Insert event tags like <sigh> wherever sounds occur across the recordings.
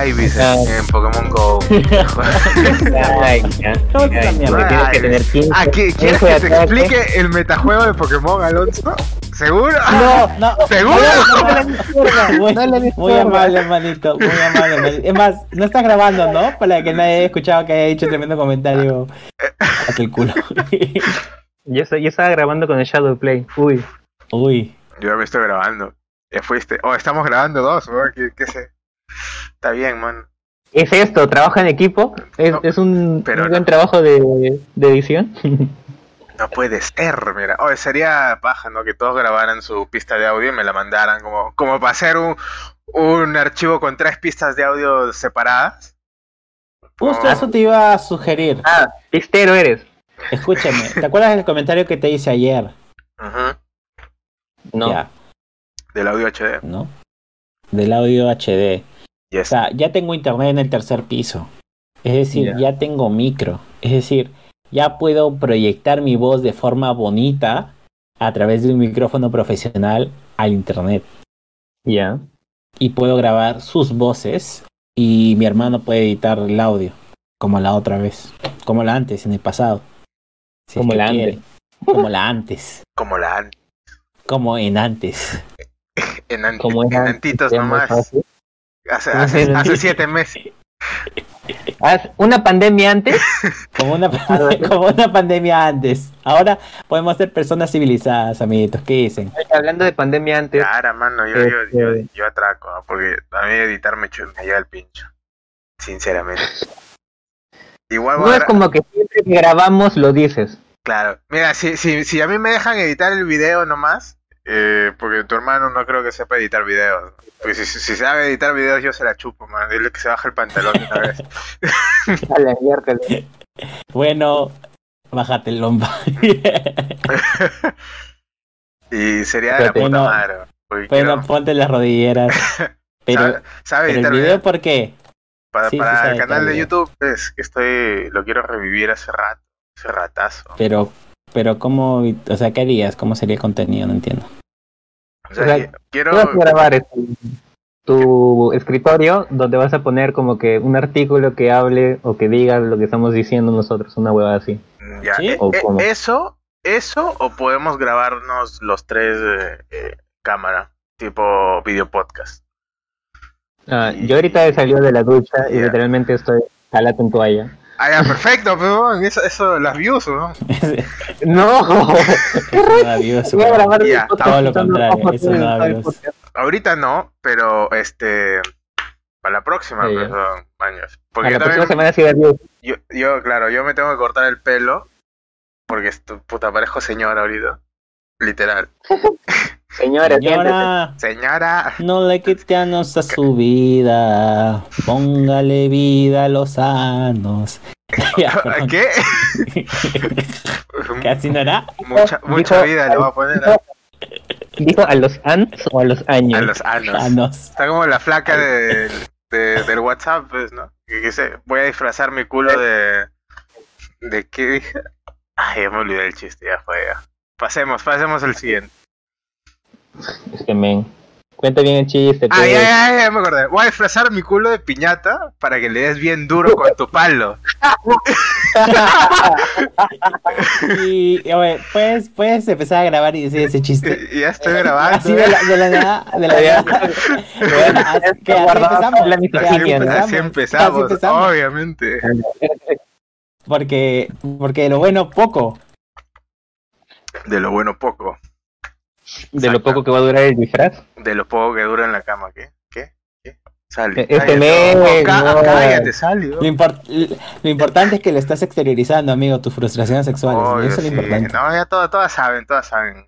no, no Ibis en, en Pokémon Go. Ay, ya. ¿Cómo te Ay, cambias? porque tienes que tener 15. Ah, ¿qui- ¿Quieres 15 que te explique el metajuego de Pokémon, Alonso? ¿Seguro? No, no. ¿Seguro? No le des muy amable, hermanito. Muy amable, hermanito. Es más, no estás grabando, ¿no? Para que nadie haya escuchado que haya dicho tremendo comentario. Hasta el culo. Yo, estaba grabando con el Shadowplay. Uy. Uy. Yo me estoy grabando. Ya fuiste. Oh, estamos grabando dos, weón. ¿Qué, qué sé? Está bien, man. ¿Es esto? ¿Trabaja en equipo? ¿Es, No, es un, pero un buen no. trabajo de, de edición? No puede ser, mira. Oh, sería paja, ¿no? Que todos grabaran su pista de audio y me la mandaran como, como para hacer un, un archivo con tres pistas de audio separadas. Justo Oh. eso te iba a sugerir. ah, pistero eres. Escúchame, ¿te acuerdas del comentario que te hice ayer? Ujú. No. Ya, Del audio HD. ¿no? Del audio HD. O Yes. sea, ya tengo internet en el tercer piso. Es decir, Ya. ya tengo micro. Es decir, ya puedo proyectar mi voz de forma bonita a través de un micrófono profesional al internet. Ya. Y puedo grabar sus voces y mi hermano puede editar el audio. Como la otra vez. Como la antes, en el pasado. Si Como la quiere. antes. Como la antes. <laughs> Como la an- Como en antes. <laughs> en, an- Como en era antitos era muy nomás. fácil. Hace, hace, hace siete meses. <laughs> Una pandemia antes. Como una, <laughs> como una pandemia antes. Ahora podemos ser personas civilizadas, amiguitos. ¿Qué dicen? Hablando de pandemia antes. Claro, mano, yo, yo, yo, Este- yo atraco, ¿no? porque a mí editar me, me lleva el pincho. Sinceramente. Igual No es como que siempre que grabamos lo dices. Claro. Mira, si, si, si a mí me dejan editar el video nomás, eh, porque tu hermano no creo que sepa editar videos. Porque si, si, sabe editar videos, yo se la chupo, man. Dile que se baje el pantalón de una vez. A la miércoles. Bueno, bájate el lomba. <laughs> y sería de la puta no- madre. bueno, quiero- ponte las rodilleras. <laughs> Pero, sabe, sabe pero el video. ¿por qué? Para, sí, para el canal de. YouTube, es que estoy, lo quiero revivir hace rato. Hace ratazo. Pero, pero ¿cómo, o sea, qué harías? ¿Cómo sería el contenido? No entiendo. O sea, O sea, qui- quiero. Tú vas a grabar este, tu escritorio donde vas a poner como que un artículo que hable o que diga lo que estamos diciendo nosotros, una huevada así. Ya, ¿Sí? ¿O eh, cómo? eso, eso, o podemos grabarnos los tres eh, eh, cámara, tipo video podcast. Ah, yo ahorita he salido de la ducha y literalmente estoy jalando en toalla. Ah, ya, perfecto, pero eso, eso, las views, <laughs> ¿no? <laughs> ¡No! Eso no a grabar Ya, todo lo contrario, eso no da views. Ahorita no, pero este. Para la próxima, Sí, pues, años. A Porque la yo próxima también, semana sí da views. yo, yo, claro, yo me tengo que cortar el pelo. Porque esto, puta, parezco señora ahorita. Literal. <laughs> Señora. Señora, Señora. no le quite años a su vida. Póngale vida a los <laughs> <laughs> perdón. ¿Qué? <laughs> ¿Casi no era? mucha mucha Dijo- vida le voy a poner a, ¿Dijo a los ans o a los años? a los anos. Años. Está como la flaca de, de- del WhatsApp, pues, ¿no? Que dice, voy a disfrazar mi culo de... ¿De qué dije? Ay, ya me olvidé el chiste, ya fue, ya. Pasemos, pasemos al siguiente. Es que men. Cuenta bien el chiste. Ah, pues. ya, ya, ya, me acordé. Voy a disfrazar mi culo de piñata para que le des bien duro con tu palo. <laughs> Y, oye, puedes, puedes empezar a grabar y decir ese chiste. Ya estoy grabando. Así de la, de la nada, de la nada. <laughs> Bueno, así- que así empezamos, la así ¿no? Así empezamos, así empezamos. obviamente. Porque, porque lo bueno poco. De lo bueno poco. De lo poco que va a durar el disfraz. De lo poco que dura en la cama, ¿qué? ¿Qué? ¿Qué? Sale. Este cállate, mes, no. cállate, sale. Lo, import- lo importante es que lo estás exteriorizando, amigo, tus frustraciones sexuales. Obvio, Eso es lo sí. importante. No, ya todas, todas saben, todas saben.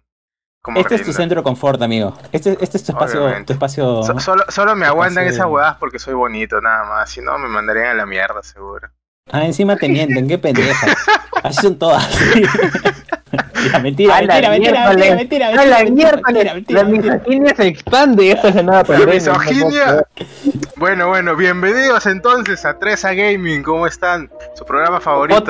Este es tu centro de confort, amigo. Este, este es tu espacio, Obviamente. tu espacio. So- solo, solo me aguantan esas huevadas porque soy bonito, nada más. Si no, me mandarían a la mierda, seguro. Ah, encima te mienten, qué pendeja. <laughs> Así son todas. <laughs> Mentira, A la mentira, mentira, miércoles. mentira, mentira, A la mentira, miércoles. mentira, mentira, La mentira. misoginia se expande. Esta es la nueva La misoginia. Bueno, bueno, bienvenidos entonces a 3A Gaming. ¿Cómo están? Su programa favorito.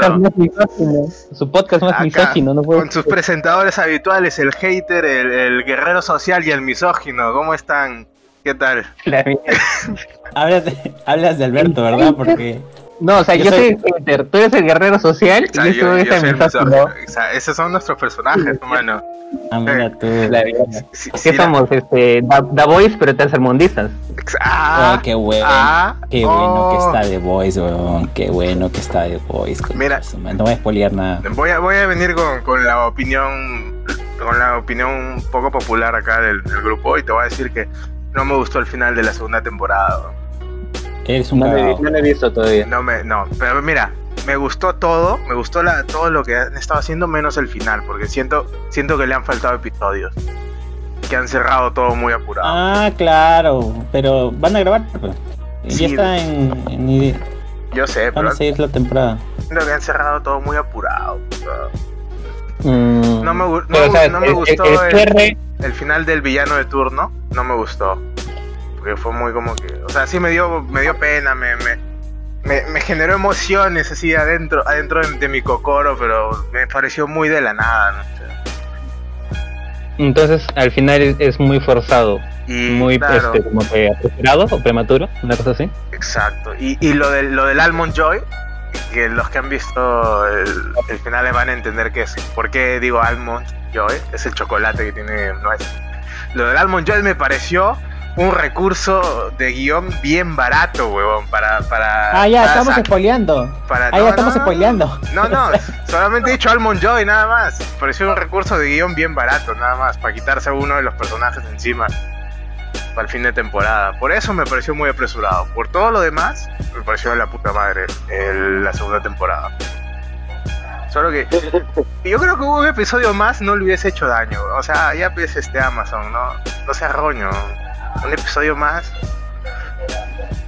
Su podcast más misógino. No puedo Con sus presentadores habituales, el hater, el, el guerrero social y el misógino. ¿Cómo están? ¿Qué tal? <laughs> Hablas de Alberto, ¿verdad? Porque No, o sea, Yo yo, soy- soy el Twitter, tú eres el guerrero social O sea, y yo yo, soy yo este soy el misógino. misógino. O sea, esos son nuestros personajes, hermano. ah, mira tú. La mierda. Sí, ¿Qué sí, la- somos? Este, da, da Voice, pero tercermundistas. ex- Ah, Oh, qué bueno. ah, Qué bueno que oh. está The Voice, weón. Qué bueno que está The Voice. Mira. No voy a spoilear nada. Voy a, voy a venir con, con la opinión con la opinión un poco popular acá del, del grupo y te voy a decir que no me gustó el final de la segunda temporada. Eres un No lo, he, cagao. vi- no he visto todavía. No me, no, pero mira, me gustó todo, me gustó la, todo lo que han estado haciendo menos el final, porque siento, siento que le han faltado episodios, que han cerrado todo muy apurado. Ah, claro. Pero van a grabar. Sí. Ya está en. en- Yo sé, van pero a seguir la temporada. siento que han cerrado todo muy apurado. Mm, No me no pero, me- ¿sabes? no me el- gustó El, el- el cierre, El final del villano de turno no me gustó, porque fue muy como que, o sea, sí me dio, me dio pena, me, me, me, me generó emociones así adentro, adentro de, de mi cocoro, pero me pareció muy de la nada, no entonces al final es, es muy forzado, Y muy claro, este, como que apresurado o prematuro, una cosa así. exacto. Y, y lo del lo del Almond Joy, que los que han visto el, el final van a entender que es. ¿Por qué digo Almond Joy? Es el chocolate que tiene nuez. Lo del Almond Joy me pareció un recurso de guion bien barato, huevón, para... para Ah, ya, para estamos spoileando. para- Ah, no, ya estamos no, spoileando. No, no, solamente he dicho Almond Joy, nada más. Pareció un recurso de guion bien barato, nada más, para quitarse a uno de los personajes encima para el fin de temporada. Por eso me pareció muy apresurado. Por todo lo demás, me pareció de la puta madre el- la segunda temporada. Solo que yo creo que hubo un episodio más no le hubiese hecho daño. O sea, ya pues este Amazon, no, no seas roño. Un episodio más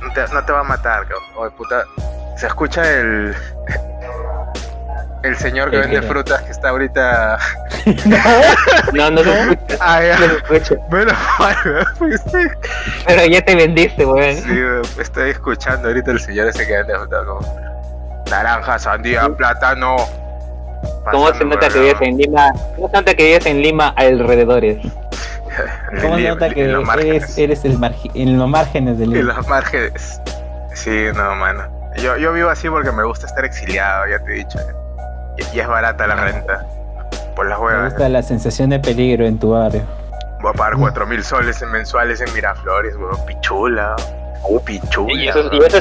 no te, no te va a matar, cabrón. Oye, puta, se escucha el <laughs> el señor que ¿El vende frutas que está ahorita. <laughs> No, no se escucha, Ah, ya. no se escucha. Weón, porque estoy, Pero ya te vendiste, weón. sí, weón, estoy escuchando ahorita el señor ese que vende frutas como naranja, sandía, plátano. ¿Cómo se nota que vives en Lima? ¿Cómo se nota que vives en Lima alrededores? <laughs> en ¿Cómo nota que los márgenes. eres, eres el en los márgenes del En los márgenes. Sí, no, mano. Yo, yo vivo así porque me gusta estar exiliado, ya te he dicho. Y, y es barata la renta. Por las Me huevas. gusta la sensación de peligro en tu barrio. Voy a pagar cuatro mil soles en mensuales en Miraflores, weón. Pichula. Oh, pichula. Y eso, y eso,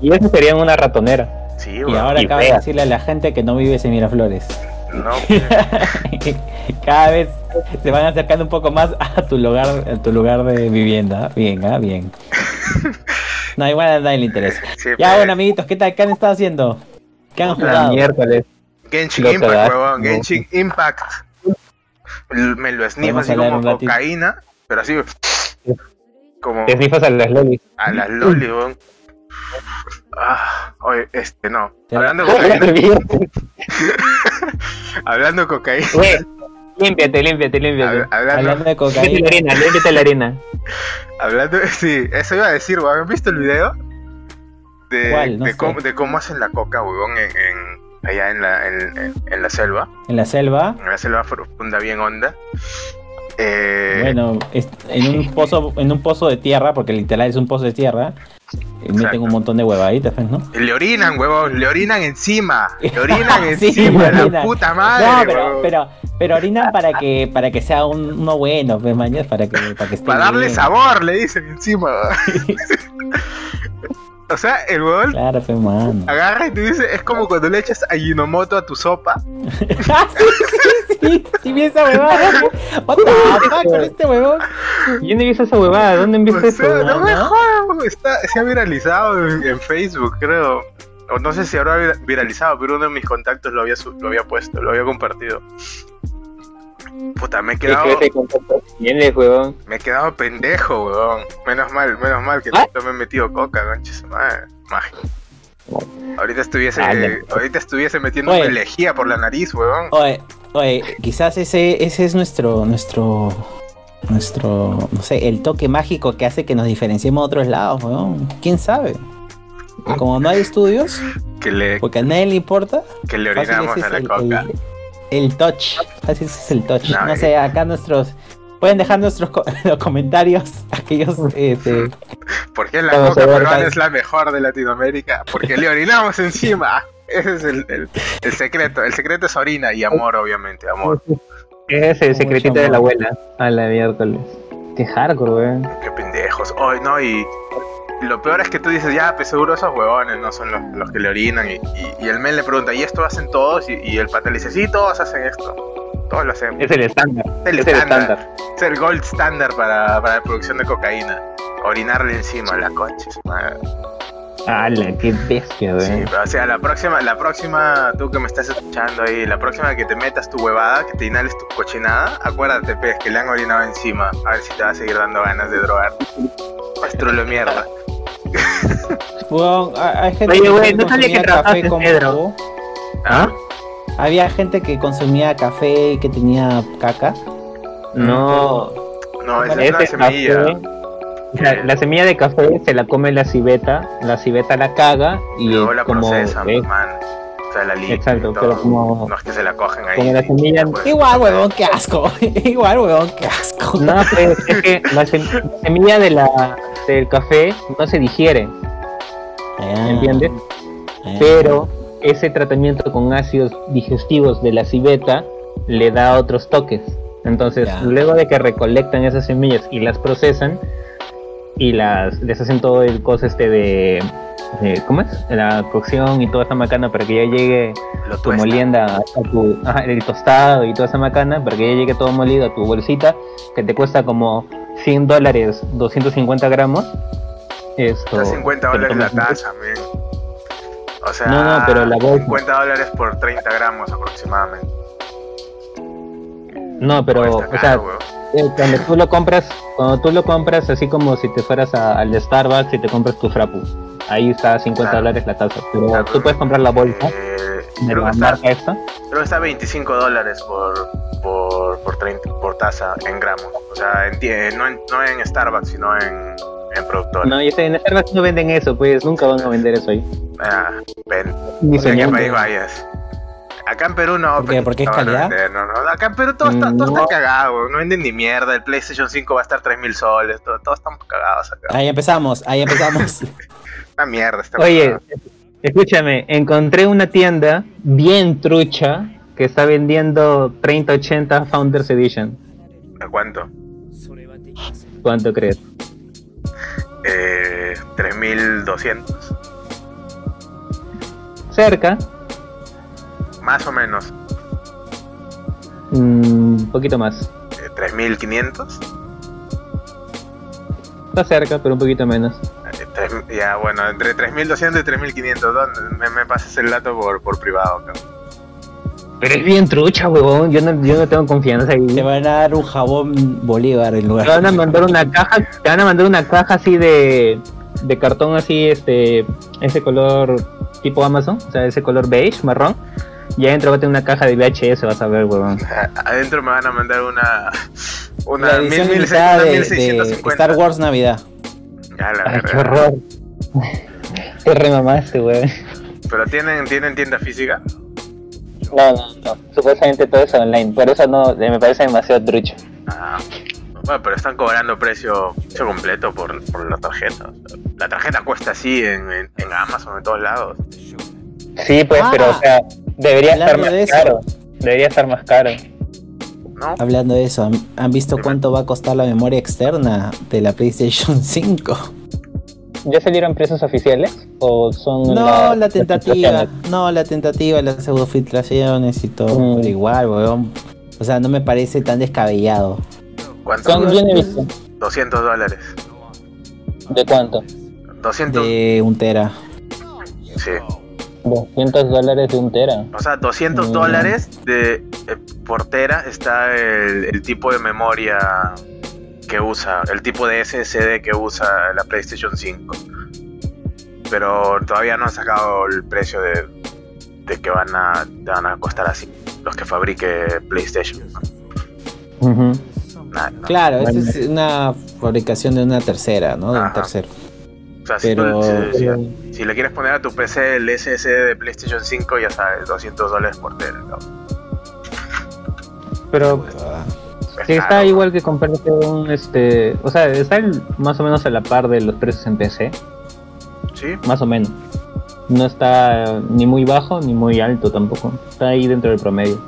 y eso sería una ratonera. Sí, Y weón. ahora y acabas de decirle a la gente que no vives en Miraflores. No, pues. <laughs> Cada vez se van acercando un poco más a tu lugar, a tu lugar de vivienda. Bien, ah, bien. <laughs> No, igual a nadie le interesa. Sí, Ya, bueno, amiguitos, ¿qué tal? ¿Qué han estado haciendo? ¿Qué han La jugado? miércoles. Genshin Impact, weón. ¿no? Genshin Impact. Me lo Podemos así como cocaína, pero así. Como Te snifas a las lolis. a las loli, weón. Ah, oye, este no. Hablando de cocaína, <laughs> hablando de cocaína, Güey, límpiate, límpiate, límpiate. hab- hablando, Hablando de Límpiate la cocaína. harina, límpiate la harina. hablando, <laughs> sí, eso iba a decir, weón. ¿Han visto el video? De, ¿Cuál? No de, sé. cómo, de cómo hacen la coca, weón, en, en- allá en la, en, en- en la selva. En la selva. En la selva profunda, bien honda. Eh, Bueno, en un <laughs> pozo, en un pozo de tierra, porque literal es un pozo de tierra, eh, meten un montón de huevaditas, pues, ¿no? Le orinan, huevón, le orinan encima. Le <laughs> orinan Sí, encima, le la puta madre. no, pero, pero, pero orinan para que, para que sea un- uno bueno, pues mañana, para que, para que esté Para darle bien. sabor, le dicen encima. <laughs> <laughs> o sea, el huevón Claro, mano. agarra y te dice, es como cuando le echas Ajinomoto a tu sopa. Ah, sí, sí, sí, sí, vi esa huevada. What the fuck con este huevón? Yo no visto esa huevada, ¿dónde visto O sea, eso? no me jodas, está, se ha viralizado en, en Facebook, creo. O no sé si habrá vir- viralizado, pero uno de mis contactos lo había, lo había puesto, lo había compartido. Puta, me he ¿Qué quedado... tienes? Me he quedado pendejo, weón. Menos mal, menos mal que ¿Ah? no me he metido coca, madre. Magia. Ahorita estuviese, Ah, ahorita estuviese metiendo Oye. una lejía por la nariz, weón. Oye, oye, quizás ese, ese es nuestro, nuestro, nuestro, no sé, el toque mágico que hace que nos diferenciemos de otros lados, weón. ¿Quién sabe? Como no hay estudios, Que le, porque a nadie le importa, que le orinamos a la el, coca. el, el touch. Ese es el touch. No, No eh. sé, acá nuestros, Pueden dejar nuestros co- <laughs> los comentarios, aquellos este, ¿Por qué la coca peruana es la mejor de Latinoamérica? Porque le orinamos encima. <laughs> Ese es el, el- el secreto. El secreto es orina y amor, obviamente, amor. Es el secretito de la abuela. A la miércoles. Qué hardcore, weón. Qué pendejos. Hoy no, y lo peor es que tú dices, ya, pues seguro esos huevones no son los, los que le orinan. Y, y- y el men le pregunta, ¿y esto hacen todos? Y, y el pata le dice, sí, todos hacen esto. Todos lo hacemos. Es el estándar. Es el Es el estándar. Es el gold standard para, para la producción de cocaína. Orinarle encima a la concha. madre. ¡Hala, qué bestia, Sí, weón! pero, o sea, la próxima, la próxima, tú que me estás escuchando ahí, la próxima que te metas tu huevada, que te inhales tu cochinada, acuérdate, pez, que le han orinado encima. A ver si te va a seguir dando ganas de drogar. Pastrulo de mierda. <laughs> weón, hay gente Oye, que güey, ¿no sabía consumía que trabajaste café como Pedro? jugo. ¿Ah? Había gente que consumía café y que tenía caca. No. No, esa es la semilla. café- sea, la semilla de café se la come la civeta, la civeta la caga y Luego la como, procesan, eh, man. O sea, la limpian Exacto, y todo. pero como- No es que se la cogen ahí. como la semilla- Pues, Igual, huevón, qué asco. <laughs> Igual, huevón, qué asco. no, pues es que <laughs> la sem- semilla de la del café no se digiere, Ah, ¿entiendes? ah. Pero ese tratamiento con ácidos digestivos de la civeta le da otros toques. Entonces, Ya. luego de que recolectan esas semillas y las procesan y las les hacen todo el coso este de, de- ¿cómo es? La cocción y toda esa macana para que ya llegue lo tu molienda a tu ajá, el tostado y toda esa macana para que ya llegue todo molido a tu bolsita que te cuesta como 100 dólares 250 gramos esto Está 50 te lo dólares la taza. O sea, No, no, pero la bolsa. 50 dólares por 30 gramos aproximadamente. no pero o sea caro. Eh, cuando tú lo compras cuando tú lo compras así como si te fueras a- al Starbucks y te compras tu frappu ahí está 50 Claro. dólares la taza pero Claro, tú puedes comprar la bolsa eh, de la está, marca esta creo que está 25 dólares por, por, por, 30, por taza en gramos. O sea, en, no, en, no en Starbucks, sino en, en productora. no yo sé en Starbucks no venden eso pues nunca van a vender eso ahí Ah, ven. Ni a soñando. país vayas. Acá en Perú no. ¿Por qué? pues, ¿Porque es no calidad? no, no. Acá en Perú todo está, todo está cagado, no venden ni mierda. El PlayStation 5 va a estar 3000 soles, todo- todos estamos cagados acá. Ahí empezamos, ahí empezamos. <laughs> Una mierda esta Oye, escúchame, encontré una tienda bien trucha que está vendiendo 3080 Founders Edition. ¿A cuánto? ¿Cuánto crees? Eh, 3200. Cerca, Más o menos. mm, un poquito más. Eh, 3500. Está cerca, pero un poquito menos. Eh, tres- ya, bueno, entre 3200 y 3500. ¿Dónde? Me, me pasas el dato por, por privado, cabrón. Pero es bien trucha, huevón. Yo no, yo no tengo confianza ahí. Te Te van a dar un jabón Bolívar en lugar. van a mandar una caja, te van a mandar una caja así de, de cartón así, este, ese color tipo Amazon, o sea, ese color beige, marrón. Y adentro va a tener una caja de VHS, vas a ver, huevón. <laughs> Adentro me van a mandar una. Una La edición mil- mil- limitada de, de 1650. Star Wars Navidad. Ya, la Ay, qué horror. Qué remamaste, weón. Pero tienen, tienen tienda física. No, no, no. Supuestamente todo es online. Por eso no, me parece demasiado trucho. Ah, bueno, pero están cobrando precio, precio completo por, por la tarjeta. La tarjeta cuesta así en, en, en Amazon, en todos lados. Sí, pues, Ah, pero, o sea, debería estar más de eso. caro. Debería estar más caro. ¿No? Hablando de eso, ¿han- ¿han visto cuánto va a costar la memoria externa de la PlayStation <laughs> 5? ¿Ya salieron precios oficiales? ¿O son No, la tentativa, no, la tentativa, las pseudofiltraciones y todo, Mm. pero igual, weón. O sea, no me parece tan descabellado. ¿Cuánto? Son, yo no he visto. 200 dólares. ¿De cuánto? 200, De un tera. sí. 200 dólares de un tera. O sea, 200 Mm. dólares de eh, por tera está el, el tipo de memoria que usa, el tipo de SSD que usa la PlayStation 5. Pero todavía no han sacado el precio de, de que van a, te van a costar así los que fabrique PlayStation. No. Claro, Bueno. es una fabricación de una tercera, ¿no? De un tercero. O sea, si, tú- pero- si- si- si le quieres poner a tu PC el SSD de PlayStation 5, ya sabes, 200 dólares por tera. ¿no? Pero, Ah, Que está igual que comprarte un este, o sea, está el- más o menos a la par de los precios en PC, Sí, más o menos. No está ni muy bajo ni muy alto tampoco. Está ahí dentro del promedio.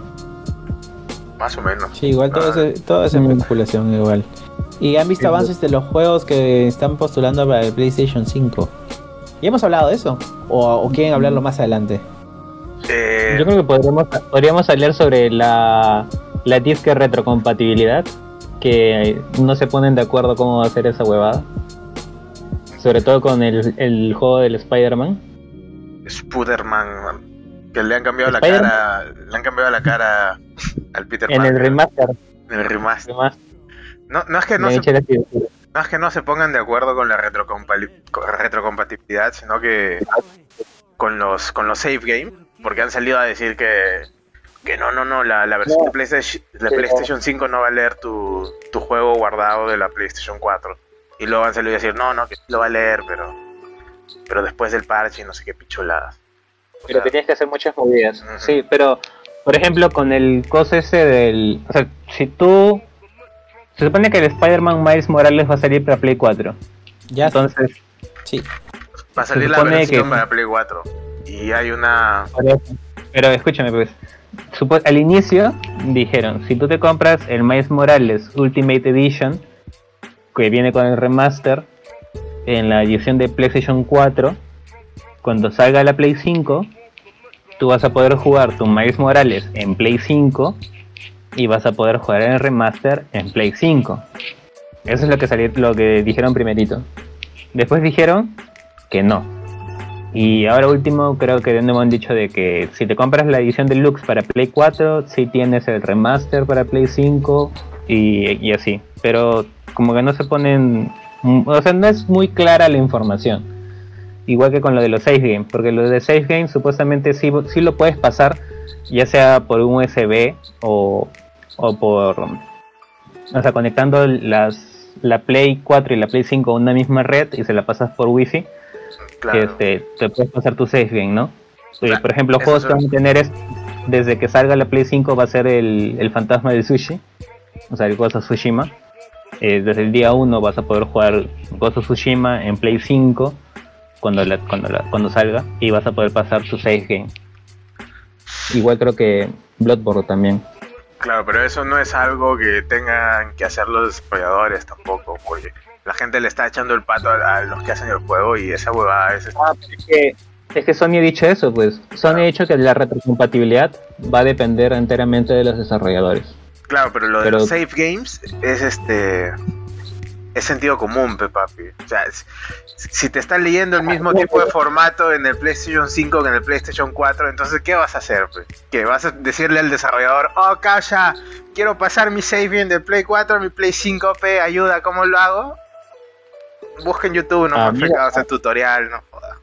más o menos. Sí, igual todo, Ah. ese, todo es Mm. especulación igual. ¿Y han visto Sí, avances de los juegos que están postulando para el PlayStation 5? ¿Ya hemos hablado de eso? ¿O, o quieren hablarlo más adelante? Eh, Yo creo que podríamos, podríamos hablar sobre la, la disque retrocompatibilidad, que no se ponen de acuerdo cómo va a ser esa huevada. Sobre todo con el, el juego del Spider-Man. Spider-Man, man, que le han cambiado la cara, le han cambiado la cara al Peter En el Parker, remaster. en el remaster. No, no es que no se. No es que no se pongan de acuerdo con la retrocompatibilidad, sino que con los con los save game, porque han salido a decir que que no, no, no, la, la versión No. de PlayStation, la Sí, PlayStation 5 no va a leer tu, tu juego guardado de la PlayStation 4. Y luego han salido a decir, no, no, que sí lo va a leer, pero pero después del parche y no sé qué picholadas. O Pero sea, tenías que hacer muchas movidas. Sí, pero, por ejemplo, con el coso ese del. O sea, si tú. Se supone que el Spider-Man Miles Morales va a salir para Play 4. Ya, Entonces, sí. va a salir se la supone versión que- para Play 4. Y hay una... pero escúchame, pues. Supo- al inicio dijeron: si tú te compras el Miles Morales Ultimate Edition, que viene con el remaster, en la edición de PlayStation 4, cuando salga la Play 5, tú vas a poder jugar tu Miles Morales en Play 5 y vas a poder jugar en el remaster en Play 5. Eso es lo que salió, lo que dijeron primerito. Después dijeron que no. Y ahora último creo que de nuevo han dicho de que si te compras la edición deluxe para Play 4, sí tienes el remaster para Play 5 y, y así. Pero como que no se ponen... mm, O sea, no es muy clara la información. Igual que con lo de los save games, porque lo de save games supuestamente sí, sí lo puedes pasar, ya sea por un USB o, o por. O sea, conectando las, la Play 4 y la Play 5 a una misma red y se la pasas por Wi-Fi, Claro. este, te puedes pasar tu save game, ¿no? Claro, por ejemplo, juegos que van a tener es. Desde que salga la Play 5 va a ser el, el fantasma del sushi, o sea, el Ghost of Tsushima. Eh, desde el día 1 vas a poder jugar Ghost of Tsushima en Play 5 cuando, la- cuando, la- cuando salga y vas a poder pasar tu save game. Igual creo que Bloodborne también. Claro, pero eso no es algo que tengan que hacer los desarrolladores tampoco, porque la gente le está echando el pato a, a los que hacen el juego y esa huevada es... Ah, es que, es que Sony ha dicho eso, pues. Sony ha dicho que la retrocompatibilidad va a depender enteramente de los desarrolladores. Claro, pero lo de los save games es este... Es sentido común, pe papi. O sea, si te están leyendo el mismo tipo de formato en el PlayStation 5 que en el PlayStation 4, entonces ¿qué vas a hacer? vas a decirle al desarrollador, oh, calla, quiero pasar mi save game de Play 4 a mi Play 5, pe, ayuda, ¿cómo lo hago? Busca en YouTube, no Ah, fregados el tutorial, no jodas.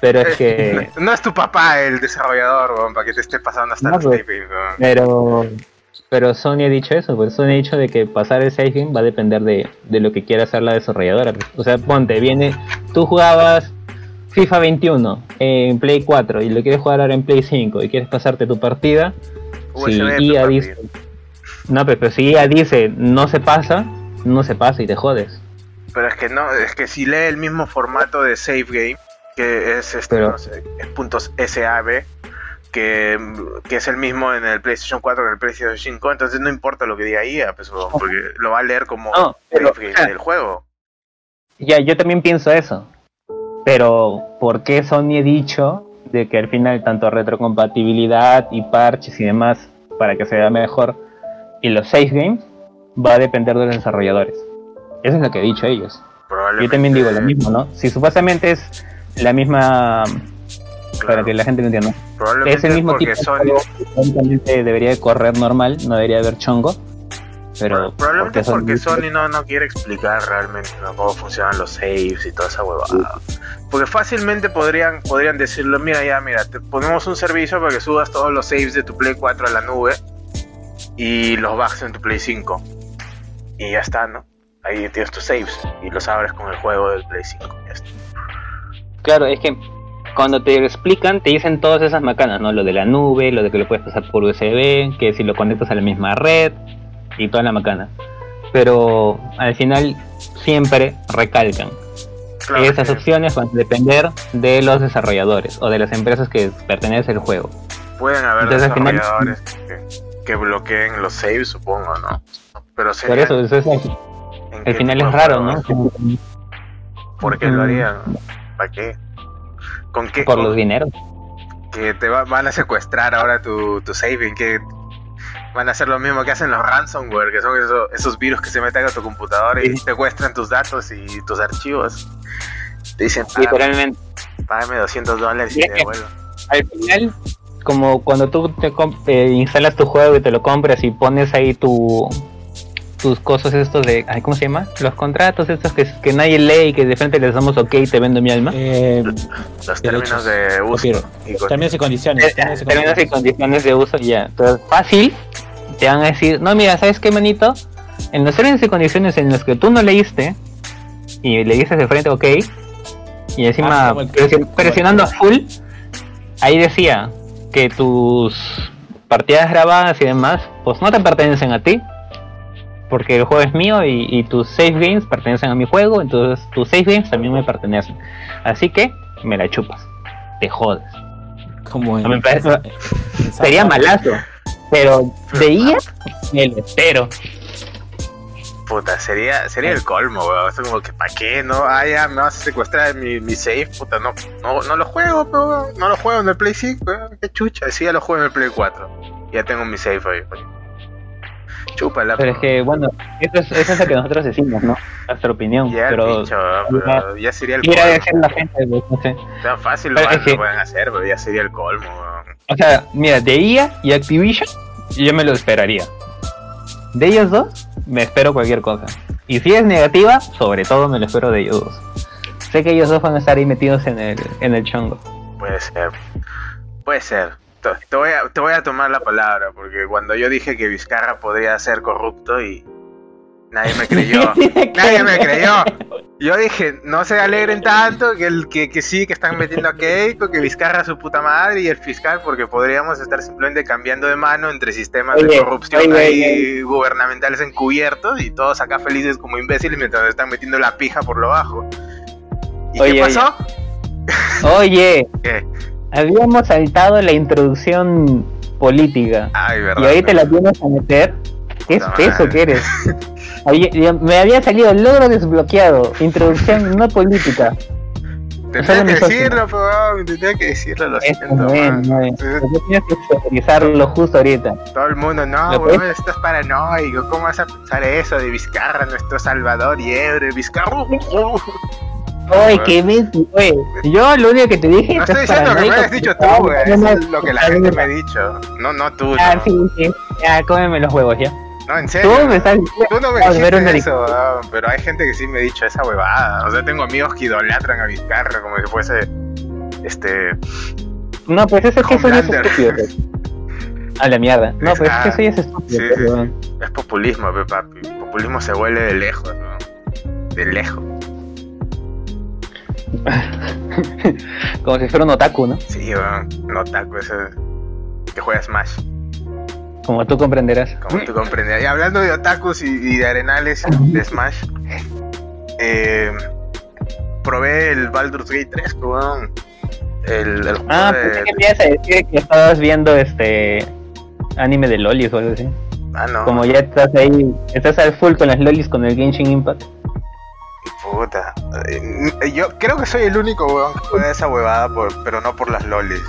Pero es que. No es tu papá el desarrollador, weón, para que te esté pasando hasta No, los pues. weón. Pero. Pero Sony ha dicho eso, pues Sony ha dicho de que pasar el save game va a depender de, de lo que quiera hacer la desarrolladora. pues. O sea, ponte, viene, tú jugabas FIFA 21 en Play 4 y lo quieres jugar ahora en Play 5 y quieres pasarte tu partida, si papi. dice, no, pero, pero si EA dice no se pasa, no se pasa y te jodes. Pero es que no, es que si lee el mismo formato de save game, que es este, Pero- no sé, es puntos SAB, que, que es el mismo en el PlayStation 4 que en el PlayStation 5, entonces no importa lo que diga EA, pues, weón, porque lo va a leer como No, pero, del juego. Ya, yo también pienso eso. Pero, ¿por qué Sony ha dicho de que al final tanto retrocompatibilidad y parches y demás para que se vea mejor y los save games va a depender de los desarrolladores? Eso es lo que he dicho ellos. Yo también digo lo mismo, ¿no? Si supuestamente es la misma, para que la gente lo entienda, probablemente es el mismo tipo porque Sony, debería de correr normal, no debería haber chongo. Pero probablemente porque porque Sony- no, no quiere explicar realmente ¿no? cómo funcionan los saves y toda esa huevada. Porque fácilmente podrían, podrían decirlo, mira ya, mira, te ponemos un servicio para que subas todos los saves de tu Play 4 a la nube y los bajes en tu Play 5. Y ya está, ¿no? Ahí tienes tus saves y los abres con el juego del Play 5. Ya está. Claro, es que cuando te lo explican, te dicen todas esas macanas, ¿no? Lo de la nube, lo de que lo puedes pasar por USB, que si lo conectas a la misma red, y toda la macana. Pero al final siempre recalcan. Claro Esas que opciones van a depender de los desarrolladores o de las empresas que pertenecen al juego. Pueden haber Entonces, al final- desarrolladores que, que bloqueen los saves, supongo, ¿no? Pero Por sería, eso, eso es- ¿en al final es raro? ¿no? ¿Por qué lo harían? ¿Para qué? ¿Con qué? Por con- los dineros. que te va- van a secuestrar ahora tu, tu saving, que van a hacer lo mismo que hacen los ransomware, que son esos, esos virus que se meten a tu computadora y secuestran tus datos y tus archivos. Te dicen, págame, Literalmente. págame 200 dólares y te devuelvo. al final, como cuando tú te eh, instalas tu juego y te lo compras y pones ahí tu tus cosas estos de, ay, ¿cómo se llama? Los contratos estos que, que nadie lee y que de frente les damos ok y te vendo mi alma. Eh, Los términos derechos, de uso. copyright. y términos y condiciones. Eh, términos y Términos y condiciones. de uso ya. Entonces, fácil, te van a decir, no, mira, ¿sabes qué, manito? En los términos y condiciones en los que tú no leíste y le dices de frente ok y encima Ah, presionando a full, ahí decía que tus partidas grabadas y demás, pues no te pertenecen a ti. Porque el juego es mío y, y tus save games pertenecen a mi juego, entonces tus save games también me pertenecen. Así que me la chupas, te jodes. Como en- Me parece- en Sería malazo. Pero de IA me lo espero. Puta, sería, sería el colmo, weón. Es como que, ¿para qué? No, ah, ya me vas a secuestrar mi, mi save, puta, no, no, no lo juego, pero no lo juego en el Play 5, weón. Qué chucha, sí, ya lo juego en el Play 4. Ya tengo mi save ahí, weón. Chúpala, Pero es que, bueno, eso es, eso es lo que nosotros decimos, ¿no? Nuestra opinión. Ya, pero ya sería el colmo. la gente, pues, no sé. Tan fácil lo, Pero van- es que- lo pueden hacer, pero ya sería el colmo. O sea, mira, de IA y Activision, yo me lo esperaría. De ellos dos, me espero cualquier cosa. Y si es negativa, sobre todo me lo espero de ellos dos. Sé que ellos dos van a estar ahí metidos en el, en el chongo. Puede ser. Puede ser. Te, voy a, te voy a tomar la palabra, porque cuando yo dije que Vizcarra podría ser corrupto y nadie me creyó. <laughs> nadie me creyó. Yo dije, no se alegren tanto, que, el, que, que sí, que están metiendo a Keiko, que Vizcarra a su puta madre y el fiscal, porque podríamos estar simplemente cambiando de mano entre sistemas de corrupción oye, ahí gubernamentales encubiertos y todos acá felices como imbéciles mientras están metiendo la pija por lo bajo. ¿Y qué pasó? Oye, <laughs> ¿Qué? Habíamos saltado la introducción política. Ay, verdad. Y ahí te la tienes a meter. Qué espeso que eres. Me había salido logro desbloqueado. Introducción no política. Tenía Solo que decirlo, pero tenía que decirlo, lo Eso siento. es, es. Tú tienes que exteriorizarlo justo ahorita. Todo el mundo, no, ¿Lo weón, estás paranoico, ¿cómo vas a pensar eso de Vizcarra, nuestro salvador y héroe? Vizcarra. Oye, que me. Oye, yo lo único que te dije. No estoy diciendo que me hayas dicho tú, Ah, güey, no, eso no, es lo que la no, gente no. me ha dicho. No, no tú, Ah, no. sí, sí. Ya, cómeme los huevos, ya. No, en serio. Tú me estás Tú no me dijiste eso, weón, pero hay gente que sí me ha dicho esa huevada. O sea, tengo amigos que idolatran a Vizcarra como si fuese, este, No, pues eso es que eso ya es estúpido. pues. <laughs> A la mierda. No, pues es que eso ya es estúpido. Sí, pues, sí, es populismo, papi. Populismo se huele de lejos, ¿no? De lejos. <laughs> Como si fuera un otaku, ¿no? Sí, weón, no taco ese que juega Smash. Como tú comprenderás. Como tú comprendes. Y hablando de otakus y, y de arenales de Smash, eh, probé el Baldur's Gate 3, weón. El, el Ah, de- pensé que me ibas a decir que estabas viendo este anime de lolis o algo así. Ah, no. Como ya estás ahí, estás al full con las lolis con el Genshin Impact. Puta. Eh, Yo creo que soy el único weón que juega esa huevada, por, pero no por las lolis.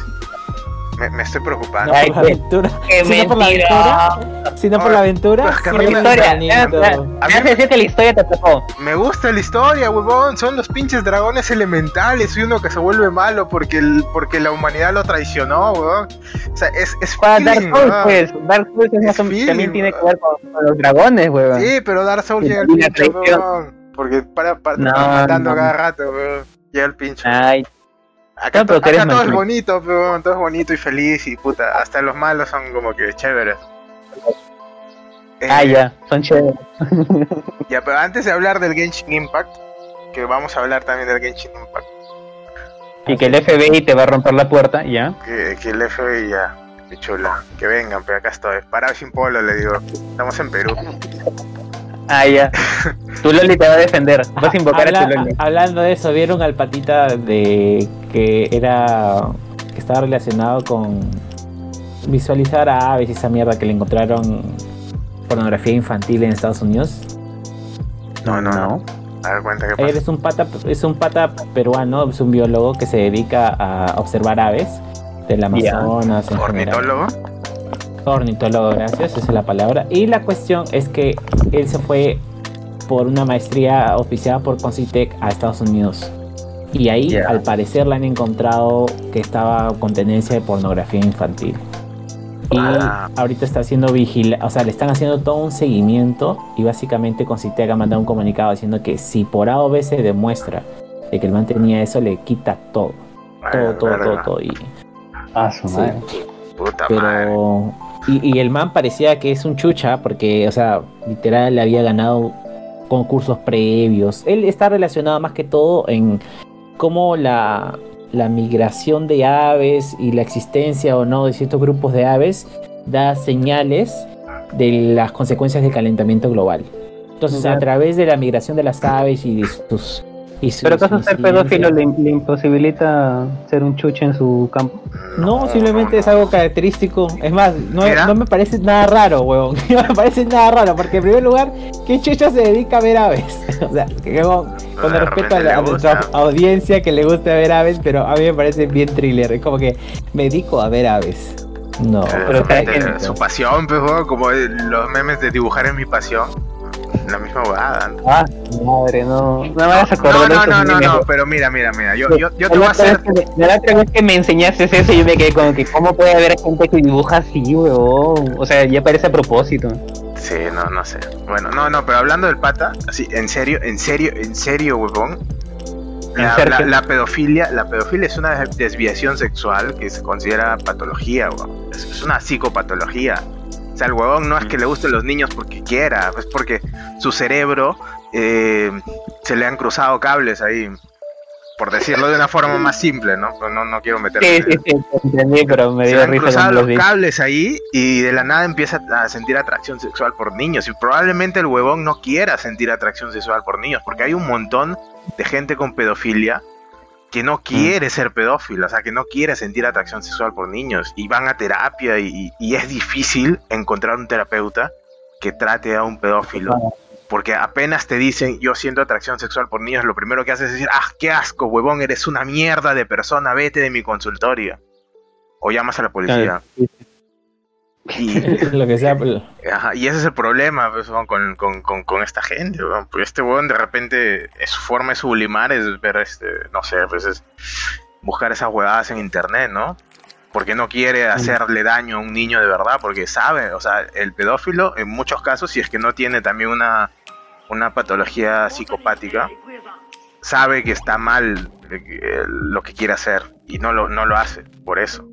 Me, me estoy No preocupando. Ay, por la aventura. <laughs> ¡Qué sino por la aventura. Sino por la aventura. pues, mí La historia, me mí- hace decir que la historia te atrapó. Me gusta la historia, huevón. Son los pinches dragones elementales y uno que se vuelve malo porque, el, porque la humanidad lo traicionó, huevón. O sea, es, es Para Dark feeling, Souls, huevón. pues. Dark Souls es o- feeling, también tiene que ver con, con los dragones, weón. Sí, pero Dark Souls llega al traición. huevón. Porque para, para No, matando no. cada rato, huevón. Llega el pincho. Ay, Acá, no, pero acá todo es bonito, huevón. Todo es bonito y feliz y puta. Hasta los malos son como que chéveres. Eh, ah, ya, son chéveres. <laughs> Ya, pero antes de hablar del Genshin Impact, que vamos a hablar también del Genshin Impact, Y que el FBI te va a romper la puerta, ya. que, que el FBI ya. mi chula. Que vengan, pero acá estoy. Para sin polo, le digo. Estamos en Perú. Ah, ya. Tu Loli te va a defender. Vas a invocar Habla- a tu Loli. hablando de eso, vieron al patita de que era que estaba relacionado con visualizar a aves y esa mierda que le encontraron pornografía infantil en Estados Unidos. No, no, no. A ver, cuenta qué Él es un pata, es un pata peruano, es un biólogo que se dedica a observar aves del Amazonas. en general. Ornitólogo. Gracias, esa es la palabra. Y la cuestión es que él se fue por una maestría oficiada por Concitec a Estados Unidos. Y ahí, al parecer, le han encontrado que estaba con tendencia de pornografía infantil. Y Ah. ahorita está haciendo vigila, o sea, le están haciendo todo un seguimiento y básicamente Concitec ha mandado un comunicado diciendo que si por A o B se demuestra de que el man tenía eso, le quita todo, todo, todo, verga. todo, todo. Y, Ah, su Sí. madre. Madre. Y, y el man parecía que es un chucha, porque, o sea, literal le había ganado concursos previos. Él está relacionado más que todo en cómo la, la migración de aves y la existencia o no de ciertos grupos de aves da señales de las consecuencias del calentamiento global. Entonces, a través de la migración de las aves y de sus. Y sus Pero acaso ser pedófilo le, le imposibilita ser un chuche en su campo. No, simplemente es algo característico. Es más, no, no me parece nada raro, huevón. <laughs> No me parece nada raro, porque en primer lugar, ¿qué chucha se dedica a ver aves? <laughs> o sea, que, huevón, con De respeto a, la, a nuestra audiencia que le gusta ver aves, pero a mí me parece bien thriller. Es como que me dedico a ver aves. No, Eh, pero su- pasión, pues, como los memes de dibujar en mi pasión. La misma. ¿no? Ah, madre, no. No me hagas No, acordar no, no, no, memes. no, pero mira, mira, mira. Yo, yo, yo te voy a hacer. me- La otra vez que me enseñaste eso, yo me quedé como que, ¿cómo puede haber gente que dibuja así, weón? O sea, ya parece a propósito. Sí, no, no sé. Bueno, no, no, pero hablando del pata, así, en serio, en serio, en serio, huevón. La, pedofilia, la pedofilia es una desviación sexual que se considera patología. Es, es una psicopatología. O sea, el huevón no es que le gusten los niños porque quiera, es porque su cerebro eh, se le han cruzado cables ahí. Por decirlo de una forma más simple, ¿no? No, no quiero meterme. Sí, sí, sí, te entendí, pero me se dio han risa cruzado los los vi. cables ahí y de la nada empieza a sentir atracción sexual por niños. Y probablemente el huevón no quiera sentir atracción sexual por niños, porque hay un montón de gente con pedofilia que no quiere ser pedófilo, o sea, que no quiere sentir atracción sexual por niños y van a terapia y, y es difícil encontrar un terapeuta que trate a un pedófilo. Porque apenas te dicen yo siento atracción sexual por niños, lo primero que haces es decir, ah, qué asco, huevón, eres una mierda de persona, vete de mi consultorio. O llamas a la policía. Y, <laughs> lo que sea. pero- ajá, y ese es el problema pues, con, con, con, con esta gente. Porque este weón de repente, eh, su forma de sublimar es ver, este, no sé, pues es buscar esas huevadas en internet, ¿no? Porque no quiere hacerle daño a un niño de verdad, porque sabe, o sea, el pedófilo en muchos casos, si es que no tiene también una, una patología psicopática, sabe que está mal eh, lo que quiere hacer y no lo, no lo hace, por eso.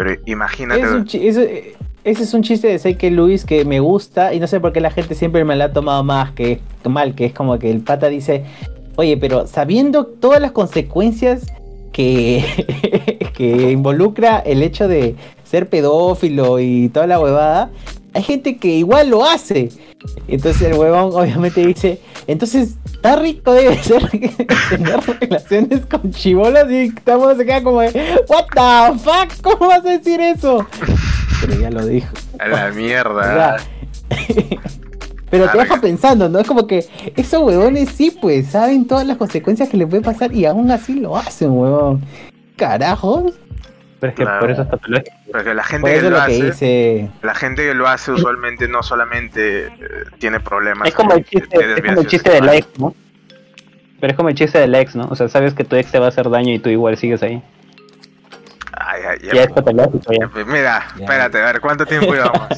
Pero imagínate... Es un eh, ese es un chiste de Seike Luis que me gusta y no sé por qué la gente siempre me la ha tomado más que mal, que es como que el pata dice, oye, pero sabiendo todas las consecuencias que, <laughs> que involucra el hecho de ser pedófilo y toda la huevada, hay gente que igual lo hace. Entonces el huevón obviamente dice, entonces está rico debe ser <laughs> tener relaciones con chibolas y estamos se queda como de, what the fuck, ¿cómo vas a decir eso? Pero ya lo dijo. A la O <laughs> mierda. sea, Pero te deja pensando, ¿no? Es como que esos huevones sí, pues, saben todas las consecuencias que les puede pasar y aún así lo hacen, huevón. Carajos. Pero es que Claro. por eso es patológico. Porque la gente que lo que hace, dice. la gente que lo hace usualmente no solamente eh, tiene problemas. Es como el chiste, de es como el desviación chiste del ex, ¿no? Pero es como el chiste del ex, ¿no? O sea, sabes que tu ex te va a hacer daño y tú igual sigues ahí. Ay, ay, ya, Ya es patológico, ya. Mira, Ya. espérate, a ver, ¿cuánto tiempo <laughs> llevamos?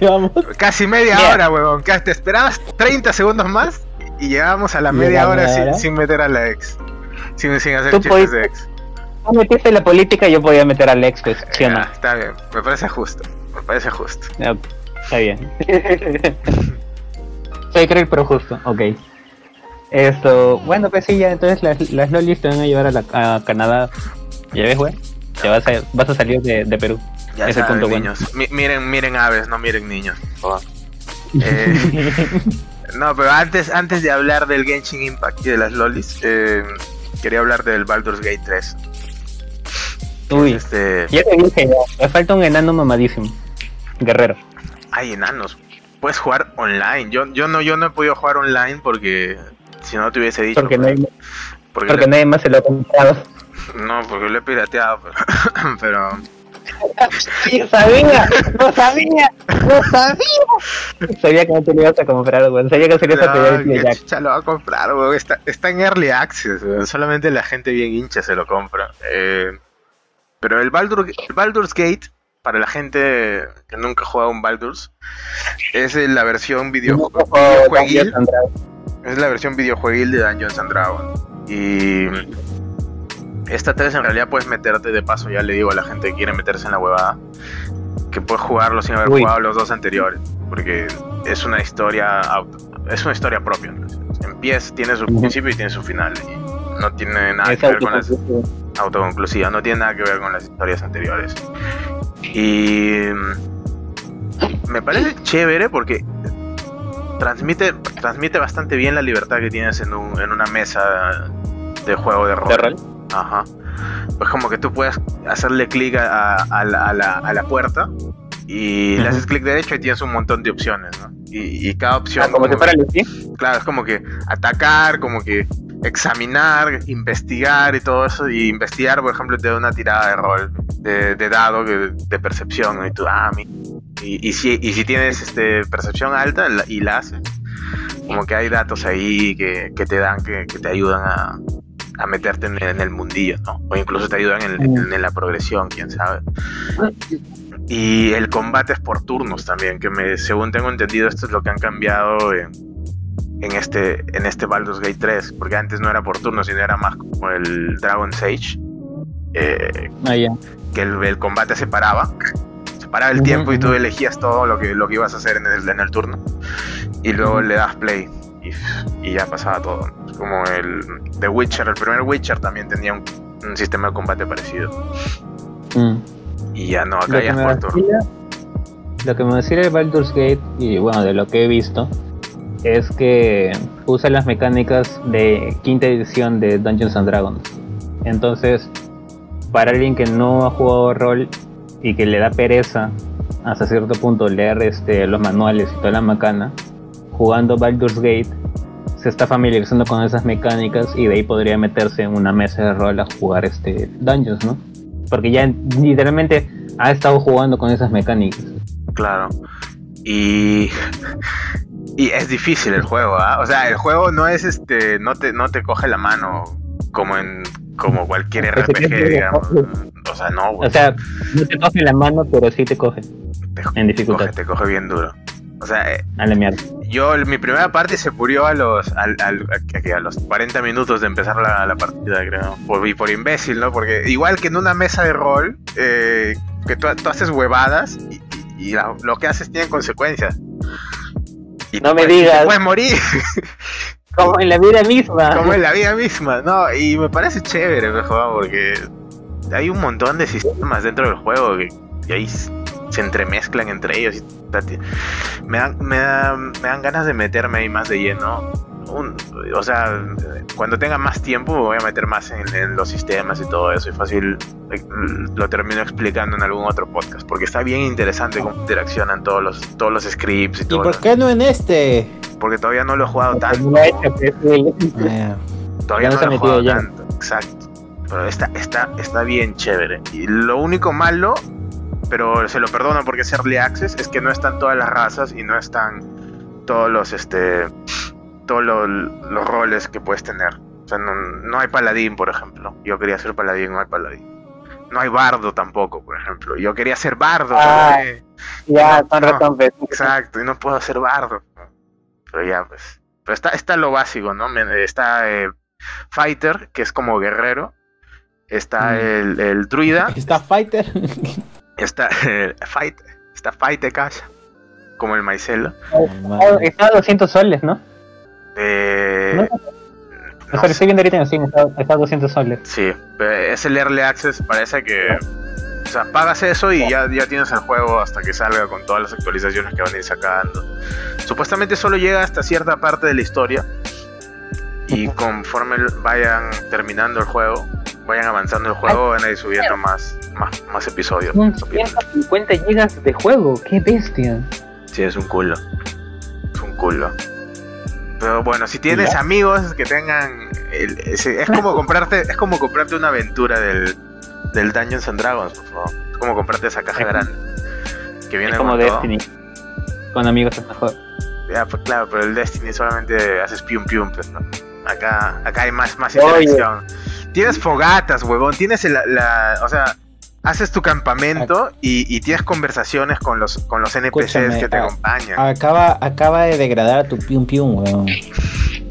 No. Casi media hora, huevón. Te esperabas 30 segundos más y llegamos a la ¿Y media hora sin, sin meter a la ex. Sin, sin hacer chistes de ex. Tú metiste la política, yo podía meter al ex, pues, ¿sí o no? Ya, está bien, me parece justo. Me parece justo. Ya, Está bien. <laughs> Soy cruel pero justo, ok. Esto, bueno, pues sí, ya entonces las, las lolis te van a llevar a, la, a Canadá. ¿Ya ves, güey? te vas a, vas a salir de, de Perú. Ya Ese saben, punto bueno. niños. Mi- miren, miren aves, no miren niños. <laughs> Eh, no, pero antes, antes de hablar del Genshin Impact y de las lolis, eh, quería hablar del Baldur's Gate 3. Uy, Este, ya te dije, me falta un enano mamadísimo. Guerrero. hay enanos. Puedes jugar online. Yo, yo no, yo no he podido jugar online porque si no te hubiese dicho. Porque, no hay- porque porque le- nadie más se lo ha comprado. no, porque lo he pirateado. Pero, <laughs> pero <laughs> Yo sabía, no sabía, no sabía. Sabía que no te lo ibas a comprar, weón. Sabía que se lo ibas a pedir No, el pie ¿qué Jack. chucha lo va a comprar, weón? Está, está en Early Access, weón. Solamente la gente bien hincha se lo compra. Eh, pero el, Baldur- el Baldur's Gate, para la gente que nunca ha jugado un Baldur's, es la versión video, videojueguil. Es la versión videojueguil de Dungeons and Dragons. Y esta 3 en realidad puedes meterte de paso, ya le digo a la gente que quiere meterse en la huevada, que puedes jugarlo sin haber Uy. jugado los dos anteriores, porque es una historia auto- es una historia propia. entonces, Empieza, tiene su principio y tiene su final. Y no tiene nada Es que ver con las autoconclusiva, no tiene nada que ver con las historias anteriores. Y mm, me parece chévere porque transmite, transmite bastante bien la libertad que tienes en, un- en una mesa de juego de rol. ¿De rol? Ajá. Pues como que tú puedes hacerle clic a, a la, a la- a la puerta y le haces clic derecho y tienes un montón de opciones, ¿no? Y, y cada opción... Ah, como fuera Lucy. Claro, es como que atacar, como que examinar, investigar y todo eso. Y investigar, por ejemplo, te da una tirada de rol, de, de dado, que- de percepción. Y tú, ah, mi- y, y, si, y si tienes este, percepción alta la- y la haces, como que hay datos ahí que, que te dan, que, que te ayudan a, a meterte en, en el mundillo, ¿no? O incluso te ayudan en, en- en la progresión, quién sabe. Y el combate es por turnos también, que me, según tengo entendido, esto es lo que han cambiado en, en este en este Baldur's Gate 3, porque antes no era por turnos, sino era más como el Dragon's Age, eh, ya. que el, el combate se paraba, se paraba el tiempo y tú elegías todo lo que, lo que ibas a hacer en el, en el turno, y luego le das play y, y ya pasaba todo. Como el The Witcher, el primer Witcher también tenía un, un sistema de combate parecido, Mm. y ya no, acá Lo ya es por turno. lo que me vacila de Baldur's Gate, y bueno, de lo que he visto, es que usa las mecánicas de quinta edición de Dungeons and Dragons. Entonces, para alguien que no ha jugado rol y que le da pereza hasta cierto punto leer este, los manuales y toda la macana, jugando Baldur's Gate se está familiarizando con esas mecánicas y de ahí podría meterse en una mesa de rol a jugar este Dungeons, ¿no? Porque ya literalmente ha estado jugando con esas mecánicas. Claro. Y. Y es difícil el juego, ¿ah? O sea, el juego no es este. No te, no te coge la mano como en. Como cualquier RPG, digamos. O sea, no, güey. O sea, no te coge la mano, pero sí te coge te, en dificultad. coge, te coge bien duro. O sea, eh, A la mierda. yo, mi primera parte se murió a los. al- al- a, a los 40 minutos de empezar la, la partida, creo. Por, y por imbécil, ¿no? Porque igual que en una mesa de rol, eh, que tú, tú haces huevadas y, y- y la- lo que haces tiene consecuencias. Y No me digas. Te puedes morir. <laughs> Como en la vida misma. como en la vida misma, ¿no? Y me parece chévere, mejor, porque hay un montón de sistemas dentro del juego que, ahí se entremezclan entre ellos. Y, me, dan, me, dan, me dan ganas de meterme ahí más de lleno. Un- o sea, cuando tenga más tiempo me voy a meter más en, en los sistemas y todo eso. Y fácil eh, lo termino explicando en algún otro podcast, porque está bien interesante cómo interaccionan todos los, todos los scripts y ¿Y todo. por qué no en este? Porque todavía no lo he jugado tanto. Ah, Todavía no no lo he jugado ya. tanto, exacto. Pero está, está, está bien chévere. Y lo único malo, pero se lo perdono porque es Early Access, es que no están todas las razas y no están todos los este todos lo- los roles que puedes tener. O sea, no, no hay paladín, por ejemplo. Yo quería ser paladín, no hay paladín. No hay bardo tampoco, por ejemplo. Yo quería ser bardo. Ah. pero, eh, Ya, No. Exacto, y no puedo ser bardo. Pero ya, pues. Pero está, está lo básico, ¿no? Me- Está eh, Fighter, que es como guerrero. Está Mm. el, el druida. ¿Está Fighter? Está el Fight. Está Fight Cash. Como el maicelo. Ah, Está a 200 soles, ¿no? Eh, No, no estoy viendo ahorita en Steam, está, está a 200 soles. Sí, es el Early Access. Parece que O sea, pagas eso y ya, ya tienes el juego hasta que salga con todas las actualizaciones que van a ir sacando. Supuestamente solo llega hasta cierta parte de la historia. Y conforme vayan terminando el juego, vayan avanzando el juego, van a ir subiendo más, más, más episodios. Son más capítulos. 150 gigas de juego, qué bestia. Sí, es un culo. Es un culo. Pero bueno, si tienes ¿Ya? amigos que tengan. el- ese- es como <laughs> comprarte es como comprarte una aventura del, del Dungeons and Dragons, por favor. Es como comprarte esa caja grande. Que viene Es como con todo. Destiny. Con amigos es mejor. Ya, pues claro, pero el Destiny solamente haces pium pium, pues, ¿no? Acá, acá hay más, más Oye. interacción. Tienes fogatas, huevón. Tienes el- la, O sea, haces tu campamento y, y tienes conversaciones con los, con los NPCs Escúchame, que te acompañan. Acaba, acaba de degradar tu pium pium, weón.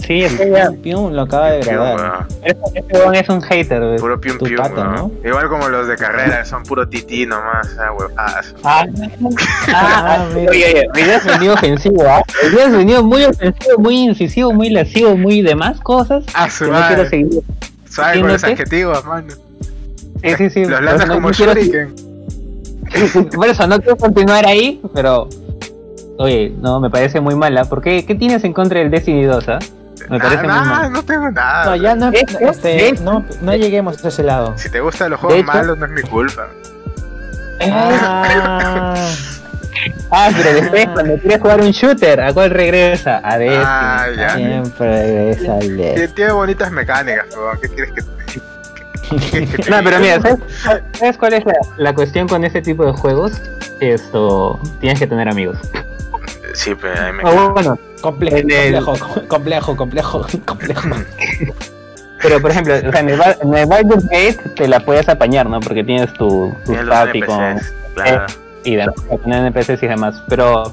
Sí, ya. Pium pium lo acaba de degradar. Este weón es un hater, weón. Puro pium Tu pium, pata, ¿no? ¿no? Igual como los de carrera, son puro tití nomás, ah, huevadas. Ah, <laughs> ah, Ah, mira. oye, oye, día has venido ofensivo, ¿ah? Hoy día has venido muy ofensivo, muy incisivo, muy lascivo, muy demás cosas. Ah, su Que no quiero madre. seguir. Suave con los adjetivos, mano. Sí, sí, sí. Los por lanzas eso no- como no quiero- shuriken. Por eso no quiero continuar ahí, pero. Oye, no, me parece muy mala. ¿Por qué? ¿Qué tienes en contra del Destiny 2, ah? Me parece muy Nada, mal. no tengo nada. No, ya no, este, no, no lleguemos a ese lado. Si te gustan los juegos hecho- malos, no es mi culpa. Ah, Ah, pero después, cuando quieres jugar un shooter, ¿a cuál regresa? A Destiny. Ah, ya. siempre regresa al Tiene, de. tiene bonitas mecánicas, huevón. ¿Qué quieres que <laughs> No, pero mira, ¿sabes, <laughs> ¿sabes cuál es la, la cuestión con este tipo de juegos? Esto, tienes que tener amigos. Sí, pero ahí me O bueno, Complejo, el- complejo, complejo, complejo. <laughs> pero por ejemplo, o sea, en, el, en el Baldur's Gate te la puedes apañar, ¿no? Porque tienes tu, tu party con, claro. y demás, con NPCs y demás, pero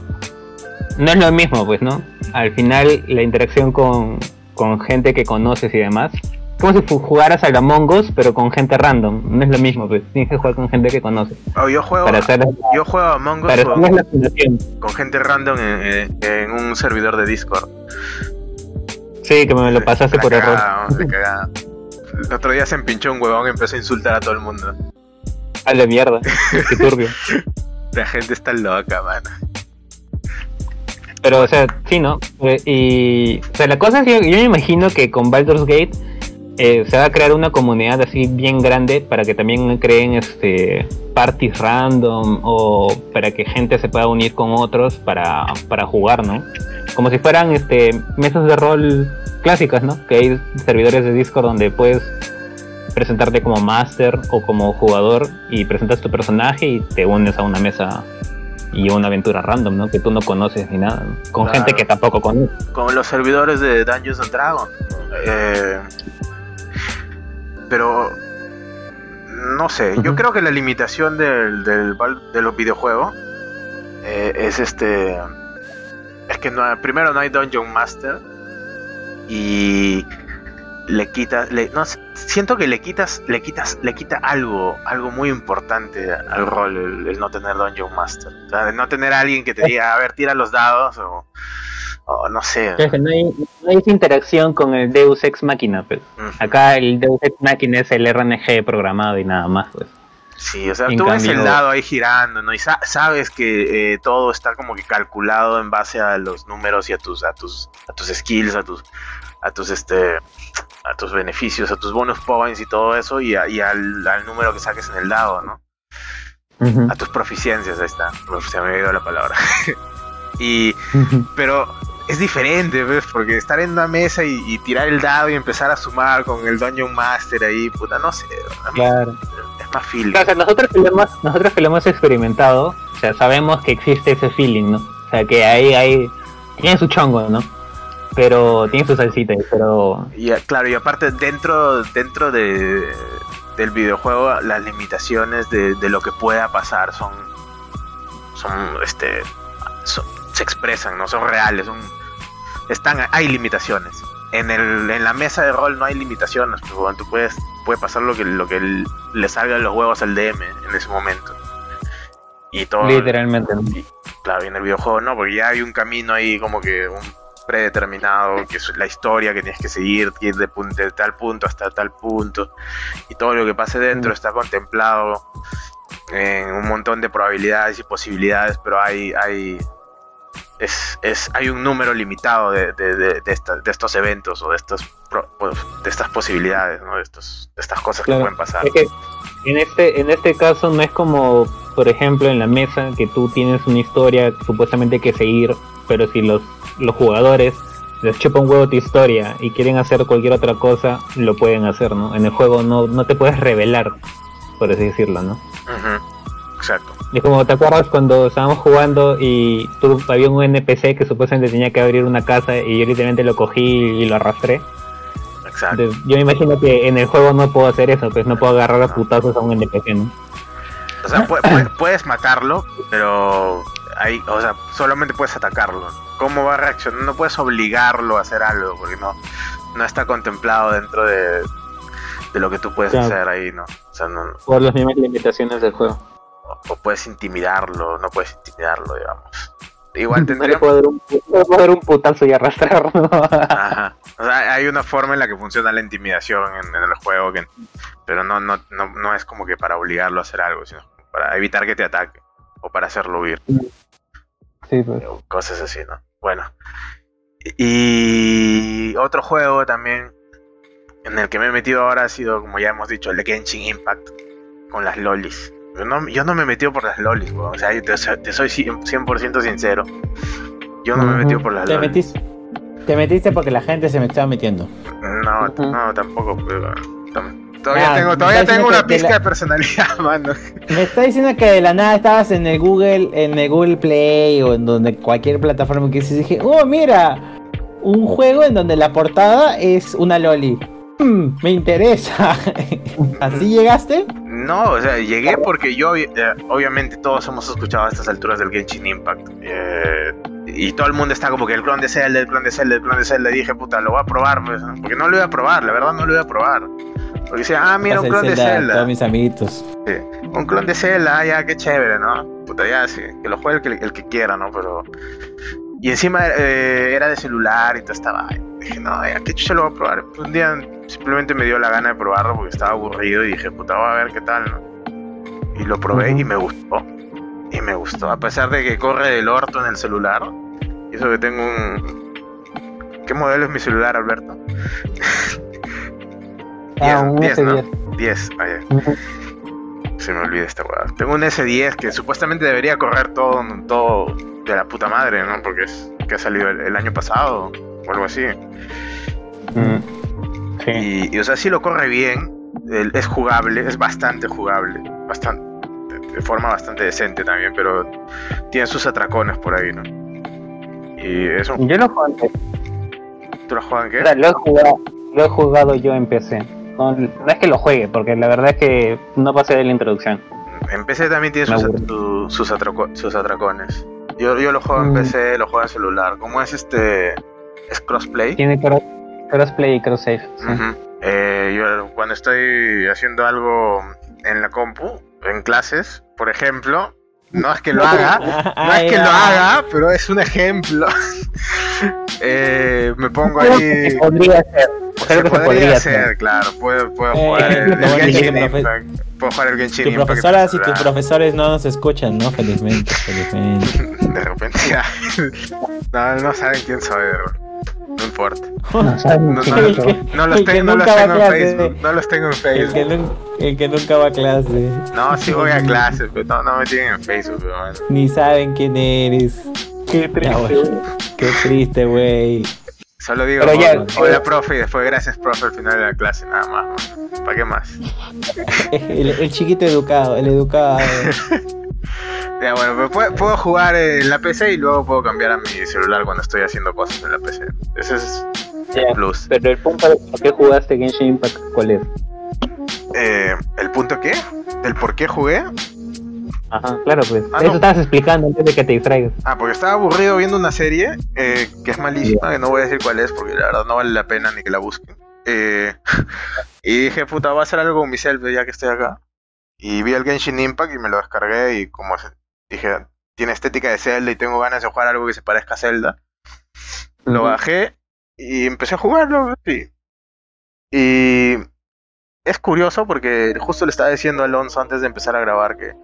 no es lo mismo, pues, ¿no? Al final, la interacción con, con gente que conoces y demás, como si jugaras al Among Us, pero con gente random, no es lo mismo, pues, tienes que jugar con gente que conoces, Oh, yo juego, para hacer, yo juego a Among Us para con, la gente random en, en- en un servidor de Discord. Sí, que me lo pasaste La por error. cagada, cagada. El otro día se empinchó un huevón y empezó a insultar a todo el mundo. A la mierda, <laughs> qué turbio. La gente está loca, mano. Pero, o sea, sí, ¿no? Eh, Y, o sea, la cosa es que yo, yo me imagino que con Baldur's Gate eh, se va a crear una comunidad así bien grande para que también creen este parties random o para que gente se pueda unir con otros para, para jugar, ¿no? Como si fueran este mesas de rol clásicas, ¿no? Que hay servidores de Discord donde puedes presentarte como master o como jugador y presentas tu personaje y te unes a una mesa y una aventura random, ¿no? Que tú no conoces ni nada, ¿no? Con Claro. gente que tampoco conoces. Con los servidores de Dungeons and Dragons. Eh, pero no sé, yo creo que la limitación del, del de los videojuegos eh, es este es que no, primero no hay Dungeon Master y le quitas le, no siento que le quitas le quitas le quita algo algo muy importante al rol el, el no tener Dungeon Master. O sea, de no tener a alguien que te diga a ver tira los dados o, o no sé Es que no hay, no hay esa interacción con el Deus Ex Machina, pues. Acá el Deus Ex Machina es el RNG programado y nada más, pues. Sí, o sea, En tú ves cambio- el dado ahí girando, ¿no? Y sa- sabes que eh, todo está como que calculado en base a los números y a tus, a tus, a tus skills, a tus, a tus este, a tus beneficios, a tus bonus points y todo eso, y, a- y al, al número que saques en el dado, ¿no? A tus proficiencias, ahí está. Se me había ido la palabra. <laughs> y, pero es diferente, ¿ves? Porque estar en una mesa y, y tirar el dado y empezar a sumar con el Dungeon Master ahí, puta, no sé. Claro. Es más feeling. Claro, o sea, nosotros que, lo hemos, nosotros que lo hemos experimentado, o sea, sabemos que existe ese feeling, ¿no? O sea, que ahí hay... Tiene su chongo, ¿no? Pero tiene su salsita, pero... Y a- claro, y aparte dentro, dentro de, del videojuego las limitaciones de, de lo que pueda pasar son, son este, son- se expresan, no son reales, son, están, hay limitaciones. En, el, en la mesa de rol no hay limitaciones, pues, tú puedes, puede pasar lo que, lo que le salga de los huevos al DM en ese momento. Y todo, Literalmente, claro, y en el videojuego no, porque ya hay un camino ahí como que un predeterminado, que es la historia que tienes que seguir, que ir de, de tal punto hasta tal punto, y todo lo que pase dentro Mm. está contemplado en un montón de probabilidades y posibilidades, pero hay, hay, es, es, hay un número limitado de, de, de, de esta- de estos eventos o de, pues, de estas posibilidades, ¿no? de, estos, de estas cosas Claro. que pueden pasar. Es que en este, en este caso no es como, por ejemplo, en la mesa que tú tienes una historia supuestamente que seguir, pero si los, los jugadores les chupa un huevo tu historia y quieren hacer cualquier otra cosa, lo pueden hacer, ¿no? En el juego no, no te puedes revelar, por así decirlo, ¿no? Ujú, Exacto. Y como te acuerdas cuando estábamos jugando y tú había un NPC que supuestamente tenía que abrir una casa y yo literalmente lo cogí y lo arrastré. Exacto. Entonces, yo me imagino que en el juego no puedo hacer eso, pues no puedo agarrar a putazos a un NPC, ¿no? O sea, pu- pu- puedes matarlo, pero ahí, o sea, solamente puedes atacarlo. ¿Cómo va a reaccionar? No puedes obligarlo a hacer algo, porque no, no está contemplado dentro de, de lo que tú puedes Claro. hacer ahí, ¿no? O sea, no, Por las mismas limitaciones del juego. O, puedes intimidarlo, no puedes intimidarlo, digamos. <laughs> Igual No le tendría... puedo dar un, no le puedo dar un putazo y arrastrarlo. <laughs> Ajá. O sea, hay una forma en la que funciona la intimidación en, en el juego, que, pero no, no, no, no es como que para obligarlo a hacer algo, sino para evitar que te ataque o para hacerlo huir. sí, pues. cosas así, ¿no? Bueno. Y otro juego también en el que me he metido ahora ha sido, como ya hemos dicho, el de Genshin Impact con las lolis. Yo no, yo no me he metido por las lolis, weón. o sea, yo te, te soy 100%, 100% sincero. Yo no me he metido por las Te lolis. metiste, te metiste porque la gente se me estaba metiendo. No, no, tampoco. pero, tam- Todavía tengo, todavía una pizca la- de personalidad, <laughs> mano. Me está diciendo que de la nada estabas en el Google, en el Google Play o en donde cualquier plataforma que hiciste. Dije, oh, mira, un juego en donde la portada es una loli. Hmm, me interesa. <laughs> ¿Así llegaste? No, o sea, llegué porque yo, eh, obviamente, todos hemos escuchado a estas alturas del Genshin Impact. eh, y todo el mundo está como que el clon de Zelda, el clon de Zelda, el clon de Zelda. Y dije, puta, lo voy a probar, pues, porque no lo iba a probar, la verdad no lo iba a probar. Porque decía, ah, mira, un clon de Zelda todos mis amiguitos. Sí, Un clon de Zelda, ah, ya, qué chévere, ¿no? Puta, ya, sí, que lo juegue el que, el que quiera, ¿no? Pero. Y encima eh, era de celular y todo estaba. Dije, no, ya, qué chucho lo voy a probar. Un día simplemente me dio la gana de probarlo porque estaba aburrido y dije, puta, voy a ver qué tal, ¿no? Y lo probé y me gustó. Y me gustó, a pesar de que corre del orto en el celular. Y eso que tengo un. ¿Qué modelo es mi celular, Alberto? <laughs> Ah, un 10, ¿no? S10. 10, vaya. Ujú. Se me olvida esta weá. Tengo un S10 que supuestamente debería correr todo, todo de la puta madre, ¿no? Porque es que ha salido el, el año pasado o algo así. Mm. Sí. Y, y, o sea, sí lo corre bien, es jugable, es bastante jugable, bastante, de, forma bastante decente también, pero tiene sus atracones por ahí, ¿no? Y eso, Yo lo juego en PC. ¿tú lo juegas en qué? lo he jugado, lo he jugado yo en PC. No, no es que lo juegue, porque la verdad es que no pasé de la introducción. En PC también tiene sus, su- sus, atraco- sus atracones. Yo, yo lo juego en Mm. PC, lo juego en celular. Como es este, es crossplay. Tiene cross- crossplay y cross save. sí. Eh, yo cuando estoy haciendo algo en la compu, en clases, por ejemplo, no es que lo haga, <laughs> no es que lo haga, pero es un ejemplo. <laughs> Eh, me pongo ahí. se podría hacer. Se Creo que se podría podría hacer, claro. Puedo, puedo Eh, jugar el, <laughs> Genshin Impact. Puedo jugar el Genshin Tu Impact. en profesoras y tus celular. profesores no nos escuchan, ¿no? Felizmente, felizmente. De repente ya. No, no saben quién soy, bro. No importa. No los, tengo, no los en. Facebook. No los tengo en El que, Facebook. el que nunca va a clase. No, sí voy a clase, pero no, no me tienen en Facebook, pero bueno. Ni saben quién eres. Qué Ya, bueno. Qué triste, güey. Solo digo, Pero ya, hola, hola, eh, profe, y después gracias, profe, al final de la clase, nada más. man. ¿Para qué más? <laughs> El, el chiquito educado, el educado. <laughs> Ya, bueno, pero puedo, puedo jugar en la PC y luego puedo cambiar a mi celular cuando estoy haciendo cosas en la PC. Ese es el plus. Pero el punto de por qué jugaste Genshin Impact, ¿cuál es? Eh, ¿El punto qué? ¿Del por qué jugué? Ajá, claro, pues. Ah, Eso no. estabas explicando antes de que te distraigas. Ah, porque estaba aburrido viendo una serie eh, que es malísima, que no voy a decir cuál es porque la verdad no vale la pena ni que la busquen. Eh, <laughs> y dije, puta, voy a hacer algo con mi selfie ya que estoy acá. Y vi el Genshin Impact y me lo descargué y como dije, tiene estética de Zelda y tengo ganas de jugar algo que se parezca a Zelda. Lo bajé y empecé a jugarlo. sí. Y es curioso porque justo le estaba diciendo a Alonso antes de empezar a grabar que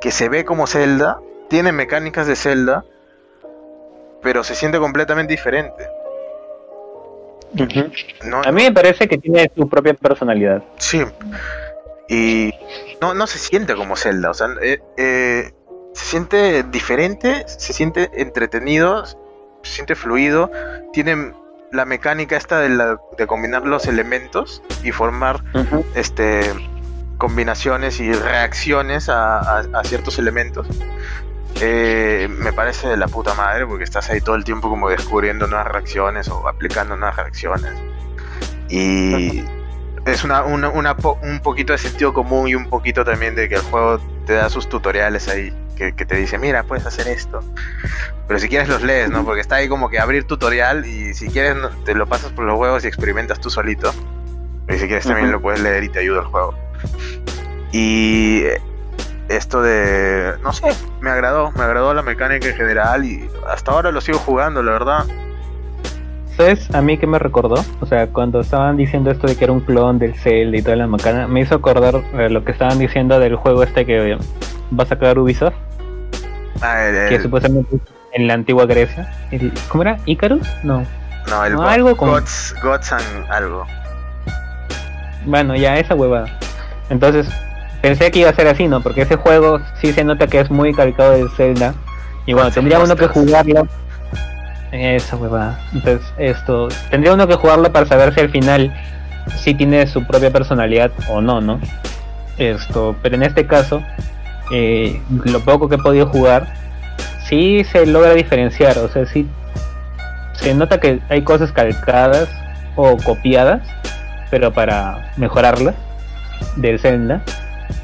que se ve como Zelda, tiene mecánicas de Zelda, pero se siente completamente diferente. No, A mí me parece que tiene su propia personalidad. Sí. Y no, no se siente como Zelda, o sea, eh, eh, se siente diferente, se siente entretenido, se siente fluido, tiene la mecánica esta de, la- de combinar los elementos y formar este combinaciones y reacciones a, a- a ciertos elementos. Eh, me parece de la puta madre porque estás ahí todo el tiempo como descubriendo nuevas reacciones o aplicando nuevas reacciones. Y es una, una- una po- un poquito de sentido común y un poquito también de que el juego te da sus tutoriales ahí que, que te dice, mira, puedes hacer esto. Pero si quieres los lees, ¿no? Porque está ahí como que abrir tutorial y si quieres te lo pasas por los huevos y experimentas tú solito. Y si quieres también lo puedes leer y te ayuda el juego. Y esto de, no sé, me agradó, me agradó la mecánica en general y hasta ahora lo sigo jugando, la verdad. ¿Sabes a mí qué me recordó? O sea, cuando estaban diciendo esto de que era un clon del Zelda y toda la macana, me hizo acordar eh, lo que estaban diciendo del juego este que va a sacar Ubisoft, Ah, el- que el- supuestamente es en la antigua Grecia. El- ¿Cómo era? ¿Icarus? No. no, el no, Go- algo con- Gods, Gods and algo. Bueno, ya esa hueva. Entonces, pensé que iba a ser así, ¿no? Porque ese juego sí se nota que es muy calcado del Zelda. Y bueno, tendría uno que jugarlo. Esa hueva. Entonces, esto. Tendría uno que jugarlo para saber si al final sí tiene su propia personalidad o no, ¿no? Esto. Pero en este caso, eh, lo poco que he podido jugar, sí se logra diferenciar. O sea, sí. Se nota que hay cosas calcadas o copiadas pero para mejorarla del Zelda.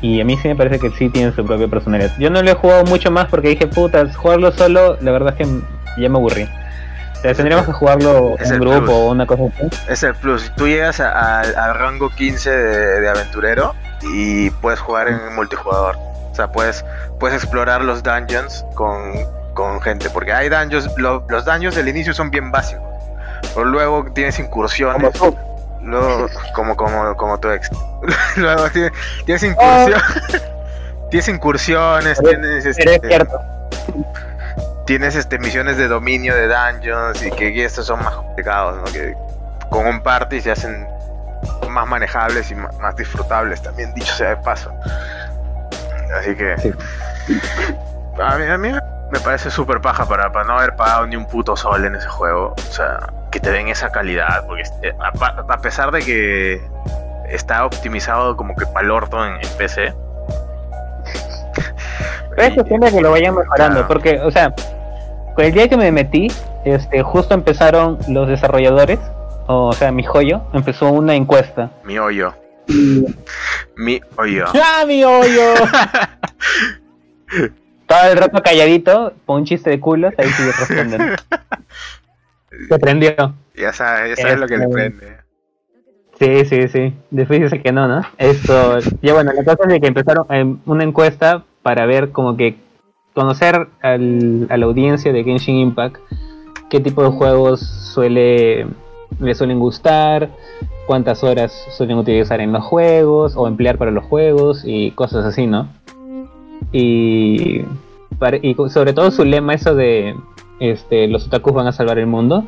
Y a mí sí me parece que sí tiene su propia personalidad. Yo no lo he jugado mucho más porque dije, putas, jugarlo solo, la verdad es que ya me aburrí. O sea, tendríamos que jugarlo Es en grupo plus. o una cosa así. Es el plus. Si Tú llegas al rango 15 de, de aventurero y puedes jugar en multijugador. O sea, puedes, puedes explorar los dungeons con, con gente. Porque hay dungeons, lo- los dungeons del inicio son bien básicos. Pero luego tienes incursiones. Luego, como, como, como tu ex. <laughs> luego tienes, tienes incursión- <laughs> tienes incursiones, tienes, este, cierto. tienes este misiones de dominio de dungeons y que estos son más complicados, ¿no? Que con un party se hacen más manejables y más disfrutables también, dicho sea de paso. Así que Sí. a, mí, a mí me parece súper paja para, para no haber pagado ni un puto sol en ese juego. O sea, que te den esa calidad, porque este, a, a pesar de que está optimizado como que para el orto en, en PC. Pero es cuestión de que lo vayan mejorando, Claro. porque, o sea, con el día que me metí, este, justo empezaron los desarrolladores, o sea, mi joyo, empezó una encuesta. Mi hoyo. Mi hoyo. <laughs> ¡Ah, mi hoyo! Todo el rato calladito, con un chiste de culos, ahí sigue respondiendo. <laughs> Se prendió. Ya sabes, ya sabes lo que le Este, prende. Sí, sí, sí. Dice que no, ¿no? Esto, ya bueno, la cosa es de que empezaron eh, una encuesta para ver como que conocer al- a la audiencia de Genshin Impact qué tipo de juegos suele le suelen gustar, cuántas horas suelen utilizar en los juegos o emplear para los juegos y cosas así, ¿no? Y, y sobre todo su lema eso de este los otakus van a salvar el mundo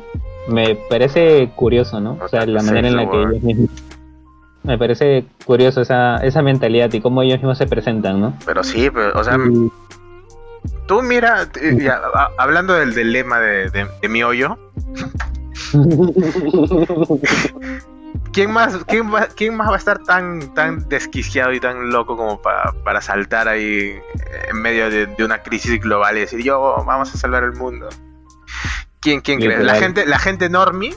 me parece curioso, ¿no? O sea, la manera en la que ellos mismos me parece curioso esa, esa mentalidad y cómo ellos mismos se presentan, ¿no? Pero sí, pero, o sea, Y- tú mira, ya, hablando del, del lema de, de- de mi hoyo, <laughs> ¿quién más, quién, va, quién más va a estar tan, tan desquiciado y tan loco como pa- para saltar ahí en medio de, de una crisis global y decir, yo, vamos a salvar el mundo? ¿Quién, quién crees? ¿La gente, ¿La gente normie?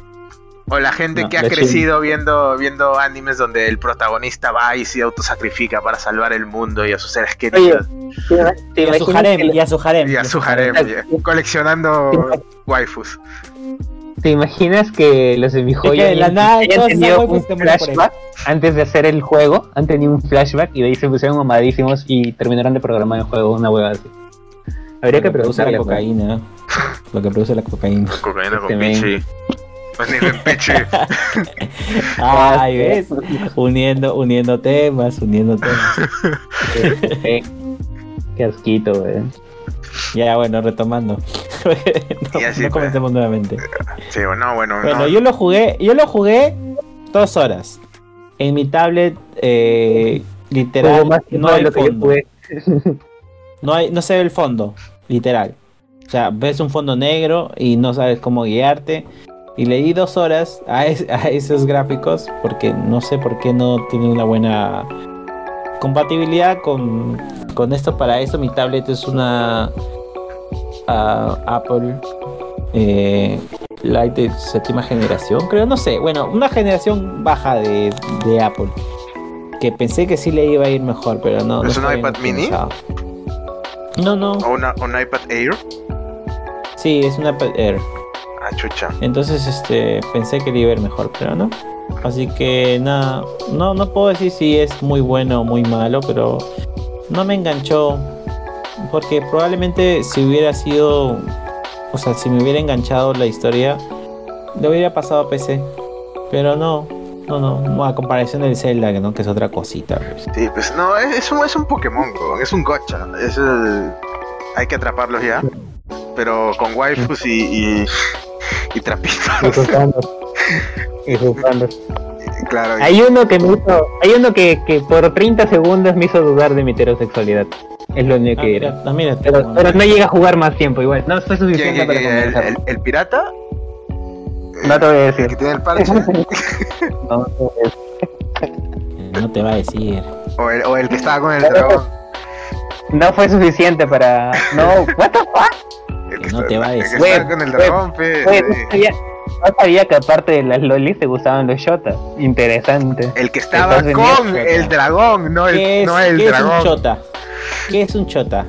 ¿O la gente No, que ha crecido viendo, viendo animes donde el protagonista va y se autosacrifica para salvar el mundo y a sus seres queridos? ¿Te Y a su harem, que- y a su harem. Y a su harem, ya, coleccionando waifus. ¿Te imaginas que los de mi joya de la nada hayan tenido un flashback antes de hacer el juego? Han tenido un flashback y de ahí se pusieron mamadísimos y terminaron de programar el juego, una hueva así. Habría que Lo que produce preguntarle. la cocaína. Lo que produce la cocaína. Cocaína con Este pichi. Ni con pichi. <laughs> Ay, ¿ves? Uniendo, uniendo temas, uniendo temas. <laughs> Qué asquito, weón. Ya, bueno, retomando. <laughs> no, Y así, no pues. comencemos nuevamente. Sí, no, bueno, Bueno, no. yo lo jugué, yo lo jugué dos horas. En mi tablet, eh, literal, más no hay fondo. No, hay, no se ve el fondo, literal. O sea, ves un fondo negro y no sabes cómo guiarte. Y le di dos horas a, es- a esos gráficos porque no sé por qué no tiene una buena compatibilidad con, con esto. Para eso mi tablet es una ah, Apple eh, Light de séptima generación, creo, no sé. Bueno, una generación baja de, de Apple. Que pensé que sí le iba a ir mejor, pero no. no ¿Es un iPad mini? No, no. O una, un iPad Air. Sí, es una iPad Air. Chucha. Entonces, este, pensé que le iba a ir mejor, pero no. Así que nada, no, no puedo decir si es muy bueno o muy malo, pero no me enganchó. Porque probablemente si hubiera sido, o sea, si me hubiera enganchado la historia, le hubiera pasado a PC. Pero no, no, no, a comparación del Zelda, ¿no? que es otra cosita. pues. Sí, pues no, es, es un, es un Pokémon, es un gocha. Es el... Hay que atraparlos ya. Pero con waifus y, y, y Y trapitos. jugando. Y jugando. claro. y- Hay uno que me hizo, hay uno que, que por 30 segundos me hizo dudar de mi heterosexualidad. Es lo único Ah, que era. mira, ah, mira, Pero, pero no llega a jugar más tiempo igual. No fue ¿Quién, suficiente para el, el- el pirata? No te voy a ¿El que decir. tiene el parche? <laughs> <laughs> No, te voy a decir. no te va a decir. o, el, o el que estaba con el dragón? No fue suficiente para. No, what the fuck? Que que no te va a <laughs> que decir. Güey, con el güey, dragón, pe, Oye, sí. no sabía, no sabía que aparte de las lolis te gustaban los shotas. Interesante. El que estaba Entonces, con el dragón, no ¿Qué el, es, no el qué es un dragón. chota? ¿Qué es un chota?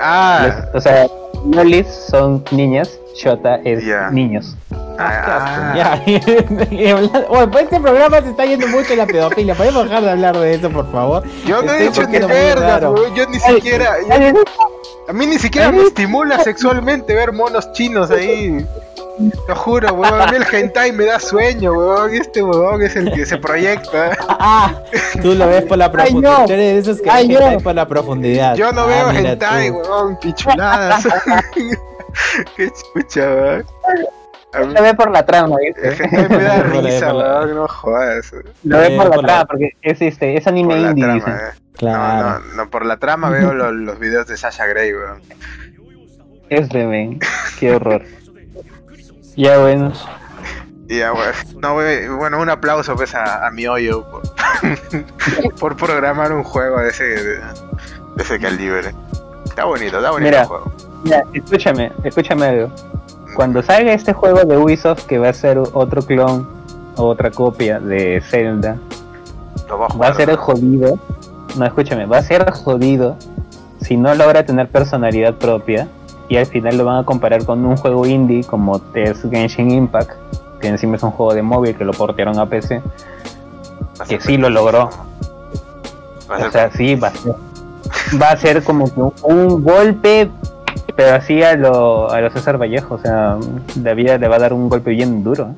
Ah, O sea, lolis son niñas, shota es Ya. niños. ah, Ya, <laughs> y hablando- Oye, pues este programa se está yendo mucho en la pedofilia. ¿Podemos dejar de hablar de eso, por favor? Yo no he dicho muy verga, yo ni siquiera, yo- a mí ni siquiera me estimula sexualmente ver monos chinos ahí. Te juro, weón, a mí el hentai me da sueño, weón, este weón es el que se proyecta. Ah, tú lo ves por la Ay, profundidad. no. Tú eres de esos que Ay, no. hentai por la profundidad. Yo no Ah, veo hentai, tú. weón, pichuladas. <laughs> Qué chucha, weón. Lo ve por la trama, ¿viste? me da <laughs> risa, weón, no jodas. Lo ve por la trama, porque es este, es anime Por la indie, eh. Claro. No, no, no, por la trama veo lo- los videos de Sasha Grey, weón. Este, men. <laughs> Qué horror. Ya bueno. Ya, weón. No, weón, bueno, un aplauso pues a, a mi hoyo por, <laughs> por programar un juego de ese, de, de ese calibre. Está bonito, está bonito Mira. el juego. Ya, escúchame, escúchame algo. Cuando salga este juego de Ubisoft que va a ser otro clon o otra copia de Zelda, a va a ser jodido. No, escúchame, va a ser jodido si no logra tener personalidad propia y al final lo van a comparar con un juego indie como es Genshin Impact, que encima es un juego de móvil que lo portearon a PC. A que sí lo logró. Va O sea, sí, va a ser, va a ser como que un, un golpe, pero así a lo, a lo César Vallejo. O sea, la vida le va a dar un golpe bien duro.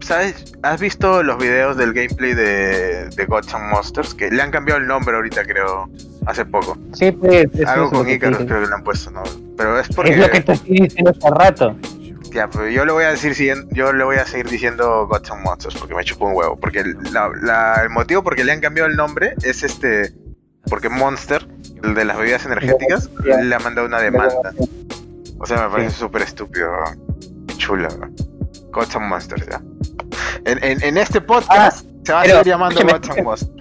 ¿Sabes? ¿Has visto los videos del gameplay de, de Gods and Monsters? Que le han cambiado el nombre ahorita, creo, hace poco. Sí, pues, Algo es lo con Icarus creo que le han puesto, ¿no? Pero es porque... Es lo que te estoy diciendo hace rato. Ya, pero yo le voy a decir yo le voy a seguir diciendo Gods and Monsters porque me chupó un huevo. Porque el, la- la- el motivo por que le han cambiado el nombre es este. Porque Monster, el de las bebidas energéticas, le ha mandado una demanda. O sea, me parece súper estúpido. Chula. Gods and Monsters, ya. En, en, en este podcast se va a seguir llamando Gods and Monsters.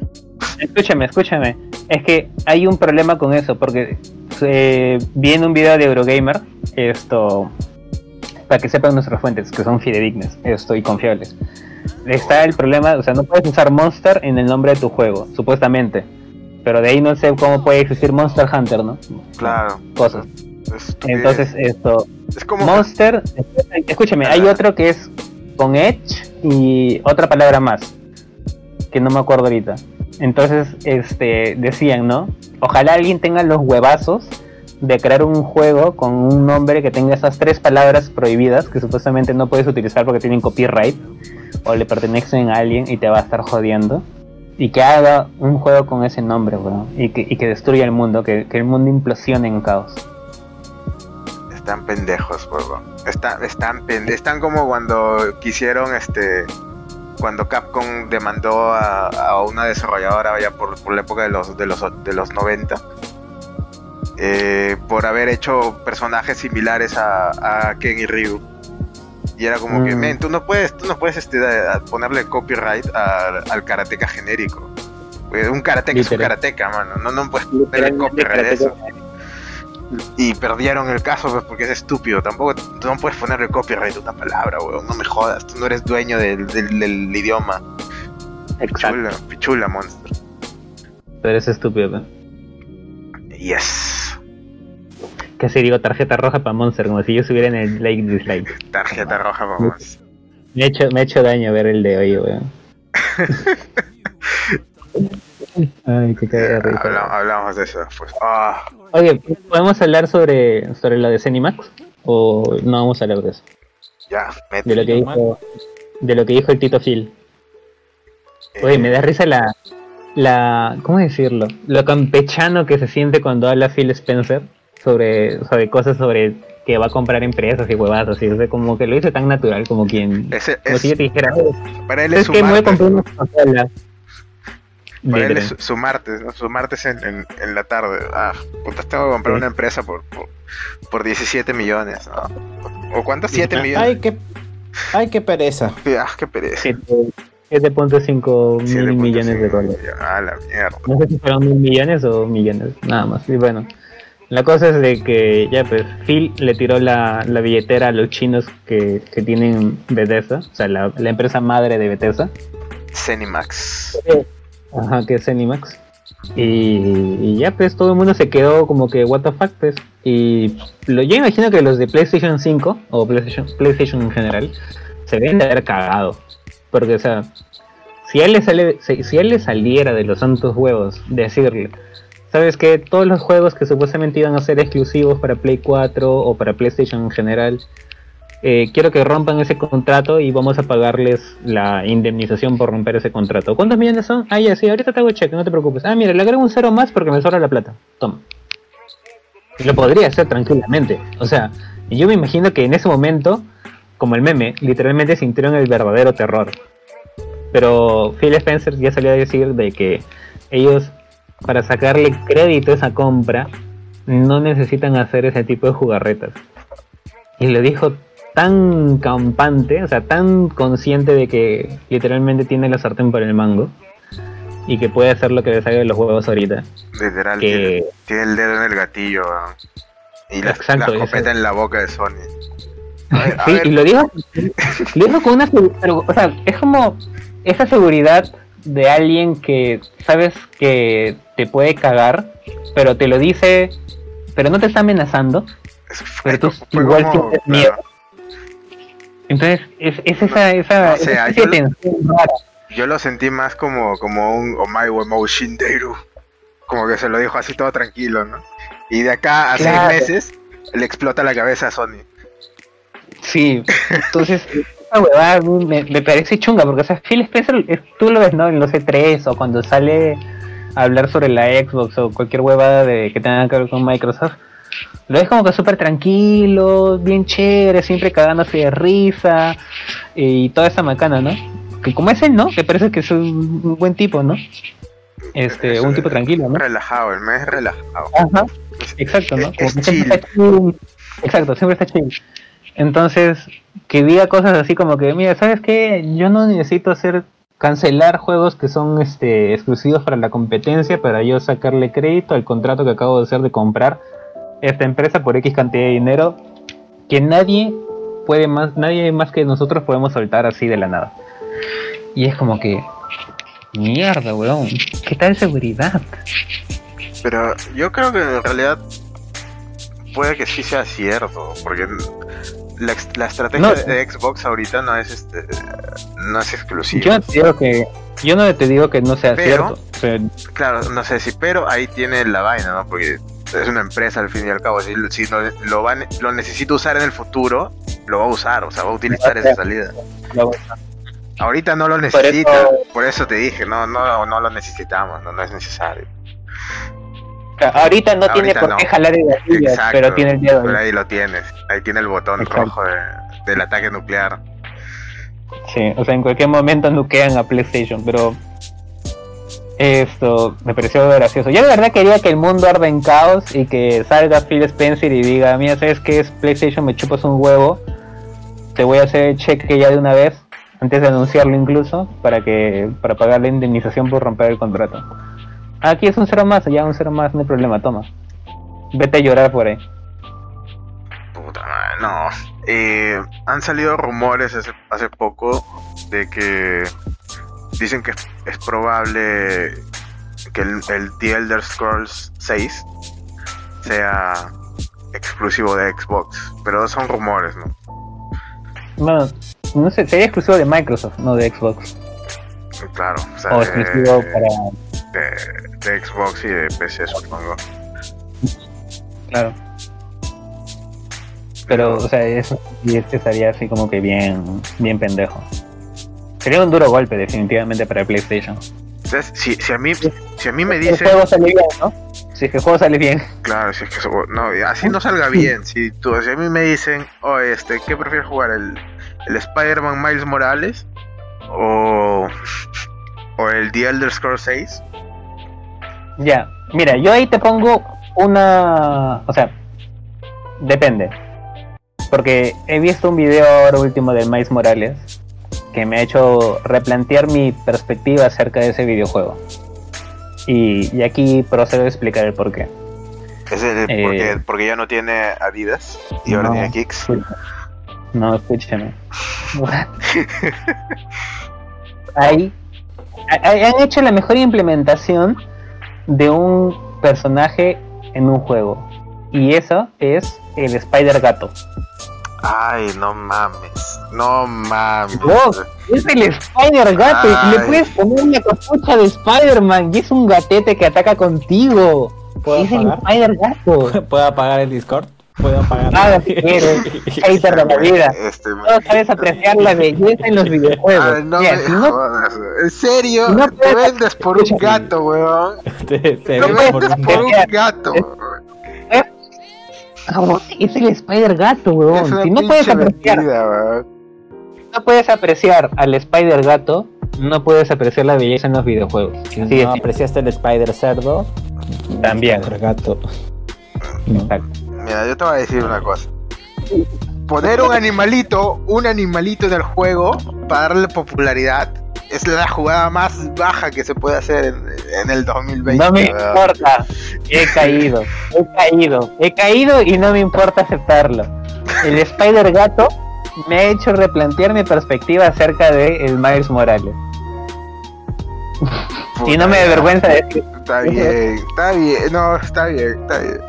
Escúchame, escúchame. Es que hay un problema con eso, porque eh, vi en un video de Eurogamer, esto, para que sepan nuestras fuentes, que son fidedignas, esto, y confiables. Está el problema, o sea, no puedes usar Monster en el nombre de tu juego, supuestamente. Pero de ahí no sé cómo puede existir Monster Hunter, ¿no? Claro. Cosas. estupidez. Entonces, esto, es como. Monster, escúchame, hay otro que es con Edge y otra palabra más, que no me acuerdo ahorita. Entonces, este, decían, ¿no? Ojalá alguien tenga los huevazos de crear un juego con un nombre que tenga esas tres palabras prohibidas que supuestamente no puedes utilizar porque tienen copyright o le pertenecen a alguien y te va a estar jodiendo. Y que haga un juego con ese nombre, weón. Y que, y que destruya el mundo, que, que el mundo implosione en caos. Están pendejos, huevón. Están, están, están como cuando quisieron, este, cuando Capcom demandó a, a una desarrolladora ya por, por la época de los, de los, de los 90. eh, por haber hecho personajes similares a, a Ken y Ryu. Y era como que, Mm. men, tú no puedes, tú no puedes este, a- a ponerle copyright al- al karateka genérico. Un karateka es un karateka, mano. No, no puedes ponerle copyright a eso. Y perdieron el caso pues, porque es estúpido. Tampoco tú no puedes ponerle copyright a una palabra, weón. No me jodas. Tú no eres dueño del, del, del idioma. Pichula, pichula, monster. Pero es estúpido, weón. Yes. Casi digo tarjeta roja para Monster, como si yo estuviera en el like dislike. <laughs> Tarjeta roja, vamos. Me ha hecho, me ha hecho daño ver el de hoy, weón. <laughs> Ay, qué cagada de risa. Habla- hablamos de eso después. Ah, Oye, ¿podemos hablar sobre, sobre lo de Zenimax? ¿O no vamos a hablar de eso? ya, mete. De lo que dijo, de lo que dijo el Tito Phil. Oye, Eh, me da risa la, la, ¿cómo decirlo? Lo campechano que se siente cuando habla Phil Spencer sobre, sobre cosas sobre que va a comprar empresas y huevadas así. O sea, como que lo dice tan natural como quien, como es, si yo te dijera, "Eh, para él es es su que me voy a martes. comprar una consola. Para él es su, su martes, ¿no? Su martes en, en, en la tarde. Ah, puta, tengo que comprar Sí. una empresa por, por, por 17 millones, ¿no? ¿O cuánto? 7 Ah, millones. Ay, qué, ay, qué pereza. Ah, qué pereza. Siete- 7.5 mil 7.5 millones de dólares. Ah, la mierda. No sé si fueron mil millones o millones, nada más. Y bueno, la cosa es de que ya pues Phil le tiró la, la billetera a los chinos que, que tienen Bethesda, o sea, la, la empresa madre de Bethesda, Cenimax. ajá, que es Zenimax. Y, y ya pues todo el mundo se quedó como que what the fuck pues. Y lo, yo imagino que los de PlayStation 5 o PlayStation, PlayStation en general se deben de haber cagado. Porque o sea, si a él le sale, si, si a él le saliera de los santos huevos decirle, sabes que todos los juegos que supuestamente iban a ser exclusivos para Play 4 o para PlayStation en general, eh, quiero que rompan ese contrato y vamos a pagarles la indemnización por romper ese contrato. ¿Cuántos millones son? Ah, ya, sí, ahorita te hago cheque, no te preocupes. Ah, mira, le agrego un cero más porque me sobra la plata. Toma. Lo podría hacer tranquilamente. O sea, yo me imagino que en ese momento, como el meme, literalmente sintieron el verdadero terror. Pero Phil Spencer ya salió a decir de que ellos, para sacarle crédito a esa compra, no necesitan hacer ese tipo de jugarretas. Y lo dijo tan campante, o sea, tan consciente de que literalmente tiene la sartén por el mango y que puede hacer lo que le salga de los huevos ahorita. Literal, Que- tiene, tiene el dedo en el gatillo. Y la, Exacto, la escopeta en la boca de Sony. Ver, Sí, y lo dijo, lo dijo con una pero, o sea, es como esa seguridad de alguien que sabes que te puede cagar, pero te lo dice, pero no te está amenazando. es- pero tú fue igual como- sientes miedo. Entonces, es, es esa, esa, o sea, esa yo lo- tensión rara. Yo lo sentí más como, como un Omai Wemou Shinderu. Como que se lo dijo así todo tranquilo, ¿no? Y de acá a Claro. seis meses le explota la cabeza a Sony. Sí, <laughs> entonces, esa huevada me, me parece chunga, porque, o sea, Phil Spencer, es- tú lo ves, ¿no? En los E3 o cuando sale hablar sobre la Xbox o cualquier huevada de que tenga que ver con Microsoft, lo ves como que súper tranquilo, bien chévere, siempre cagándose de risa y toda esa macana, ¿no? Que como es él, ¿no? Me parece que es un buen tipo, ¿no? Este, Es- un tipo tranquilo, ¿no? Relajado, el mes relajado. Ajá, exacto, ¿no? Es- Como es que siempre está chill. Exacto, siempre está chill. Entonces, que diga cosas así como que, mira, ¿sabes qué? Yo no necesito hacer cancelar juegos que son este exclusivos para la competencia para yo sacarle crédito al contrato que acabo de hacer de comprar esta empresa por X cantidad de dinero que nadie puede más, nadie más que nosotros podemos soltar así de la nada. Y es como que mierda, weón, ¿qué tal seguridad? Pero yo creo que en realidad puede que sí sea cierto, porque la, la estrategia No. de Xbox ahorita no es este no es exclusiva. Yo no te digo que, yo no te digo que no sea Pero- cierto. Claro, no sé si, pero ahí tiene la vaina, ¿no? Porque es una empresa al fin y al cabo. Si, si lo, lo, va, lo necesita usar en el futuro, lo va a usar, o sea, va a utilizar esa salida. Ahorita no lo eso- necesita, por eso te dije, no, no, no lo necesitamos, no, no es necesario. Ahorita no tiene por no. qué jalar el gatillo, pero tiene el dedo. ahí. ahí lo tienes, ahí tiene el botón Exacto. rojo de- del ataque nuclear. Sí, o sea, en cualquier momento nuquean a PlayStation, pero esto me pareció gracioso. Yo de verdad quería que el mundo arde en caos y que salga Phil Spencer y diga, mira, ¿sabes qué es PlayStation? Me chupas un huevo, te voy a hacer el cheque ya de una vez, antes de anunciarlo incluso, para que para pagar la indemnización por romper el contrato. Aquí es un cero más, ya un cero más, no hay problema, toma. Vete a llorar por ahí. Puta madre, no. Eh, han salido rumores hace, hace poco de que dicen que es, es probable que el, el The Elder Scrolls 6 sea exclusivo de Xbox, pero son rumores, ¿no? Bueno, no sé, sería exclusivo de Microsoft, no de Xbox. Claro, o sea, O exclusivo para de- de Xbox y de PC, supongo. Claro. Pero, o sea, eso sí este estaría así como que bien, bien pendejo. Sería un duro golpe, definitivamente, para el PlayStation. Entonces, si, si a mí, si a mí me El dicen, juego sale bien, ¿no? Si es que el juego sale bien. claro, si es que no, así no salga bien. Si, tú, si a mí me dicen, oh, este, ¿qué prefieres jugar? ¿El, el Spider-Man Miles Morales? ¿O, o el The Elder Scrolls 6? Ya, mira, yo ahí te pongo una... O sea, depende. Porque he visto un video ahora último del Miles Morales que me ha hecho replantear mi perspectiva acerca de ese videojuego. Y, y aquí procedo a explicar el porqué. Es el- Eh. porque, porque ya no tiene Adidas y ahora No. tiene Kicks. No, escúchame. <laughs> Ahí han hecho la mejor implementación de un personaje en un juego. Y eso es el Spider Gato. Ay, no mames. No mames. Vos, es el Spider Gato. y Le Ay. puedes poner una capucha de Spider-Man y es un gatete que ataca contigo. ¿Puedo Es el? Spider Gato. <laughs> ¿Puedo apagar el Discord? ¿Puedo apagar? Haga si quieres. Hater de la vida. Este, No sabes apreciar la belleza en los videojuegos. Ay, no Mira, me si no jodas. En serio, no te puedes- vendes por un gato, weón. <laughs> Te- te Te por vendes un por un gato. Ah, Es el Spider Gato, weón. Si no puedes apreciar, mentira, no puedes apreciar al Spider Gato, no puedes apreciar la belleza en los videojuegos. Si no apreciaste el Spider Cerdo, También. el gato. ¿no? Exacto. Mira, yo te voy a decir una cosa. Poner un animalito, un animalito en el juego para darle popularidad es la jugada más baja que se puede hacer en, en el 2020. No me importa. He caído, he caído, he caído y no me importa aceptarlo. El Spider Gato me ha hecho replantear mi perspectiva acerca de el Miles Morales. y no me avergüenza decir, Está bien, está bien, no, está bien, está bien.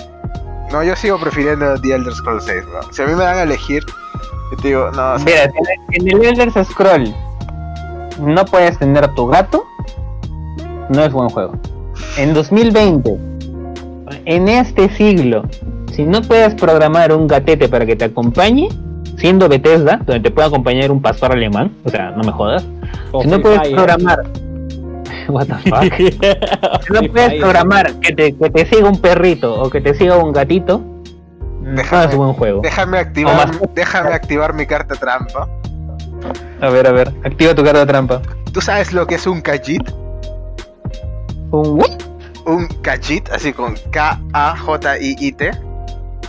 No, yo sigo prefiriendo The Elder Scrolls 6, weón. Si a mí me dan a elegir, yo te digo, no, mira, en el Elder Scroll no puedes tener tu gato, no es buen juego. En 2020, en este siglo, si no puedes programar un gatete para que te acompañe, siendo Bethesda, donde te puede acompañar un pastor alemán, o sea, no me jodas, O si no puedes Fire. <laughs> what the fuck, <laughs> si no puedes programar que te, que te siga un perrito o que te siga un gatito, no Déjame- es buen juego. déjame activar, más- déjame activar mi carta trampa. A ver, a ver, activa tu carta trampa. ¿Tú sabes lo que es un kajit? ¿Un what? Un kajit, así con K-A-J-I-I-T,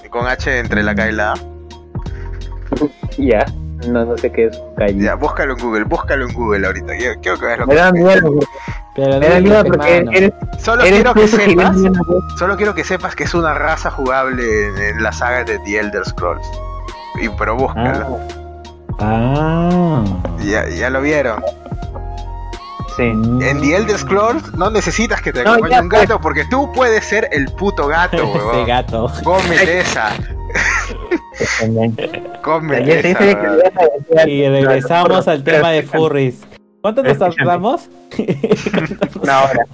y con H entre la K y la A. Ya, no, no sé qué es un calle. Ya, búscalo en Google, búscalo en Google ahorita. Quiero, quiero que veas lo Me que da es. miedo. Pero me da dile, miedo pe, porque mano. eres, Solo eres quiero que ese sepas, que sepas que es una raza jugable en, en la saga de The Elder Scrolls. Y, pero búscalo. Ah. Ya, ya lo vieron. Sí. En The Elder Scrolls no necesitas que te No, acompañe ya, un gato porque tú puedes ser el puto gato, <laughs> Ese weón. gato. Cómete esa, cómete esa. Y regresamos al tema de furries. ¿Cuánto nos tardamos? <laughs> <laughs> Una hora,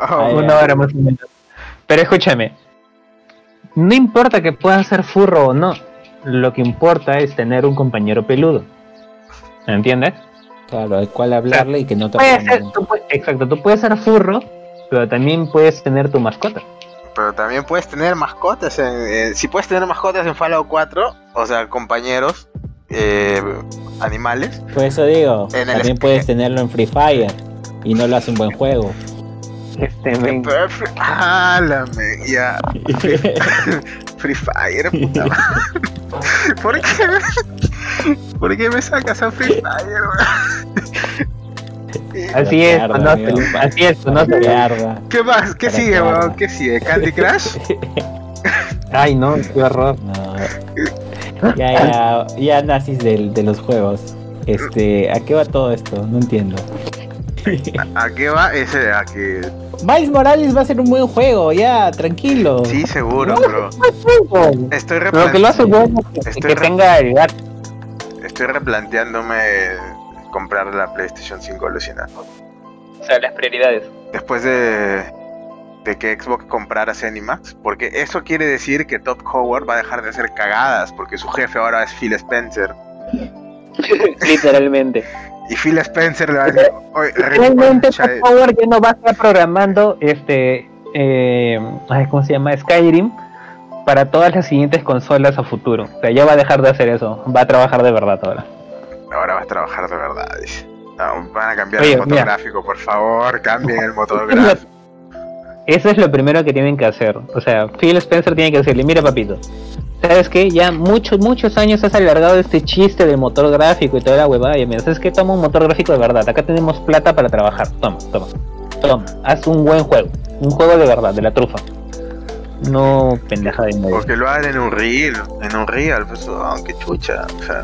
Oh, Ay, una hora más o menos. Pero escúchame, no importa que puedas ser furro o no, lo que importa es tener un compañero peludo. ¿Me entiendes? Claro, al cual hablarle y que no te ser, tú puedes- exacto, tú puedes ser furro, pero también puedes tener tu mascota. Pero también puedes tener mascotas. En, eh, si puedes tener mascotas en Fallout 4, o sea, compañeros, eh, animales. Por eso digo, En el también es- puedes tenerlo en Free Fire y no lo hace un buen juego. Este, Pero, ¡Álame! Ya. <laughs> Free Fire, puta madre. ¿Por qué? ¿Por qué me sacas a Free Fire, así es, Mierda, conócelo, amigo. así es, conócelo. Mierda. ¿Qué más? ¿Qué Para sigue, que weón? ¿Qué sigue? ¿Candy Crush? <laughs> Ay, no, qué horror. No. Ya, ya, ya nazis del- de los juegos. Este, ¿a qué va todo esto? No entiendo. ¿A qué va? Ese, a que. Miles Morales va a ser un buen juego, ya, tranquilo. Sí, seguro, bro. Estoy, Lo que lo hace bueno es que, Estoy que re- tenga el gato. estoy replanteándome comprar la PlayStation 5 alucinada. O sea, las prioridades. Después de, de que Xbox comprara Zenimax, porque eso quiere decir que Todd Howard va a dejar de hacer cagadas, porque su jefe ahora es Phil Spencer. <laughs> Literalmente. Y Phil Spencer le va a decir, Realmente reconcha de-". Power ya no va a estar programando este eh, ¿cómo se llama? Skyrim para todas las siguientes consolas a futuro. O sea, ya va a dejar de hacer eso. Va a trabajar de verdad ahora. ahora vas a trabajar de verdad, dice. No, van a cambiar Oye, el motor mira. gráfico, por favor, cambien el motor <laughs> gráfico. Eso es lo primero que tienen que hacer. O sea, Phil Spencer tiene que decirle, mira papito, ¿sabes qué? Ya muchos, muchos años has alargado este chiste del motor gráfico y toda la huevada. Y mira, ¿sabes qué? Toma un motor gráfico de verdad. Acá tenemos plata para trabajar. Toma, toma. Toma. Haz un buen juego. Un juego de verdad, de la trufa. No pendeja de medio. O que lo hagan en un reel, en un real, pues, aunque chucha, o sea,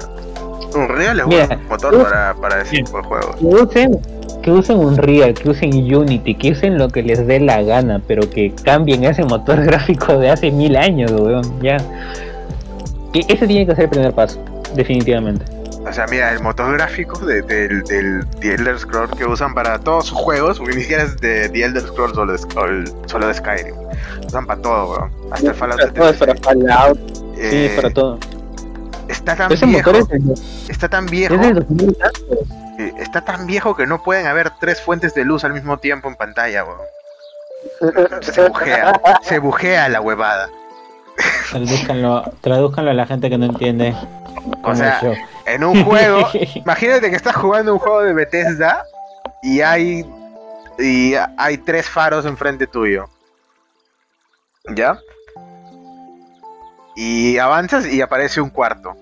un real es buen motor para, para ese Mira. tipo de juegos. Que usen, que usen Unreal, que usen Unity, que usen lo que les dé la gana, pero que cambien ese motor <laughs> gráfico de hace mil años, weón, ya. Que ese tiene que ser el primer paso, definitivamente. O sea, mira, el motor gráfico de- del, del The Elder Scrolls que usan para todos sus juegos, porque ni siquiera es de The Elder Scrolls de, o- solo de Skyrim. Usan para todo, weón. Hasta el Fallout Para todo, es para 76. Fallout, Eh, sí, para todo. Está tan Ese viejo, motor es, del- está tan viejo, es del 2000 y tantos. eh, está tan viejo que no pueden haber tres fuentes de luz al mismo tiempo en pantalla, weón. Se bujea, se bujea la huevada. Tradúzcanlo, tradúzcanlo a la gente que no entiende. O sea, yo. en un juego, <laughs> imagínate que estás jugando un juego de Bethesda y hay y hay tres faros enfrente tuyo. ¿Ya? Y avanzas y aparece un cuarto.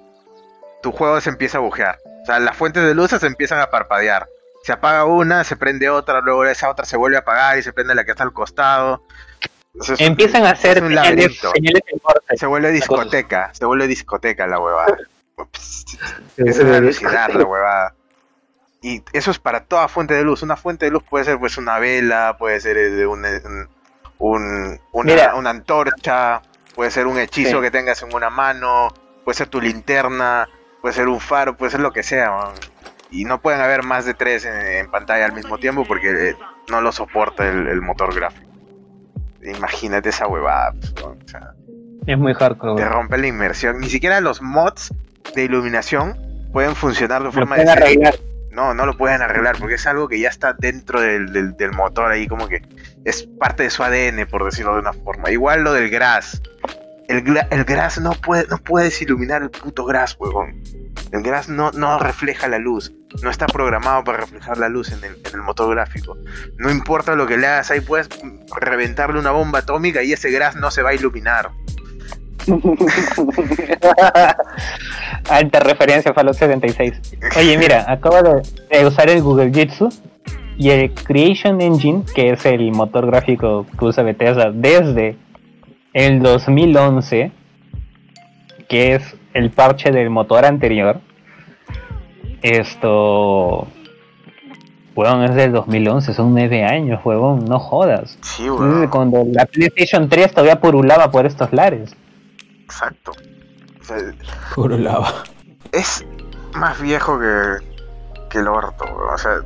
Tu juego se empieza a bujear. O sea, las fuentes de luces empiezan a parpadear. Se apaga una, se prende otra, luego esa otra se vuelve a apagar y se prende la que está al costado. Entonces, Empiezan a hacer un señales. Se vuelve discoteca, se vuelve discoteca la huevada. Es una velocidad la huevada. Y eso es para toda fuente de luz. Una fuente de luz puede ser pues una vela, puede ser eh, un, un- un- una, Mira. una antorcha, puede ser un hechizo Sí. que tengas en una mano, puede ser tu linterna, puede ser un faro, puede ser lo que sea. man. Y no pueden haber más de tres en, en pantalla al mismo tiempo porque eh, no lo soporta el, el motor gráfico. Imagínate esa huevada. pues. O sea, Es muy hardcore. te rompe la inmersión. Ni siquiera los mods de iluminación pueden funcionar de forma pueden decente. arreglar. No, no lo pueden arreglar porque es algo que ya está dentro del, del- del motor ahí, como que es parte de su ADN, por decirlo de una forma. Igual lo del Grass. El, el Grass no, puede, no puedes iluminar el puto Grass, huevón. El Grass no, no refleja la luz. No está programado para reflejar la luz en el, en el motor gráfico. No importa lo que le hagas ahí, puedes reventarle una bomba atómica y ese Grass no se va a iluminar. <laughs> Alta referencia a Fallout 76. Oye, mira, acabo de, de usar el Google Jitsu y el Creation Engine, que es el motor gráfico que usa Bethesda desde el 2011, que es el parche del motor anterior. Esto. Huevón, es del 2011, son nueve años, huevón, no jodas. Sí, Desde huevón. Cuando la PlayStation 3 todavía purulaba por estos lares. Exacto. O sea, Puro lava. es más viejo que, que el orto, weón. O sea,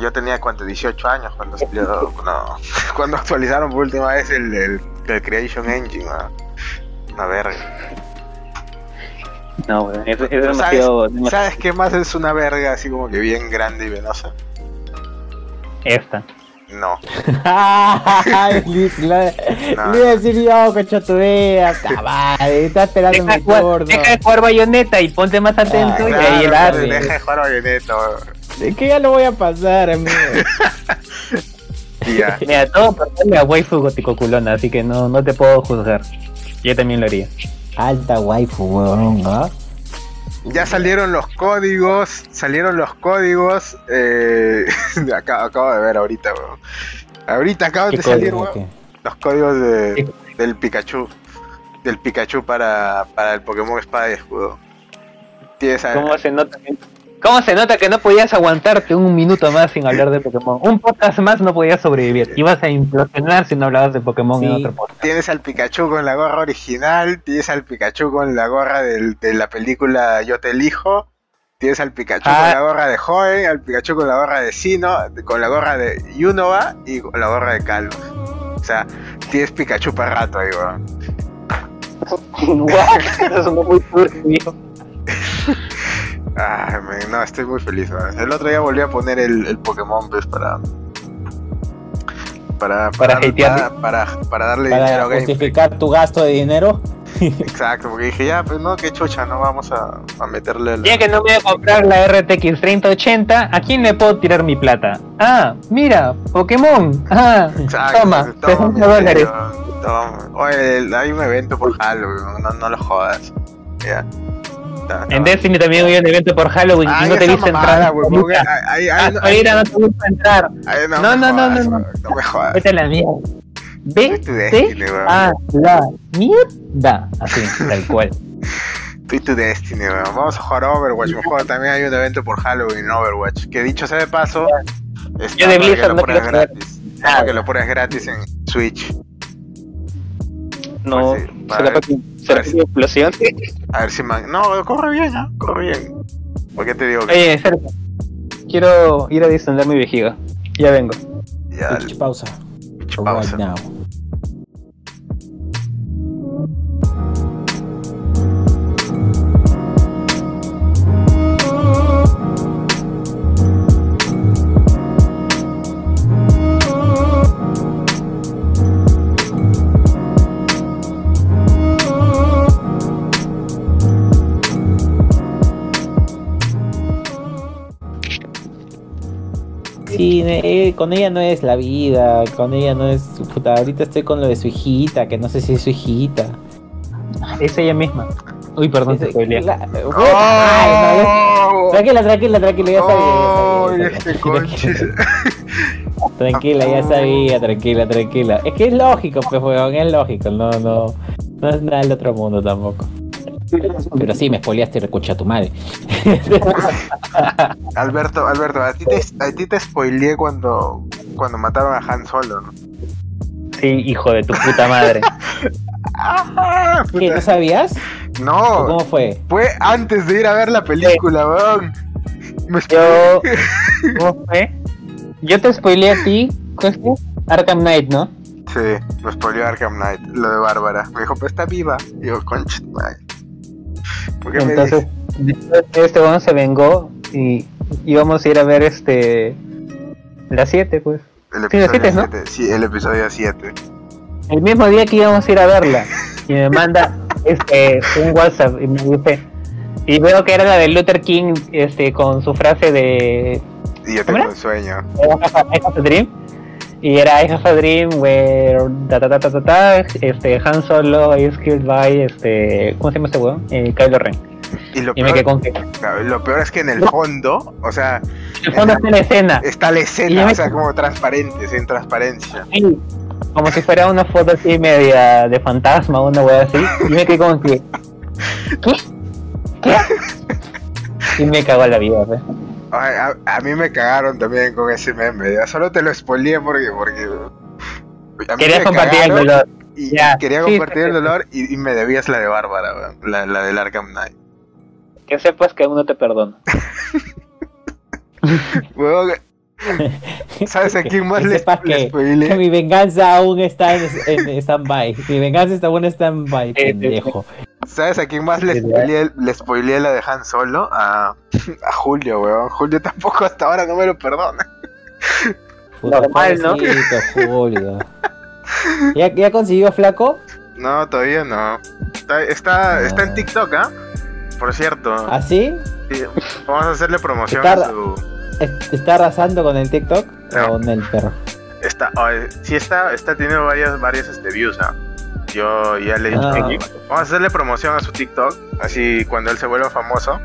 yo tenía cuánto, 18 años cuando salió, no, <laughs> cuando actualizaron por última vez el, el, el Creation Engine, weón. Una verga. No, weón, es, es ¿Sabes, demasiado, demasiado- ¿Sabes qué más es una verga así como que bien grande y venosa? Esta. No. <laughs> No. a decir yo, cocho tu vida, cabal, está esperando Deja, mi de jugar- turno. deja de jugar bayoneta y ponte más atento Ah, y Claro, ahí dale. deja de jugar bayoneta. Es que ya lo voy a pasar, amigo. Y <laughs> ya. Mira, todo por darle a waifu gótico culona, así que no, no te puedo juzgar. Yo también lo haría. Alta waifu, weón, ¿ah? Ya salieron los códigos, salieron los códigos. Eh, <laughs> acabo, acabo de ver ahorita, weón. Ahorita acaban ¿Qué de salir, código, weón, qué? los códigos de, del Pikachu. Del Pikachu para, para el Pokémon Espada y Escudo. ¿Cómo se nota cómo se nota que no podías aguantarte un minuto más sin hablar de Pokémon? Un podcast más no podías sobrevivir. Ibas a implosionar si no hablabas de Pokémon en otro podcast. Tienes al Pikachu con la gorra original, tienes al Pikachu con la gorra del- de la película Yo te elijo, tienes al Pikachu Ah. con la gorra de Joven, al Pikachu con la gorra de Sino, con la gorra de Yunova y con la gorra de Calvo. O sea, tienes Pikachu para rato ahí, weón. <laughs> Eso sonó muy <laughs> turbio. Ah, no, estoy muy feliz. El otro día volví a poner el, el Pokémon, pues, para... Para, Para para, para, para, para darle Para dinero a Game justificar tu gasto de dinero. <laughs> Exacto, porque dije, ya, pues no, qué chucha, no vamos a, a meterle el... Ya que no me voy a comprar la RTX 3080, ¿a quién le puedo tirar mi plata? Ah, mira, Pokémon. Ah, Exacto, toma, toma, 60 mi dólares. toma. Oye, hay un evento por Halloween, no, no lo jodas. Ya. En Destiny también hubo un evento por Halloween Ay, y no te viste entrar. ay, ay, no- te gusta entrar. No, no, no, jodas, no, no. no me jodas. Vete a la mierda. Vete a la mierda. Así, tal cual. Estoy tu Destiny, weón. Vamos a jugar Overwatch. Mejor también hay un evento por Halloween en Overwatch. Que dicho sea de paso, está Yo de Blizzard lo no pones quiero gratis. Nada. que lo pones gratis en Switch. No, Pues sí, se la vale. se la Vale. explosión. A ver si man. No, corre bien, ¿ah? Corre bien. ¿Por qué te digo que Oye, Sergio, quiero ir a distender mi vejiga. Ya vengo. ya Pitch pausa. pinche pausa? Right now. Eh, con ella no es la vida, con ella no es. Puta, ahorita estoy con lo de su hijita, que no sé si es su hijita. Es ella misma. Uy, perdón, te spoileé. la- no, ¡Oh! Tranquila, tranquila, tranquila, ya sabía. ¡Oh! ya sabía, ya Este sabía. <laughs> Tranquila, ya sabía, tranquila, tranquila. Es que es lógico, pues, weón, es lógico, no, no. No es nada del otro mundo tampoco. Pero sí, me spoileaste y recucha a tu madre. <laughs> Alberto, Alberto, a ti te, a ti te spoileé cuando, cuando mataron a Han Solo, ¿no? Sí, hijo de tu puta madre. ¡Ah! <laughs> ¿Qué, no sabías? ¿O No, ¿Cómo fue? fue antes de ir a ver la película, weón. Me Yo. <laughs> ¿Cómo fue? Yo te spoileé a ti. Arkham Knight, ¿no? Sí, me spoileó Arkham Knight, lo de Bárbara. Me dijo, pero está viva. Y yo, concha, madre. ¿Por qué me Entonces, después este weón se vengó y íbamos a ir a ver este. La 7, pues. El Sí, de episodio siete, ¿no? 7, sí, el episodio 7. El mismo día que íbamos a ir a verla. Y me manda <laughs> este un WhatsApp y me dice. Y veo que era la de Luther King este con su frase de Y yo ¿Cómo tengo era? un sueño. I have a- Y era I have a dream where ta ta ta ta ta, ta, este Han Solo is killed by este ¿cómo se llama este weón? Eh, Kylo Ren. Y lo Y me quedé con que lo peor es que en el fondo, o sea, el fondo está en la escena. está la escena, o sea, como transparente, sin transparencia. Sí, como si fuera una foto así media de fantasma una wea así. Y me quedé como que ¿Qué? ¿Qué? <laughs> Y me cagó la vida, pues. Ay, a, a mí me cagaron también con ese meme. ya Solo te lo spoileé porque. porque Querías compartir el dolor. Y Ya, quería sí, compartir el perfecto. dolor y, y me debías la de Bárbara, la, la del Arkham Knight. Que sepas que aún no te perdono. <laughs> Weón, ¿Sabes a <laughs> quién más Que le, sepas que, que mi venganza aún está en, en stand-by. Mi venganza está aún en stand-by, Sí, sí, sí. pendejo. ¿Sabes a quién más le spoileé, le spoileé la de Han Solo? A, a Julio, weón. Julio tampoco hasta ahora no me lo perdona. Puta, Normal, ¿no? Julio. ¿Ya, ¿Ya consiguió flaco? No, todavía no. Está, está, está en TikTok, ¿ah? Por cierto. ¿Así? Sí, Vamos a hacerle promoción Está- a su... ¿Es- ¿Está arrasando con el TikTok No. o con el perro? Está, oh, sí está, está teniendo varias, varias este, views, ¿ah? Yo ya le he dicho Ah. que vamos a hacerle promoción a su TikTok, así cuando él se vuelva famoso,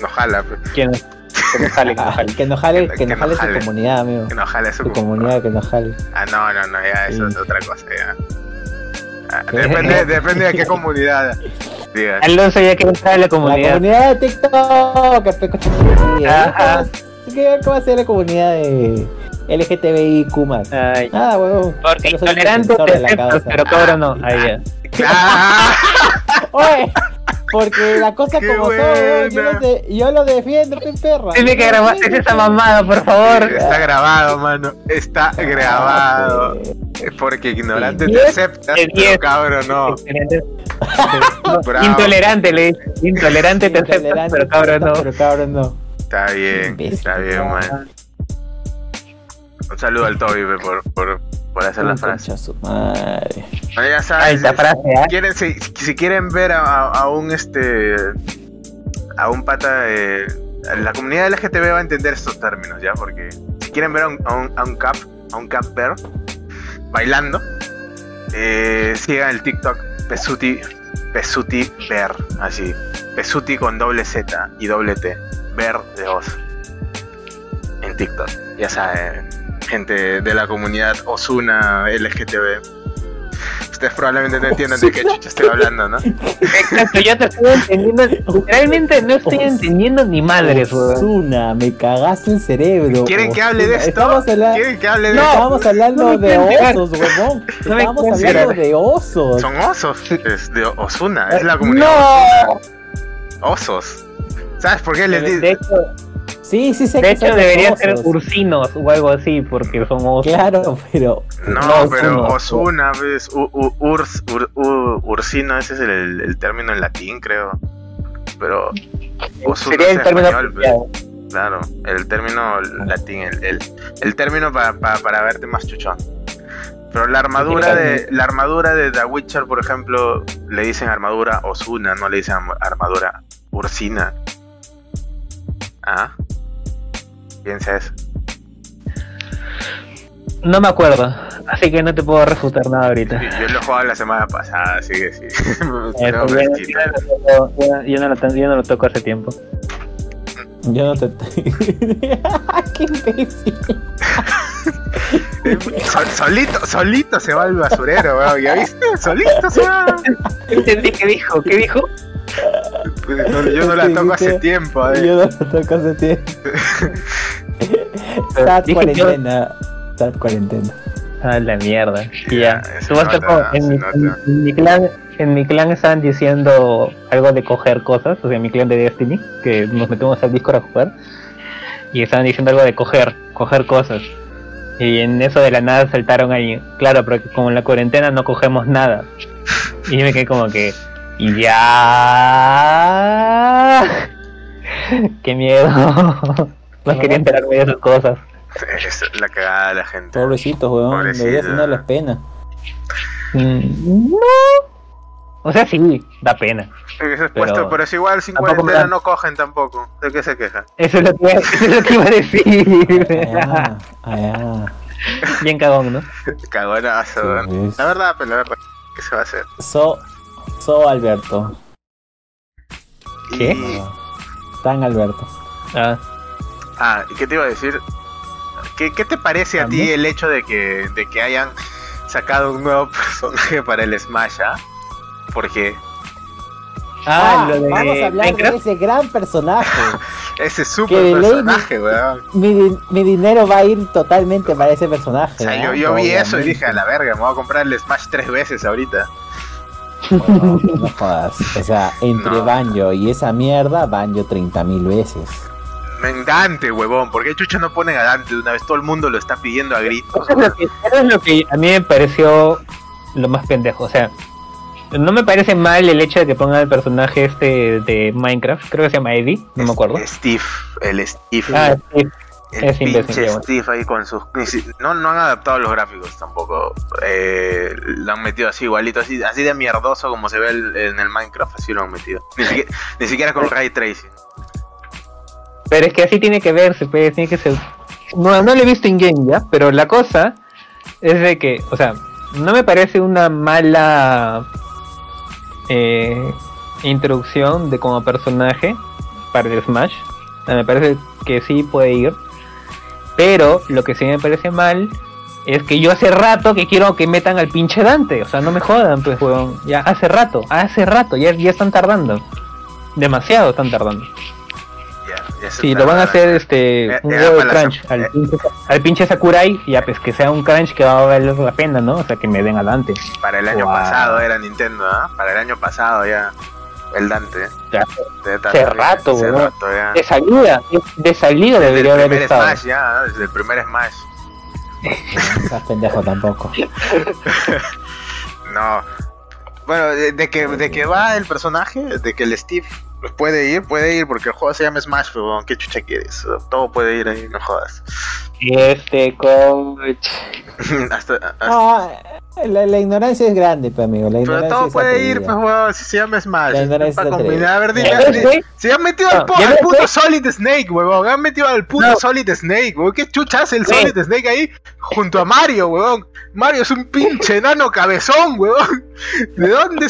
nos jala, pues, ¿Quién? Que nos jale, que nos <laughs> Ah, jale. que nos jale, Que- que que nos nos jale su comunidad, amigo. que nos jale a su Su comunidad que nos jale. Ah, no, no, no, ya, eso Sí. es otra cosa, ya. Ah, depende, depende de qué comunidad digas. Alonso ya quiere entrar a la La comunidad. comunidad de TikTok, que pe- coche- Ajá. ¿Qué ¿Cómo va a ser la comunidad de LGTBIQ más? Ay, Nada, huevón. porque intolerante te de la acepto, causa. pero cobro no. Ahí ya. Ah, <laughs> Oye, porque la cosa Qué como son, yo, lo de- yo lo defiendo, pe perra. Tiene que grabar esa mamada, por favor. está grabado, mano. Está grabado. Ah, Es porque ignorante te aceptas, pero diez. cabrón no. <laughs> Intolerante. Le dice. Intolerante te Intolerante, pero cabrón no. Pero cabrón no. Está bien, está bien, man. Un saludo al Toby por, por, por hacer la frase. madre. Bueno, ya sabes, frase, ¿ah? quieren, si, si quieren ver a, a- a un este a un pata de la comunidad LGTB va a entender estos términos ya porque si quieren ver a un, a un, a un cap a un cap bear bailando eh, sigan el TikTok Pesuti Pesuti Bear así Pesuti con doble Z y doble T Bear de Oz en TikTok ya saben gente de la comunidad Osuna LGTB Ustedes probablemente no entiendan de qué chucha estoy hablando, ¿no? Exacto, yo te estoy entendiendo. Literalmente no estoy entendiendo ni madres. Osuna, me cagaste el cerebro. ¿Quieren que hable de esto? Estamos, habla- ¿Quieren que hable de No. esto? Estábamos hablando No de osos, huevón. <laughs> No Estábamos hablando de osos. Son osos, es de Osuna, es la comunidad No. Osuna. Osos. ¿Sabes por qué les De digo? Sí, sí sé de que son hecho los deberían ser osos. ursinos o algo así, porque son osos. Claro, pero No, No, pero Osuna. ¿ves? U- u- urs, ur- ursino, ese es el, el término en latín, creo. Pero Osuna Sería es el término español. Claro, el término latín, el, el, el término pa- pa- para verte más chuchón. Pero la armadura de la armadura de The Witcher, por ejemplo, le dicen armadura Osuna, no le dicen armadura Ursina. Ah, piensa eso. No me acuerdo, así que no te puedo refutar nada ahorita. Yo, yo lo jugaba la semana pasada, así que sí. Eso, fresquito. ya no lo toco- yo no lo yo no lo toco hace tiempo. yo no te. <laughs> ¡Qué imbécil! <laughs> Sol- solito, solito se va al basurero, weón. ¿Ya viste? Solito se va. Entendí qué dijo, ¿qué dijo? Pues, no, yo no la toco hace tiempo, eh. Yo no lo toco hace tiempo. Sad cuarentena. Sad cuarentena. Ah, la mierda. Ya, ya. se Tú vas a nota, como- en, mi, en- en clan, en mi clan estaban diciendo algo de coger cosas, o sea, mi clan de Destiny, que nos metimos al Discord a jugar, y estaban diciendo algo de coger, coger cosas. Y en eso de la nada saltaron ahí, claro, pero como en la cuarentena no cogemos nada. Y yo me quedé como que, y ya. <laughs> Qué miedo. <laughs> No quería enterarme de esas cosas. Es la cagada de la gente. Pobrecitos, weón. Pobrecito. Debería ser las penas. Mm, No. O sea, sí, da pena. Hubiese puesto, Pero- pero es igual sin cuarentena da- no cogen tampoco. ¿De qué se quejan? Eso es lo que, eso es lo que iba a decir. Allá, allá. Bien cagón, ¿no? Cagonazo, Sí, weón. es- La verdad, pero la verdad, ¿qué se va a hacer? So, so Alberto. ¿Qué? Y- Tan Alberto. Ah, Ah, ¿y qué te iba a decir? ¿Qué, qué te parece a ti el hecho de que, de que hayan sacado un nuevo <laughs> personaje para el Smash, ah? Porque ah, lo de vamos a hablar de ese gran personaje. <laughs> ese Que super personaje, weón. mi, di- mi dinero va a ir totalmente para ese personaje. O sea, yo, ¿ah? yo vi eso y dije, a la verga, me voy a comprar el Smash tres veces ahorita. Bueno, <laughs> no jodas. O sea, entre No. Banjo y esa mierda, Banjo 30.000 veces. Dante, huevón, ¿por qué chucha no ponen a Dante de una vez? Todo el mundo lo está pidiendo a gritos. Eso es, lo que, eso es lo que a mí me pareció lo más pendejo. O sea, no me parece mal el hecho de que pongan el personaje este de Minecraft, creo que se llama Eddie, no me acuerdo. Steve, el Steve. Ah, sí. el es pinche. Steve ahí con sus. No, no han adaptado los gráficos tampoco. Eh, lo han metido así igualito, así, así de mierdoso como se ve el- en el Minecraft, así lo han metido. Ni siquiera, ni siquiera con ray tracing. Pero es que así tiene que verse, pues, tiene que ser. No, no lo he visto in game ya, pero la cosa es de que, o sea, no me parece una mala eh, introducción de como personaje para el Smash. Me parece que sí puede ir. Pero lo que sí me parece mal es que yo hace rato que quiero que metan al pinche Dante. O sea, no me jodan, pues, weón. Ya hace rato, hace rato, ya, ya están tardando. Demasiado están tardando. Sí, lo van a hacer este Eh, un de la crunch al, eh. pinche, al pinche Sakurai, ya pues que sea un crunch que va a valer la pena, ¿no? O sea, que me den adelante. Para el año Wow. pasado era Nintendo, ¿ah? Para el año pasado ya. El Dante. Ya, Hace rato, hace weón. rato ya. De salida, de salida Desde debería el haber primer estado. Smash ya, desde el primer Smash. No seas pendejo tampoco. <laughs> No. Bueno, de, de que, de que va el personaje, de que el Steve puede ir, puede ir, porque el juego se llama Smash, pero weón, ¿qué chucha quieres? Todo puede ir ahí, no jodas. Y este coach. <laughs> hasta, hasta- No, la, la ignorancia es grande, pues, amigo. La pero todo es puede ir, pues, weón, si se llama Smash. La ignorancia para combinar. A ver, dime. Si han metido al, No, po- ¿ya al ves, puto? Solid Snake, weón. Han metido al puto No. Solid Snake, weón. ¿Qué chucha hace el. Solid Snake ahí junto a Mario, weón? Mario es un pinche enano cabezón, weón. ¿De dónde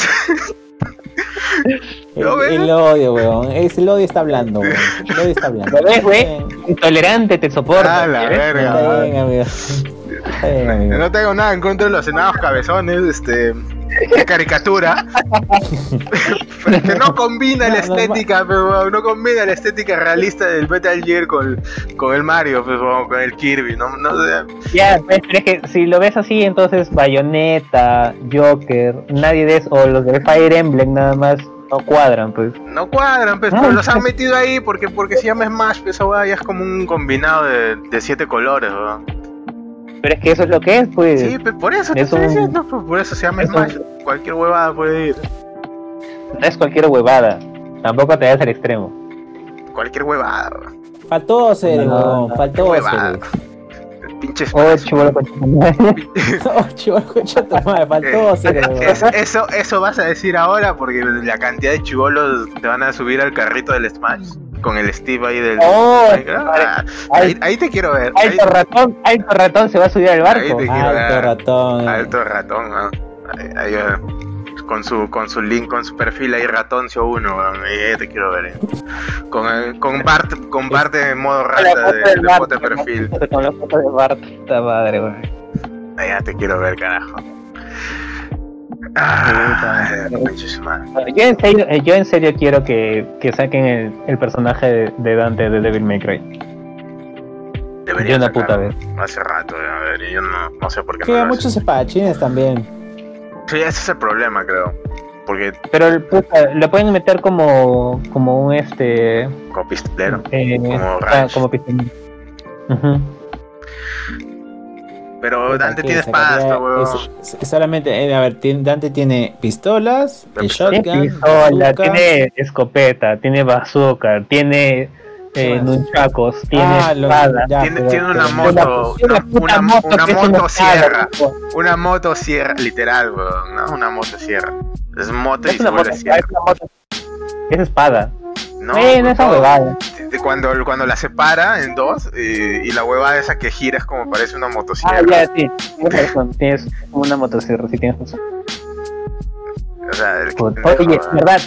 se.? El, el odio, weón. Es, el odio está hablando, weón. El odio está hablando. ¿Lo ves? Bien, Intolerante te soporta. Ah, la verga. Está bien, amigo. Está bien, amigo. No tengo nada en contra de los enanos cabezones, este. De caricatura. Pero que no combina la no, estética, pero no combina la estética realista del Metal Gear con, con el Mario, pues, con el Kirby. No, no, Ya, pues, pero es que si lo ves así, entonces Bayonetta, Joker, nadie de eso, o los de Fire Emblem nada más, no cuadran, pues. no cuadran, pues, pero los han pues. metido ahí porque, porque se llama Smash, pues, esa ya es como un combinado de, de siete colores, weón. Pero es que eso es lo que es, pues. Sí, pues, por eso te Es estoy un- diciendo, pues, por eso se llama un- Smash. Cualquier huevada puede ir. No es cualquier huevada. Tampoco te das al extremo. Cualquier huevada. Faltó ser, No, weón. no, Faltó huevada. ser. El pinche Oh, chivolo. <laughs> Oh, chivo, concha tu madre. Faltó Eh, ser, es- eso, eso vas a decir ahora porque la cantidad de chivolos te van a subir al carrito del Smash con el Steve ahí del. Oh, Ah, ahí, ahí te quiero ver. Ahí, Alto ratón, alto ratón se va a subir al barco. Ahí te- quiero Alto ver. ratón. eh. alto ratón, ¿no? Ahí- ahí, eh, con su con su link, con su perfil ahí ratoncio 1, ahí te quiero ver. eh. Con, el- con Bart, con Bart en modo rata foto de, de Bart, foto de perfil. Con la foto de Bart, puta madre, güey. Ahí ya te quiero ver, carajo. Ah. Yo en serio, eh, yo en serio quiero que, que saquen el, el personaje de, de Dante de Devil May Cry. Debería De una puta vez. Hace rato, a ver, y yo no, no sé por qué Que no hay lo muchos espadachines también. Sí, ese es el problema, creo. Porque Pero el puta, lo pueden meter como, como un este. como pistolero. eh, Como ah, como pistolero. Ujú. Pero Dante tiene espadas, es- es solamente, eh, a ver, Dante tiene pistolas, el pistola. Tiene shotgun, pistola, bazooka. tiene escopeta, tiene bazooka, tiene ¿Qué eh, nunchacos, tiene Ah, lo- espada. ya, Tiene- pero- tiene una pero- moto. Una- una- moto una es motosierra. espada, Una motosierra, literal, weón, ¿no? Una motosierra. Es moto y Es una moto, sierra. es una moto. Es espada. No, eh, no huevada. De- Cuando, cuando la separa en dos eh, y la huevada esa que gira es como parece una Ah, motosierra. ya, sí. Tienes razón. Tienes una motosierra, sí tienes razón. O sea, el- Oye, verdad,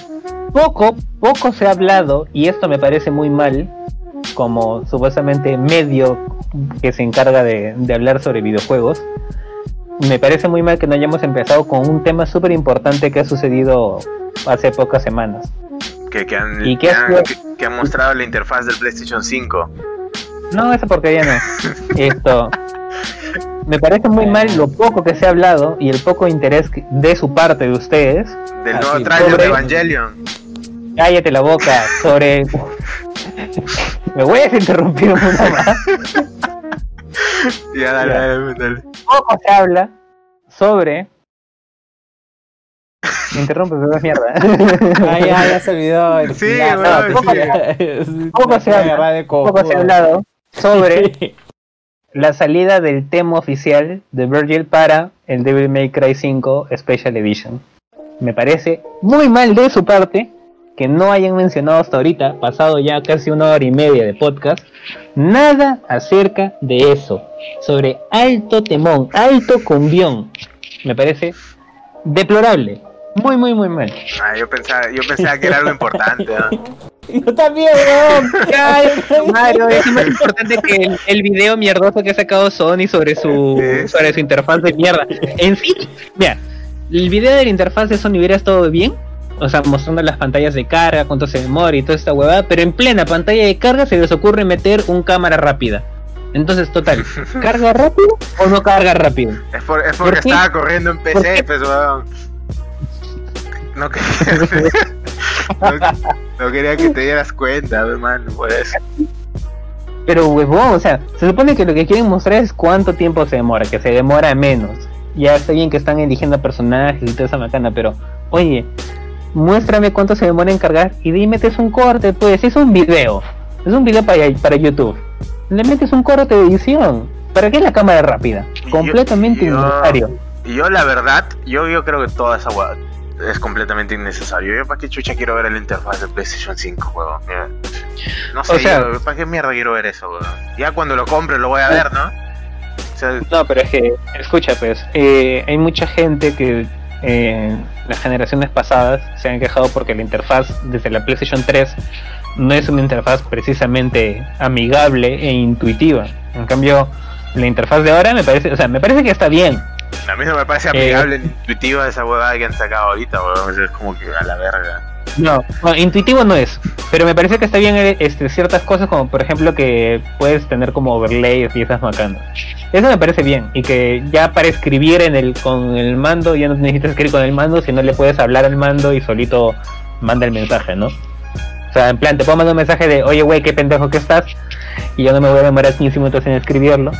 poco, poco se ha hablado, y esto me parece muy mal, como supuestamente medio que se encarga de, de hablar sobre videojuegos. Me parece muy mal que no hayamos empezado con un tema súper importante que ha sucedido hace pocas semanas. Que, que han, ¿Y que, han, que- han mostrado la interfaz del PlayStation 5. No, esa porquería no. Esto. Me parece muy mal lo poco que se ha hablado y el poco interés de su parte de ustedes. Del Ah, nuevo trailer de sobre- Evangelion. Cállate la boca sobre. Me voy a interrumpir una más. <laughs> Ya, dale, dale, dale. poco se habla sobre <laughs> Me interrumpe, pero es mierda. <laughs> Ah, ya, ya se olvidó. el Sí, poco, sí. Poco se <laughs> Poco ha hablado sobre la salida del tema oficial de Virgil para el Devil May Cry 5 Special Edition. Me parece muy mal de su parte que no hayan mencionado hasta ahorita, pasado ya casi una hora y media de podcast, nada acerca de eso. Sobre alto temón, alto cumbión. Me parece deplorable. Muy, muy, muy mal. Ah, yo pensaba, yo pensaba que era algo importante. ¿no? <laughs> Yo también, weón. <laughs> Mario, es más importante que el, el video mierdoso que ha sacado Sony sobre su Sí. sobre su interfaz de mierda. En sí, mira, el video de la interfaz de Sony hubiera estado bien, o sea, mostrando las pantallas de carga, cuánto se demora y toda esta huevada, pero en plena pantalla de carga se les ocurre meter un cámara rápida. Entonces, total, <laughs> ¿carga rápido o no carga rápido? Es, por, es ¿Por porque estaba corriendo en ¿Por PC, pues, weón. No quería, no, <laughs> no quería que te dieras cuenta, hermano, por eso. Pero huevón, o sea, se supone que lo que quieren mostrar es cuánto tiempo se demora, que se demora menos. Ya está bien que están eligiendo personajes y toda esa macana, pero oye, muéstrame cuánto se demora en cargar y dime metes un corte, pues es un video. Es un video para, para YouTube. Le metes un corte de edición. ¿Para qué la cámara rápida? Yo- Completamente yo- innecesario. Y yo, la verdad, yo, yo creo que toda esa es completamente innecesario. Yo, ¿para qué chucha quiero ver la interfaz de PlayStation 5, weón? Mira. No sé, O sea- yo, ¿para qué mierda quiero ver eso, weón? Ya cuando lo compre lo voy a ver, ¿no? O sea, No, pero es que, escucha, pues, eh, hay mucha gente que eh, las generaciones pasadas se han quejado porque la interfaz desde la PlayStation 3 no es una interfaz precisamente amigable e intuitiva. En cambio, la interfaz de ahora me parece, o sea, me parece que está bien. A mí no me parece Eh, amigable ni intuitiva esa huevada que han sacado ahorita, weón. Es como que a la verga. No, no, intuitivo no es, pero me parece que está bien eh, este, ciertas cosas como por ejemplo que puedes tener como overlays y esas macanas. Eso me parece bien y que ya para escribir en el con el mando ya no necesitas escribir con el mando, sino le puedes hablar al mando y solito manda el mensaje, ¿no? O sea, en plan, te puedo mandar un mensaje de, oye, güey, qué pendejo que estás, y yo no me voy a demorar 15 minutos en escribirlo,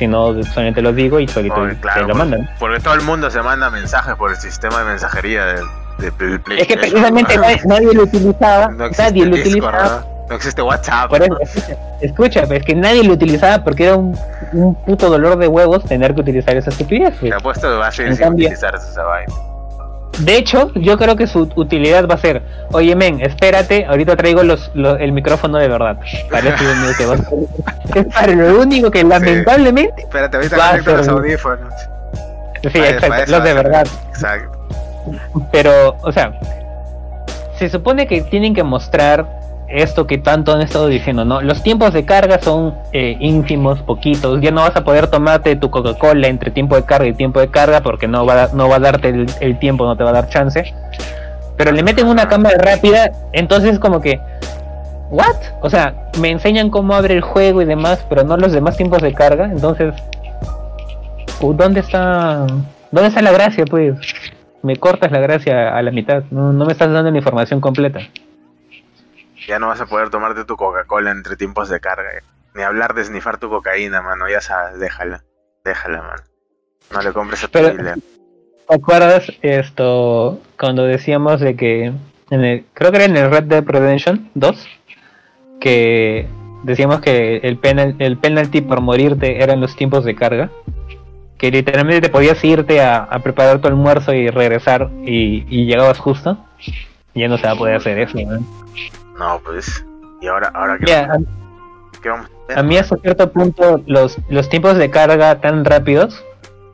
sino solamente lo digo y solito te lo mandan. porque todo el mundo se manda mensajes por el sistema de mensajería de, de, del Es que PlayStation, precisamente nadie, nadie lo utilizaba, No nadie lo Discord, utilizaba. ¿no? No existe WhatsApp. Por eso, escucha, escucha, pues, es que nadie lo utilizaba porque era un, un puto dolor de huevos tener que utilizar esa estupidez. Te apuesto que va a seguir sin cambio- utilizarse esa vaina. De hecho, yo creo que su utilidad va a ser, oye men, espérate, ahorita traigo los, lo- el micrófono de verdad. Para eso es que va a ser- es para lo único que lamentablemente, Espérate, ahorita Va a conecto los ser- audífonos. sí, exacto, los de ser. verdad. Exacto. Pero, o sea, se supone que tienen que mostrar esto que tanto han estado diciendo, ¿no? Los tiempos de carga son eh, ínfimos, poquitos. Ya no vas a poder tomarte tu Coca-Cola entre tiempo de carga y tiempo de carga porque no va a, no va a darte el, tiempo, no te va a dar chance. Pero le meten una cámara rápida, entonces como que... ¿What? O sea, me enseñan cómo abre el juego y demás, pero no los demás tiempos de carga, entonces... uh, ¿Dónde está... ¿Dónde está la gracia, pues? me cortas la gracia a la mitad. No me estás dando la información completa. Ya no vas a poder tomarte tu Coca-Cola entre tiempos de carga. Ni hablar de snifar tu cocaína, mano. Ya sabes, déjala. Déjala, mano. No le compres a tu Pero- dealer. ¿Te acuerdas esto cuando decíamos de que en el, creo que era en el Red Dead Redemption 2 que decíamos que el penal, el penalty por morirte eran los tiempos de carga? Que literalmente te podías irte a, a preparar tu almuerzo y regresar y, y llegabas justo. Ya no se va a poder hacer eso, ¿no? No, pues. Y ahora, ahora ¿qué vamos a hacer? A mí hasta cierto punto los, los tiempos de carga tan rápidos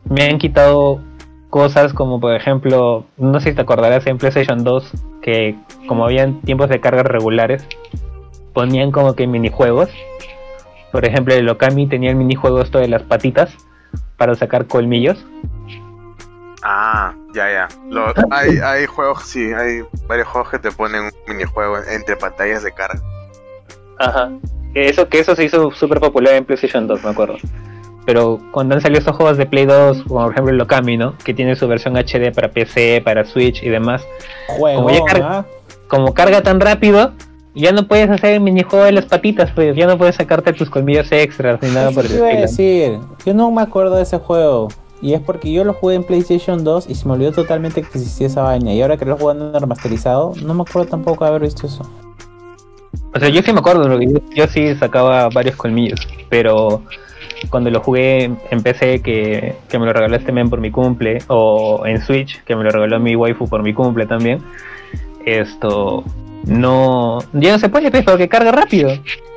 me han quitado cosas como por ejemplo, no sé si te acordarás en PlayStation 2 que como habían tiempos de carga regulares, ponían como que minijuegos. Por ejemplo, el Okami tenía el minijuego esto de las patitas para sacar colmillos. Ah, ya, ya. Lo- hay, hay juegos, sí, hay varios juegos que te ponen un minijuego entre pantallas de carga. Ajá. Que eso, que eso se hizo súper popular en PlayStation 2, me acuerdo. Pero cuando han salido estos juegos de Play 2, como por ejemplo el Okami, ¿no? Que tiene su versión HD para PC, para Switch y demás. Juego, Como ya carga- ¿ah? Como carga tan rápido, ya no puedes hacer el minijuego de las patitas, pues ya no puedes sacarte tus colmillos extras ni nada por el ¿Qué iba a estilo. decir? Yo no me acuerdo de ese juego. Y es porque yo lo jugué en PlayStation 2 y se me olvidó totalmente que existía esa vaina. Y ahora que lo jugando en remasterizado, no me acuerdo tampoco haber visto eso. O sea, yo sí me acuerdo, porque yo, yo sí sacaba varios colmillos, pero cuando lo jugué en PC, que, que me lo regaló este men por mi cumple, o en Switch, que me lo regaló mi waifu por mi cumple también, esto no ya no se puede pues, porque carga rápido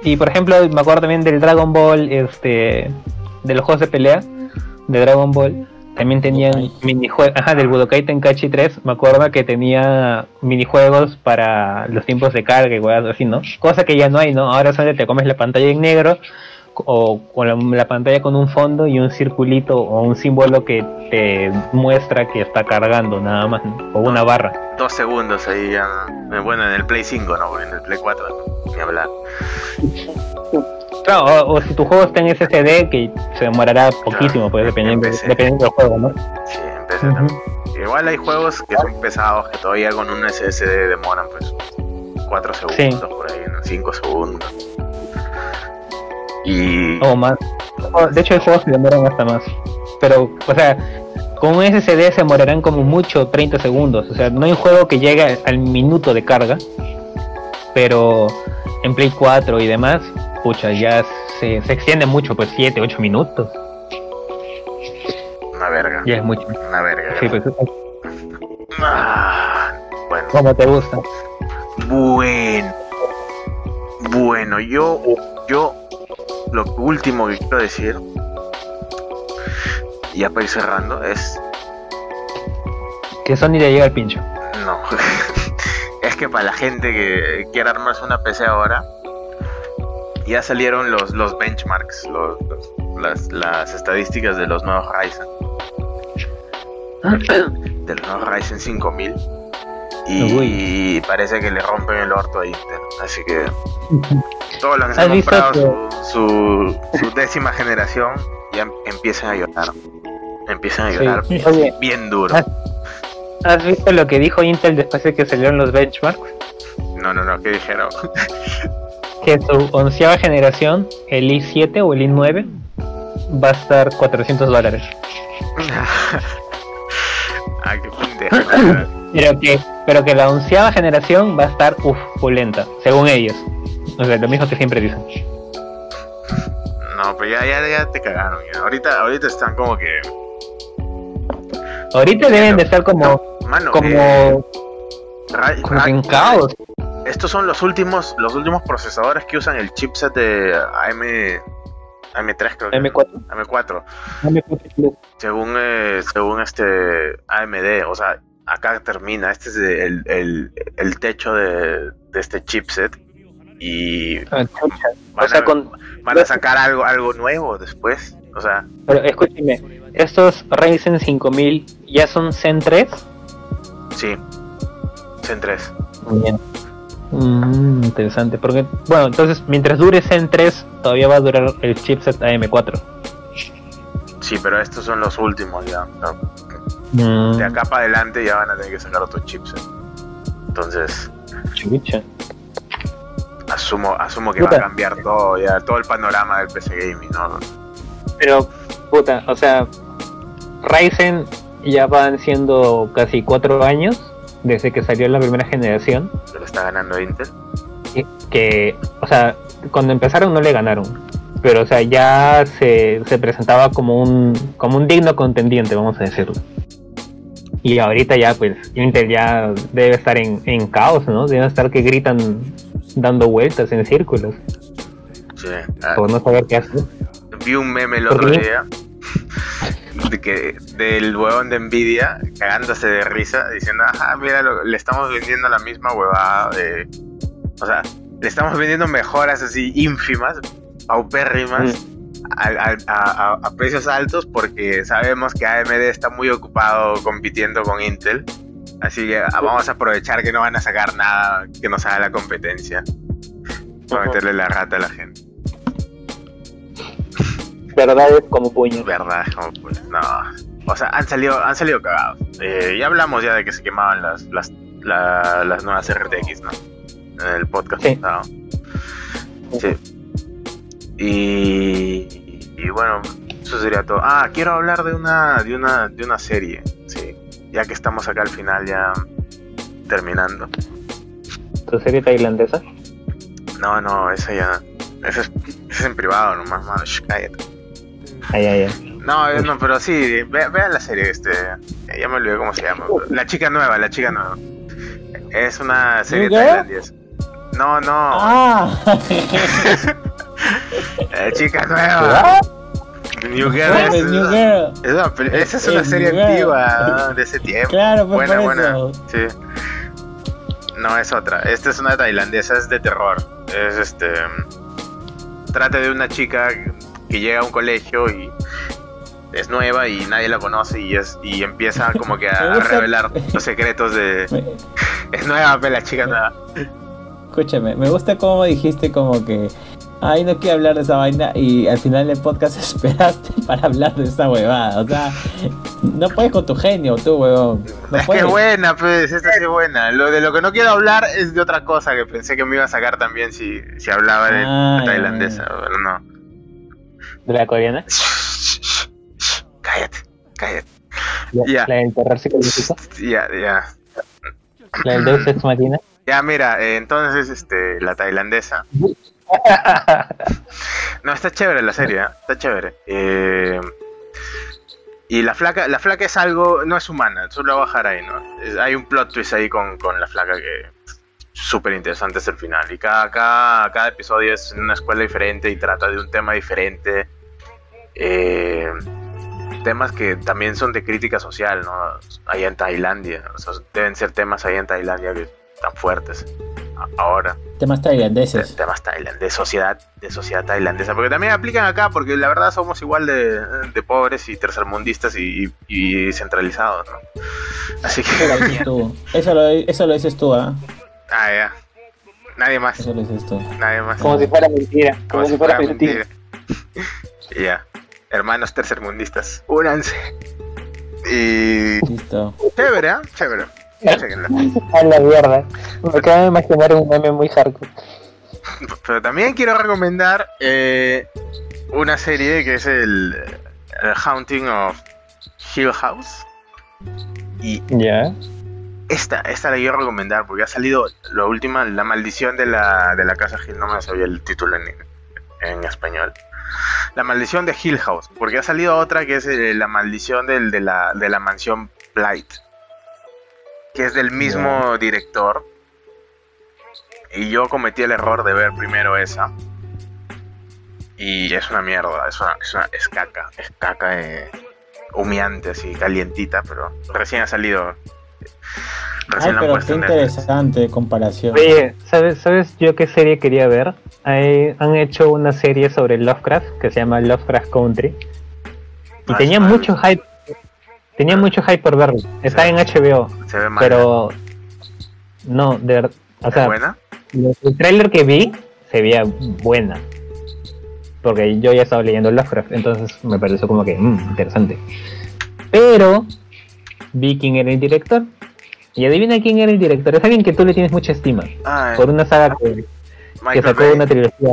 y por ejemplo me acuerdo también del Dragon Ball este de los juegos de pelea de Dragon Ball también tenían minijuegos ajá del Budokai Tenkaichi 3 me acuerdo que tenía minijuegos para los tiempos de carga y cosas así no cosa que ya no hay no ahora solamente te comes la pantalla en negro o con la, la, pantalla con un fondo y un circulito o un símbolo que te muestra que está cargando nada más, o una barra. Dos segundos ahí ya. Bueno, en el Play 5, no, en el Play 4, ni hablar. Claro, o, si tu juego está en SSD, que se demorará poquísimo, pues dependiendo, dependiendo del juego, ¿no? Sí, en uh -huh. Igual hay juegos que son pesados que todavía con un SSD demoran pues 4 segundos sí. por ahí, 5 segundos. Y... O más. De hecho, hay juegos que demoran hasta más. Pero, o sea, con un SSD se demorarán como mucho 30 segundos. O sea, no hay un juego que llegue al minuto de carga. Pero en Play 4 y demás, pucha, ya se, se extiende mucho, pues 7, 8 minutos. Una verga. Ya es mucho. Una verga. Sí, pues, ah, bueno. ¿Cómo te gusta? Bueno. Bueno, yo, yo lo último que quiero decir, ya para ir cerrando, es. Que Sony le llega al pincho. No. <laughs> es que para la gente que quiera armarse una PC ahora, ya salieron los, los benchmarks, los, los, las, las estadísticas de los nuevos Ryzen. <coughs> de los nuevos Ryzen 5000. Y, Uy. parece que le rompen el orto a Intel. Así que todos los que se han comprado su, su, su, décima generación ya empiezan a llorar. Empiezan a llorar sí. bien, Oye, bien, duro. ¿has, ¿Has visto lo que dijo Intel después de que salieron los benchmarks? No, no, no, ¿qué dijeron? <laughs> que su onceava generación, el i7 o el i9, va a estar 400 dólares. <laughs> ah, qué pendejo. <coughs> pero que, pero que la onceava generación va a estar uff, según ellos. O sea, lo mismo que siempre dicen. No, pero ya, ya, ya te cagaron. Ya. Ahorita, ahorita están como que. Ahorita deben de estar como. No, mano, como. Eh, caos. Estos son los últimos, los últimos procesadores que usan el chipset de AM, AM3 creo. M4. M4. M4 según, eh, según este AMD, o sea, acá termina. Este es el, el, el techo de, de, este chipset. Y ah, van, o sea, a, con... van a sacar algo, algo nuevo después. O sea. Pero escúcheme, estos Ryzen 5000 ya son Zen 3? Sí, Zen 3. Bien. Mm, interesante, porque, bueno, entonces mientras dure Zen 3, todavía va a durar el chipset AM4. Sí, pero estos son los últimos ya. Mm. De acá para adelante ya van a tener que sacar otro chipset. Entonces. Chucha. Asumo, asumo que puta. va a cambiar todo, ya todo el panorama del PC Gaming, ¿no? Pero, puta, o sea, Ryzen ya van siendo casi cuatro años desde que salió la primera generación. ¿Se lo está ganando Intel? Que, que, o sea, cuando empezaron no le ganaron. Pero, o sea, ya se, se presentaba como un, como un digno contendiente, vamos a decirlo. Y ahorita ya, pues, Intel ya debe estar en, en caos, ¿no? Debe estar que gritan dando vueltas en círculos. Sí. Por no saber qué hacer. Vi un meme el otro día de que del huevón de Nvidia cagándose de risa diciendo, ajá, mira, lo, le estamos vendiendo la misma huevada de... O sea, le estamos vendiendo mejoras así ínfimas, paupérrimas, mm. a, a, a, precios altos porque sabemos que AMD está muy ocupado compitiendo con Intel. Así que vamos a aprovechar que no van a sacar nada que nos haga la competencia. Para meterle la rata a la gente. Verdades como puño. Verdades como puño. No. O sea, han salido, han salido cagados. Eh, ya hablamos ya de que se quemaban las, las, la, las nuevas RTX, ¿no? En el podcast. Sí. sí. Y, y bueno, Eso sería todo. Ah, quiero hablar de una, de una, de una serie, sí. Ya que estamos acá al final, ya terminando. ¿Tu serie tailandesa? No, no, esa ya. Esa es, esa es en privado nomás, mano. Cállate. Ay, ay, ay. No, no, pero sí, ve- vean la serie, este. Ya me olvidé cómo se llama. La chica nueva, la chica nueva. Es una serie tailandesa. No, no, Ah, <laughs> la chica nueva. New Girl. Claro, es- New Girl. es una esa es una Es serie New antigua de ese tiempo. Claro, pues buena, buena. Sí. No, es otra. Esta es una tailandesa, es de terror. Es este. Trata de una chica que llega a un colegio y es nueva y nadie la conoce y es y empieza como que a, <laughs> revelar los secretos de. <laughs> Es nueva, pero la chica nueva. escúchame, me gusta cómo dijiste como que, ay, no quiero hablar de esa vaina y al final del podcast <laughs> esperaste para hablar de esa huevada. O sea, no puedes con tu genio, tú, huevón. No es que puedes. buena, pues, esta sí es buena. Lo de lo que no quiero hablar es de otra cosa que pensé que me iba a sacar también si, si hablaba de Ah, la tailandesa, pero no. ¿De la coreana? <laughs> Cállate, cállate. La, Ya. la del terror psicológico. Ya, ya. La del Deus Ex Machina. <clears throat> Ya, mira, eh, entonces, este, la tailandesa. <laughs> No, está chévere la serie, ¿eh? está chévere. Eh, y la flaca, la flaca es algo, no es humana, solo va a bajar ahí, ¿no? Es- hay un plot twist ahí con, con la flaca que súper interesante es el final. Y cada, cada, cada episodio es en una escuela diferente y trata de un tema diferente. Eh, temas que también son de crítica social, ¿no? Allá en Tailandia. O sea, deben ser temas allá en Tailandia que están fuertes ahora Temas de- tailandeses. temas tailand de sociedad de sociedad tailandesa porque también aplican acá porque la verdad somos igual de, de pobres y tercermundistas y, y- y centralizados ¿no? así Eso lo que dices tú. Eso lo, eso lo dices tú, ¿ah? ah ya nadie más Eso lo dices tú. nadie más Como si fuera mentira. Como, si fuera mentira. Y <laughs> ya hermanos tercermundistas únanse y Listo. chévere ¿ah? chévere. A la mierda. Me acabo de imaginar un meme muy hardcore. pero también quiero recomendar eh, una serie que es el, el Haunting of Hill House y Ya. Esta, esta la quiero recomendar porque ha salido la última, La maldición de la, de la casa Hill, no me sabía el título en, en español. La maldición de Hill House, porque ha salido otra que es eh, La maldición del, de, la, de la mansión Blight, que es del mismo director. Y yo cometí el error de ver primero esa. Y es una mierda, es, una, es, una- es caca, es caca eh, humeante, así, calientita, pero recién ha salido. Ay, pero qué interesante comparación. Oye, ¿sabes, ¿sabes yo qué serie quería ver? Hay- han hecho una serie sobre Lovecraft que se llama Lovecraft Country. Y Ah, tenía mucho hype. Tenía mucho hype por verlo. Está Sí. en HBO, Se ve mal. pero no, de verdad. O ¿Es sea, buena? el trailer que vi se veía buena. Porque yo ya estaba leyendo Lovecraft, entonces me pareció como que mm, interesante. Pero vi quién era el director. Y adivina quién era el director. Es alguien que tú le tienes mucha estima. Ah, Por una saga que, sacó Bay. una trilogía.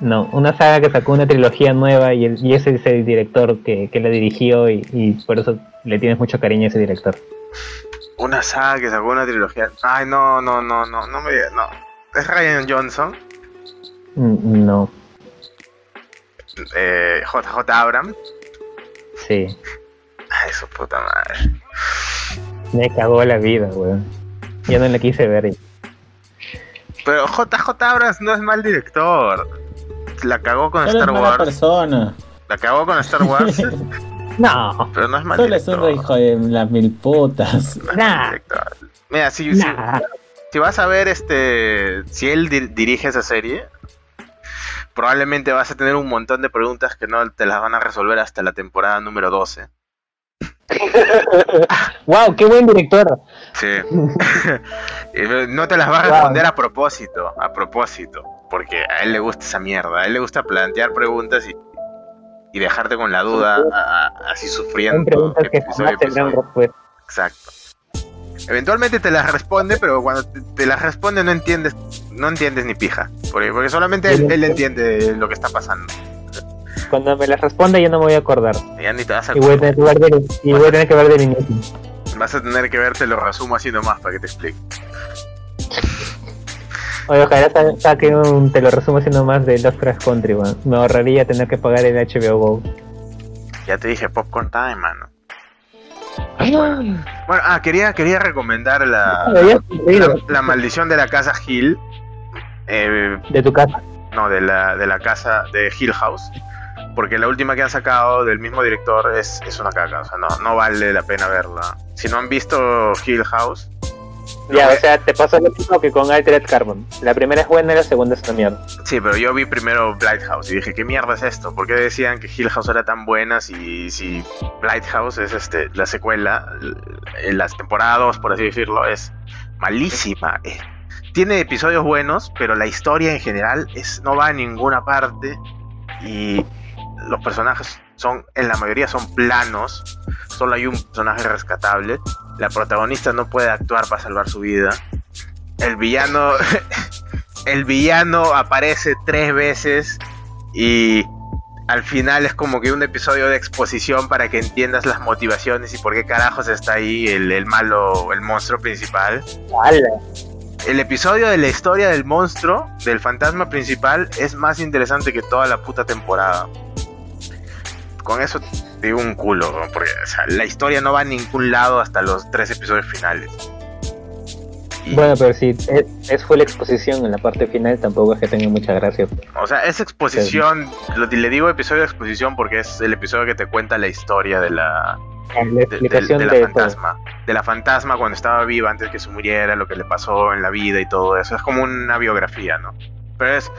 No, una saga que sacó una trilogía nueva y, el- y ese es el director que, que la dirigió y, y por eso le tienes mucho cariño a ese director. Una saga que sacó una trilogía. Ay, no, no, no, no, no me digas, no. Es Ryan Johnson, Mm, No, eh, JJ Abrams. sí. Ay, su puta madre. Me cagó la vida, weón. Ya no la quise ver. Pero JJ Abrams no es mal director. La cagó con Solo es Star mala Wars. persona. La cagó con Star Wars, <laughs> No, pero no es mal Solo es director. un hijo de las mil putas. No es Nah. Mira, si, si- nah. si vas a ver este. Si él di- dirige esa serie, probablemente vas a tener un montón de preguntas que no te las van a resolver hasta la temporada número 12. <laughs> Wow, qué buen director. Sí. <laughs> <laughs> Y no te las va a responder a propósito, a propósito, porque a él le gusta esa mierda, a él le gusta plantear preguntas y, y dejarte con la duda, a- a- así Son sufriendo. preguntas que episodio tendrán respuesta. Exacto. Eventualmente te las responde, pero cuando te, te las responde no entiendes, no entiendes ni pija, porque, porque solamente él, él entiende lo que está pasando. Cuando me las responda ya no me voy a acordar. Ya ni te vas a Y voy a tener que ver del, y voy a tener que ver del inicio. Vas a tener que verte lo resumo así nomás para que te explique. Oye, ojalá sa- saquen un, te lo resumo haciendo más de Lovecraft Country, weón. Me ahorraría tener que pagar el HBO Go. Ya te dije Popcorn Time, mano. Bueno, ah, quería, quería recomendar la, la maldición de la casa Hill. Eh, de tu casa. no, de la, de la casa de Hill House. Porque la última que han sacado del mismo director es, es una caca. O sea, no, no vale la pena verla. Si no han visto Hill House, Ya, ve- o sea, te pasó lo mismo que con Altered Carbon. La primera es buena y la segunda es una mierda. Sí, pero yo vi primero House y dije, ¿qué mierda es esto? ¿Por qué decían que Hill House era tan buena si, si House es este, la secuela? l- Las temporadas 2, por así decirlo, es malísima. Eh, Tiene episodios buenos, pero la historia en general es, no va a ninguna parte y los personajes son, en la mayoría son planos, solo hay un personaje rescatable, la protagonista no puede actuar para salvar su vida, el villano <laughs> el villano aparece tres veces y al final es como que un episodio de exposición para que entiendas las motivaciones y por qué carajos está ahí el, el malo, el monstruo principal. El episodio de la historia del monstruo, del fantasma principal, es más interesante que toda la puta temporada. Con eso te digo un culo, ¿no? porque o sea, la historia no va a ningún lado hasta los tres episodios finales. Y- Bueno, pero si es, es full exposición en la parte final, tampoco es que tenga mucha gracia. O sea, es exposición, lo- le digo episodio de exposición porque es el episodio que te cuenta la historia de la, La de, de- explicación de de, la fantasma. De la fantasma cuando estaba viva antes que se muriera, lo que le pasó en la vida y todo eso. Es como una biografía, ¿no? Pero es,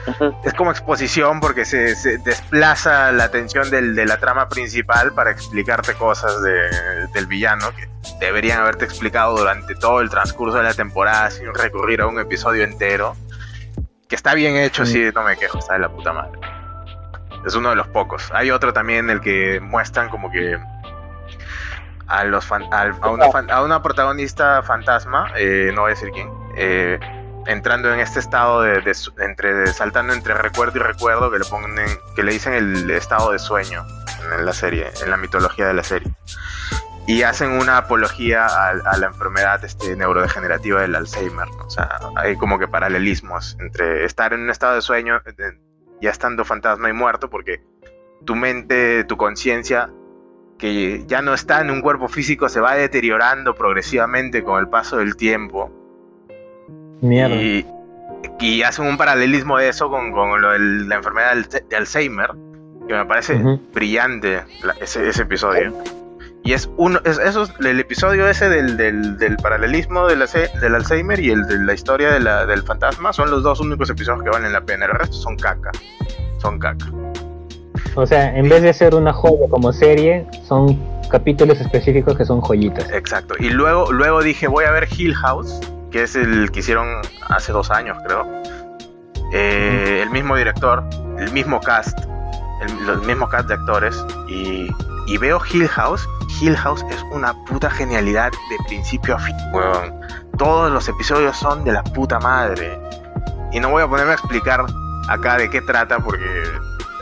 es como exposición porque se, se desplaza la atención del- de la trama principal para explicarte cosas de- del villano que deberían haberte explicado durante todo el transcurso de la temporada sin recurrir a un episodio entero. Que está bien hecho, sí, no me quejo, está de la puta madre. Es uno de los pocos. Hay otro también en el que muestran como que a los fan- a, una fan- a una protagonista fantasma, eh, no voy a decir quién, eh, entrando en este estado de, entre saltando entre recuerdo y recuerdo que le ponen que le dicen el estado de sueño en la serie, en la mitología de la serie. Y hacen una apología a, la enfermedad este, neurodegenerativa del Alzheimer. O sea, hay como que paralelismos entre estar en un estado de sueño, ya estando fantasma y muerto, porque tu mente, tu conciencia, que ya no está en un cuerpo físico, se va deteriorando progresivamente con el paso del tiempo. Mierda. Y, y hacen un paralelismo de eso con, con lo del- la enfermedad del- de Alzheimer, que me parece brillante la- ese, ese episodio. Y es uno, es, eso es el episodio ese del, del, del paralelismo del, del Alzheimer y el de la historia de la- del fantasma son los dos únicos episodios que valen la pena. El resto son caca. Son caca. O sea, en vez de ser una joya como serie, son capítulos específicos que son joyitas. Exacto. Y luego, luego dije, voy a ver Hill House, que es el que hicieron hace dos años, creo. Eh, el mismo director, el mismo cast, el, los mismos cast de actores. Y, veo Hill House. Hill House es una puta genialidad de principio a fin. Todos los episodios son de la puta madre. Y no voy a ponerme a explicar acá de qué trata, porque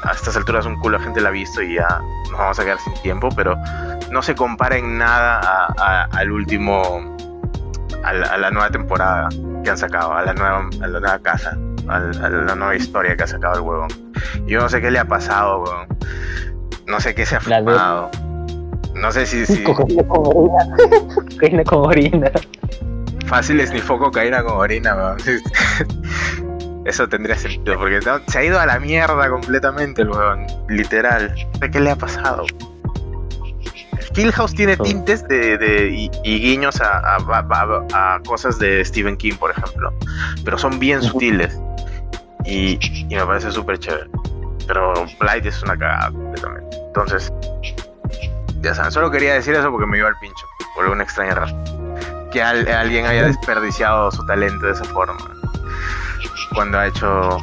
a estas alturas un culo de gente la ha visto y ya nos vamos a quedar sin tiempo, pero no se compara en nada al último, a la, a la nueva temporada que han sacado, a la nueva, a la nueva casa, a, la nueva historia que ha sacado el huevón. Yo no sé qué le ha pasado, huevón. No sé qué se ha fumado. No sé si, si Cocaína con orina. <laughs> Cocaína con orina. fácil es ni foco cocaína con orina, huevón. <laughs> Eso tendría sentido, porque no- se ha ido a la mierda completamente el huevón, literal. No sé qué le ha pasado. House tiene tintes de, de- y, y guiños a, a- a- a cosas de Stephen King, por ejemplo, pero son bien sutiles y, y me parece súper chévere. Pero Blight es una cagada completamente. Entonces, ya saben, solo quería decir eso porque me iba al pincho, por alguna extraña razón. Que al- alguien haya desperdiciado su talento de esa forma cuando ha hecho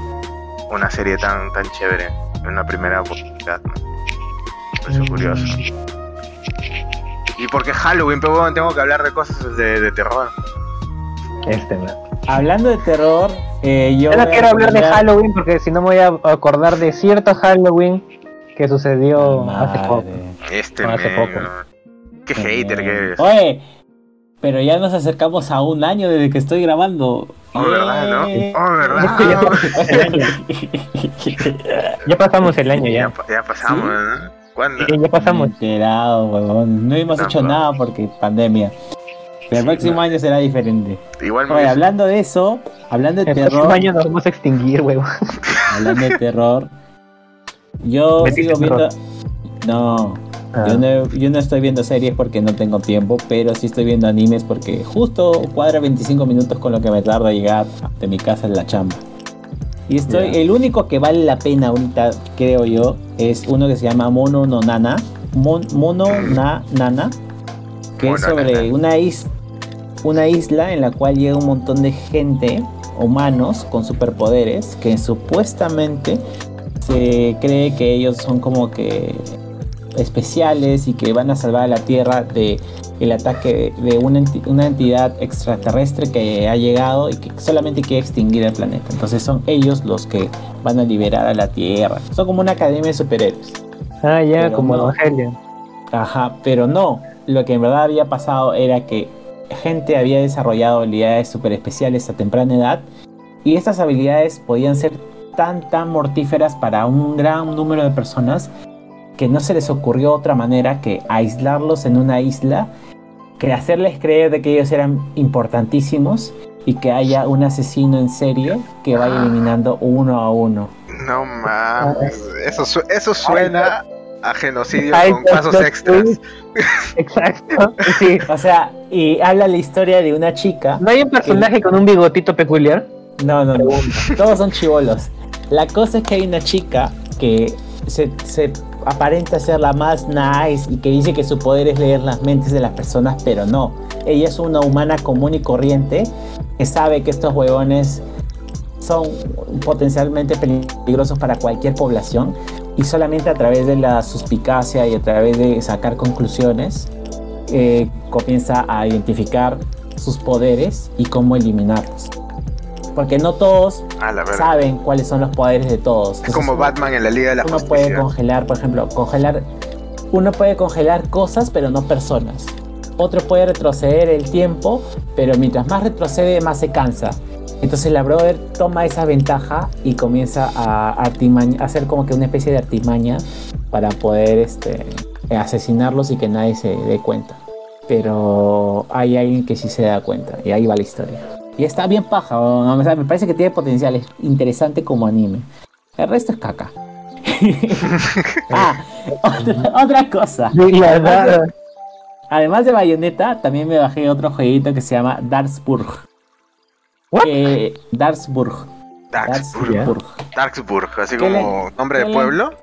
una serie tan, tan chévere en una primera oportunidad. ¿no? Me pareció curioso. Y porque Halloween, pero bueno, tengo que hablar de cosas de, de terror. Este, man. Hablando de terror, eh, yo. Yo no quiero hablar de Halloween porque si no me voy a acordar de cierto Halloween que sucedió hace poco. Este Hace men, poco. ¿no? Qué hater que eres. Oye, pero ya nos acercamos a un año desde que estoy grabando. Oh, ¿verdad, no? Oh, ¿verdad? <laughs> Ya <laughs> pasamos el año Ya, ya pasamos, ¿no? ¿Cuándo? Sí, ya pasamos. Enterado, huevón. No hemos No, hecho no. nada porque pandemia. Pero el Sí, próximo no. año será diferente. Igual Oye, hablando de eso, hablando de El próximo terror, año nos vamos a extinguir, huevo. hablando de terror, yo ¿Metiste sigo viendo. terror? No, Ah. yo no, yo no estoy viendo series porque no tengo tiempo, pero sí estoy viendo animes porque justo cuadra 25 minutos con lo que me tarda llegar de mi casa en la chamba. Y estoy, el único que vale la pena ahorita, creo yo, es uno que se llama Mono no Nana. Mon- Mono na Nana. Que es sobre Nana. una, is- una isla en la cual llega un montón de gente, humanos, con superpoderes, que supuestamente se cree que ellos son como que especiales y que van a salvar a la Tierra de el ataque de una, enti- una entidad extraterrestre que ha llegado y que solamente quiere extinguir el planeta. Entonces son ellos los que van a liberar a la Tierra. Son como una academia de superhéroes. Ah, ya, Pero como no. Evangelion. Ajá, pero no. Lo que en verdad había pasado era que gente había desarrollado habilidades super especiales a temprana edad y estas habilidades podían ser tan tan mortíferas para un gran número de personas que no se les ocurrió otra manera que aislarlos en una isla, que hacerles creer de que ellos eran importantísimos y que haya un asesino en serie que vaya eliminando uno a uno. No mames. Eso, su- eso suena a genocidio Ay, con pasos extras. Exacto. Sí. O sea, y habla la historia de una chica ¿No hay un personaje con un bigotito peculiar? No, no, no. Todos son chivolos. La cosa es que hay una chica que se, se aparenta ser la más nice y que dice que su poder es leer las mentes de las personas, pero no. Ella es una humana común y corriente que sabe que estos huevones son potencialmente peligrosos para cualquier población y solamente a través de la suspicacia y a través de sacar conclusiones eh, comienza a identificar sus poderes y cómo eliminarlos. Porque no todos saben cuáles son los poderes de todos. Es Entonces, como uno- Batman en la Liga de la Uno puede Justicia. congelar, por ejemplo, congelar. Uno puede congelar cosas, pero no personas. Otro puede retroceder el tiempo, pero mientras más retrocede, más se cansa. Entonces la brother toma esa ventaja y comienza a, a hacer como que una especie de artimaña para poder este, asesinarlos y que nadie se dé cuenta. Pero hay alguien que sí se da cuenta y ahí va la historia. Y está bien paja, weón. O sea, me parece que tiene potencial, es interesante como anime. El resto es caca. <laughs> ah, otra, otra cosa. Además de Bayonetta, también me bajé otro jueguito que se llama Darksburg. What? Eh, Darksburg. Darksburg. Darksburg. Darksburg, así ¿Qué le- como nombre de pueblo.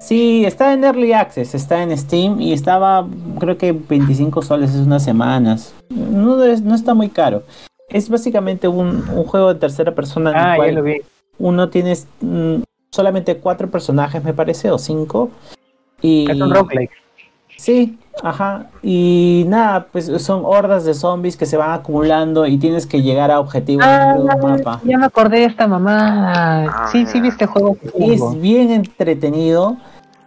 Sí, está en Early Access, está en Steam y estaba, creo que 25 soles hace unas semanas. No, es- no está muy caro. Es básicamente un, un juego de tercera persona en el Ah, cual lo vi. uno tiene mm, solamente cuatro personajes, me parece, o cinco. Y... Es un roguelike. Sí, ajá. Y nada, pues son hordas de zombies que se van acumulando y tienes que llegar a objetivos dentro de un mapa. ya me acordé de esta mamá. Ah, sí, sí, viste juego. Es bien entretenido,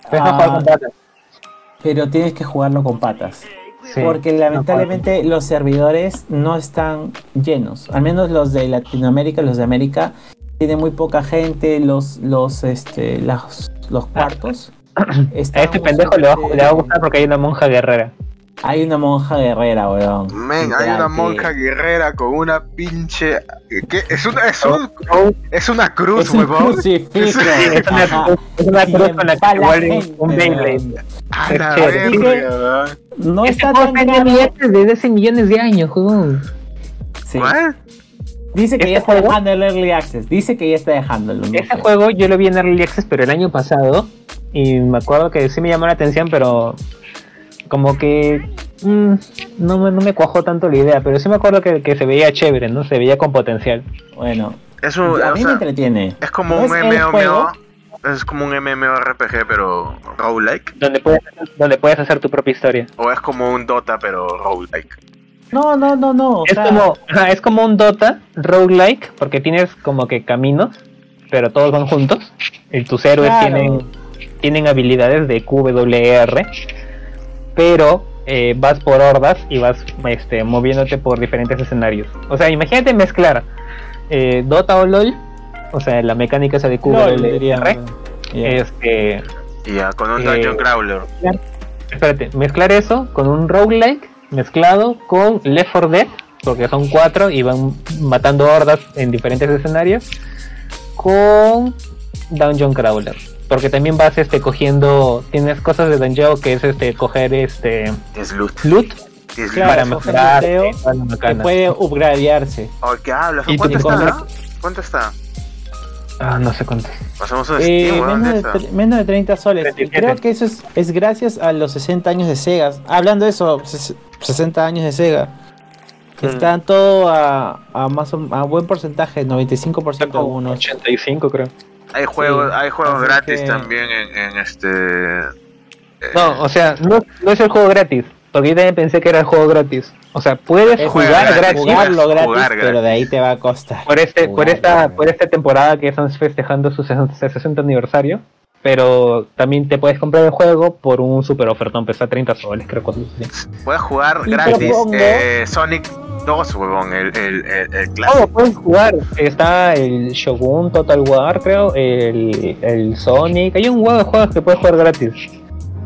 con ah, patas. pero tienes que jugarlo con patas. Sí. Porque lamentablemente los servidores no están llenos. Al menos los de Latinoamérica, los de América, tienen muy poca gente. Los, los, este, los, los cuartos. <clears throat> A este pendejo le va, usualmente- le va a gustar porque hay una monja guerrera. Hay una monja guerrera, weón. Men, hay una que- monja guerrera con una pinche. ¿Qué? Es una, es un- Oh, es una cruz, Es un huevón. crucifijo. Es- es una, es una cruz con la que un Beyblade. weón. A la Es chévere. verga, weón. No Este está tan billetes desde hace millones de años, juego. Sí. ¿What? Dice que ¿Este ya está juego? dejando el Early Access. Dice que ya está dejándolo. sé. juego yo lo vi en Early Access, pero el año pasado. Y me acuerdo que sí me llamó la atención, pero como que mm, no, me, no me cuajó tanto la idea. Pero sí me acuerdo que, que se veía chévere, ¿no? Se veía con potencial. Bueno, Es, un, a mí me entretiene. es como No un. MMO. Es como un MMORPG, pero roguelike. Donde puedes, donde puedes hacer tu propia historia. O es como un Dota, pero roguelike. No, no, no, no. o Es sea, como, es como un Dota roguelike, porque tienes como que caminos, pero todos van juntos. Y tus héroes Claro. tienen tienen habilidades de QWR, pero eh, vas por hordas y vas este, moviéndote por diferentes escenarios. O sea, imagínate mezclar eh, Dota o LOL, o sea, la mecánica esa de LOL, diría, QWR, ya. este, Ya, con un Eh, Dungeon Crawler. espérate, mezclar eso con un roguelike mezclado con Left 4 Dead, porque son cuatro y van matando hordas en diferentes escenarios, con Dungeon Crawler. Porque también vas este cogiendo, tienes cosas de Dungeon que es este coger este Es loot. loot Es Claro, para mejorar la Que puede upgradearse. Oh, ¿Qué hablas? Y ¿Cuánto está? ah? ¿Cuánto está? Ah, no sé cuánto. Pasamos un Eh, Steam, menos, de, menos de 30 soles. 37. Creo que eso es, es gracias a los 60 años de Sega. Hablando de eso, ses- 60 años de Sega. Mm. Están todo a, a más o- a buen porcentaje, 95% Como unos. 85 creo. Hay juegos, hay juegos gratis que- también en, en este. eh, No, o sea, no, no es el juego gratis. Porque yo también pensé que era el juego gratis. O sea, puedes Es jugar gratis. Jugarlo Jugar gratis, pero de ahí te va a costar. por este por esta gratis. por esta temporada que están festejando su 60 aniversario pero también te puedes comprar el juego por un super ofertón pesa 30 soles creo así Puedes jugar gratis eh, Sonic 2, huevón, el, el, el, el clásico. puedes jugar está el Shogun Total War creo el, el Sonic hay un huevo de juegos que puedes jugar gratis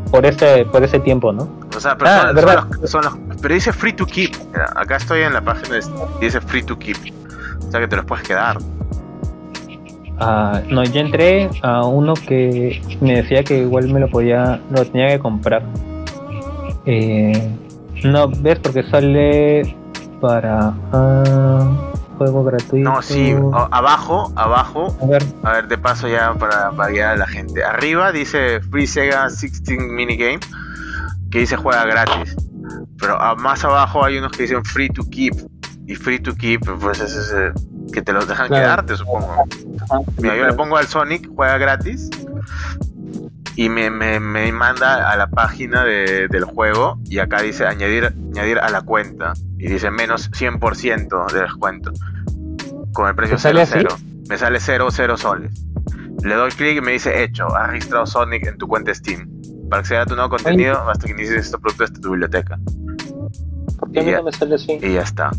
por este por ese tiempo no O sea, pero Ah, son, los, son los- Pero dice free to keep. Mira, acá estoy en la página de dice free to keep. O sea que te los puedes quedar. Ah, no, yo entré a uno que me decía que igual me lo podía, lo tenía que comprar. Eh, no, ves, porque sale para ah, juego gratuito. No, sí, abajo, abajo. A ver, A ver, de paso ya para, para guiar a la gente. Arriba dice Free Sega 16 Minigame, que dice juega gratis. Pero más abajo hay unos que dicen Free to Keep. Y Free to Keep, pues es ese que te los dejan Claro. quedarte, supongo. Mira, yo le pongo al Sonic, juega gratis. Y me, me, me manda a la página de- del juego. Y acá dice añadir, añadir a la cuenta. Y dice menos 100% de descuento. Con el precio ¿Te sale 00. Me sale 00 soles. Le doy clic y me dice hecho. Has registrado Sonic en tu cuenta Steam. Para acceder a tu nuevo contenido, basta que inicies estos productos de tu biblioteca. ¿por qué a mí Ya. no me sale así? Y ya está.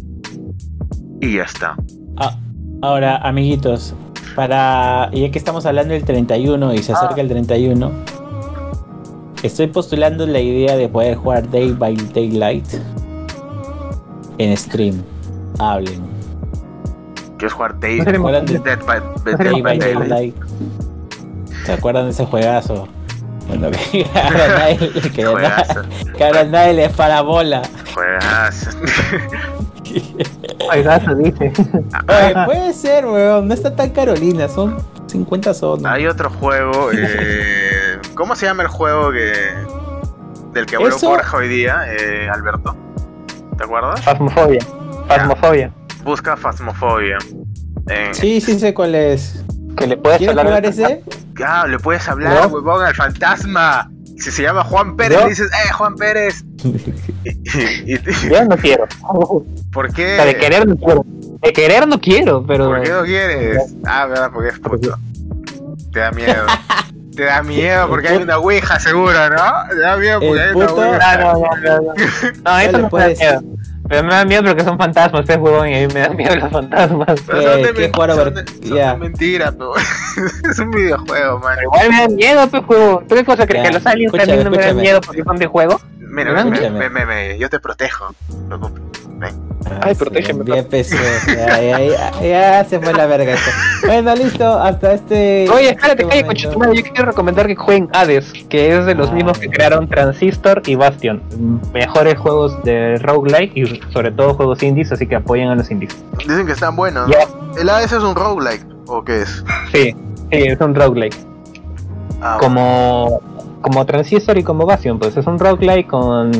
Y ya está. Ah, ahora, amiguitos, para ya que estamos hablando del 31 y se acerca el 31, estoy postulando la idea de poder jugar Day by Daylight en stream. Hablen. ¿Quieres jugar Day, No Hablan de Dead by, Dead Day by by Daylight? Daylight. ¿Se acuerdan de ese juegazo? Bueno, que ahora <laughs> nadie, que Juegazo. que ahora nadie le parabola. Juegazo. <laughs> Juegazo, dice. Oye, puede ser, weón. No está tan Carolina, son 50 soles. Hay otro juego. eh, <laughs> ¿Cómo se llama el juego que del que habló Borja hoy día, eh, Alberto? ¿Te acuerdas? Fasmofobia. Fasmofobia. Busca Phasmophobia. En- Sí, sí sé cuál es. Que le puedes ¿Quieres hablar jugar ese? Ah, le puedes hablar, ¿No? huevón, al fantasma. Si se llama Juan Pérez, ¿No? le dices, ¡eh, Juan Pérez! <laughs> Yo no quiero. ¿Por O qué? sea, de querer no quiero. De querer no quiero, pero. ¿Por qué no quieres? Ah, verdad, porque es puto. Te da miedo. <laughs> Te da miedo porque hay una ouija seguro, ¿no? Te da miedo porque El hay una puto- No, ouija. no, no, no, no. <laughs> No, eso no me da miedo. Pero me da miedo porque son fantasmas, es huevón, y a mí me dan miedo los fantasmas. Pero son de, Eh, ¿qué men- son de- son ya. de mentira, pero es un videojuego, man. Pero igual me dan miedo, pues, juego. ¿Tú qué cosa crees? Ya, ¿Que los aliens también no me dan miedo porque son de juego? Mira, ¿verdad? ven, ven, Escúchame. ven, ven, ven, yo te protejo. no te preocupes. Ven. Ay, protégeme, Ya empezó. Ya, ya, ya, ya se fue la verga esto. Bueno, listo. Hasta este. Oye, espérate, este coche tu madre, Yo quiero recomendar que jueguen Hades, que es de los Ah. mismos que crearon Transistor y Bastion. Mejores juegos de roguelike y sobre todo juegos indies, así que apoyen a los indies. Dicen que están buenos. ¿no? ¿El AS es un roguelike? ¿O qué es? Sí, sí, es un roguelike. Ah, como como Transistor y como Bastion, pues es un roguelike con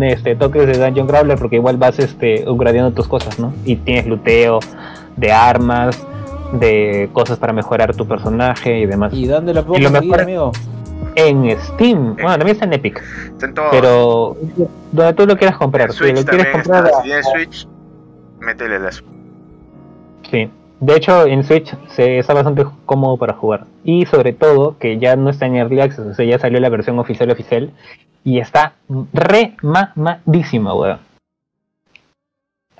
este toques de Dungeon Crawler porque igual vas este upgradeando tus cosas, ¿no? Y tienes luteo de armas, de cosas para mejorar tu personaje y demás. ¿Y dónde lo puedo Y lo conseguir, mejor- amigo? En Steam, bueno, también está en Epic, Está en todo. pero donde tú lo quieras comprar, si lo quieres comprar, está. Si tienes Switch, métele la Switch. sí. De hecho, en Switch se está bastante cómodo para jugar. Y sobre todo, que ya no está en Early Access, o sea, ya salió la versión oficial oficial. Y está re mamadísima, weón.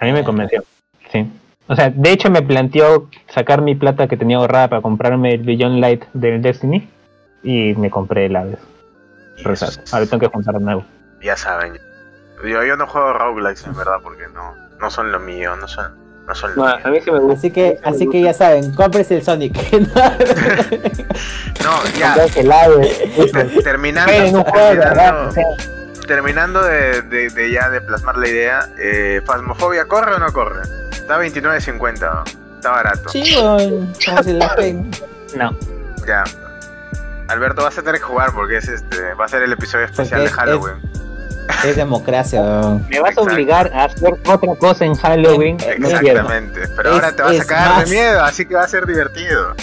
A mí me convenció. Sí. O sea, de hecho me planteó sacar mi plata que tenía ahorrada para comprarme el Beyond Light del Destiny. Y me compré el Aves. Sea, ahora tengo que juntar de nuevo. Ya saben. Yo, yo no juego roguelikes en verdad porque no, no son lo mío, no son, no son No, mío. a mí sí me gusta. Así que, así que ya saben, cómprese el Sonic. <laughs> No, ya. Terminando, terminando, de, de- de ya de plasmar la idea, eh, Phasmophobia corre o no corre? Está a 29.50, ¿no? está barato. sí, weón, como si la pen. no. Ya. Alberto, vas a tener que jugar porque es este, va a ser el episodio especial de Halloween. Es democracia, weón. Me vas a obligar a hacer otra cosa en Halloween. No. Exactamente. Pero Es- ahora te vas a es cagar más- de miedo, así que va a ser divertido.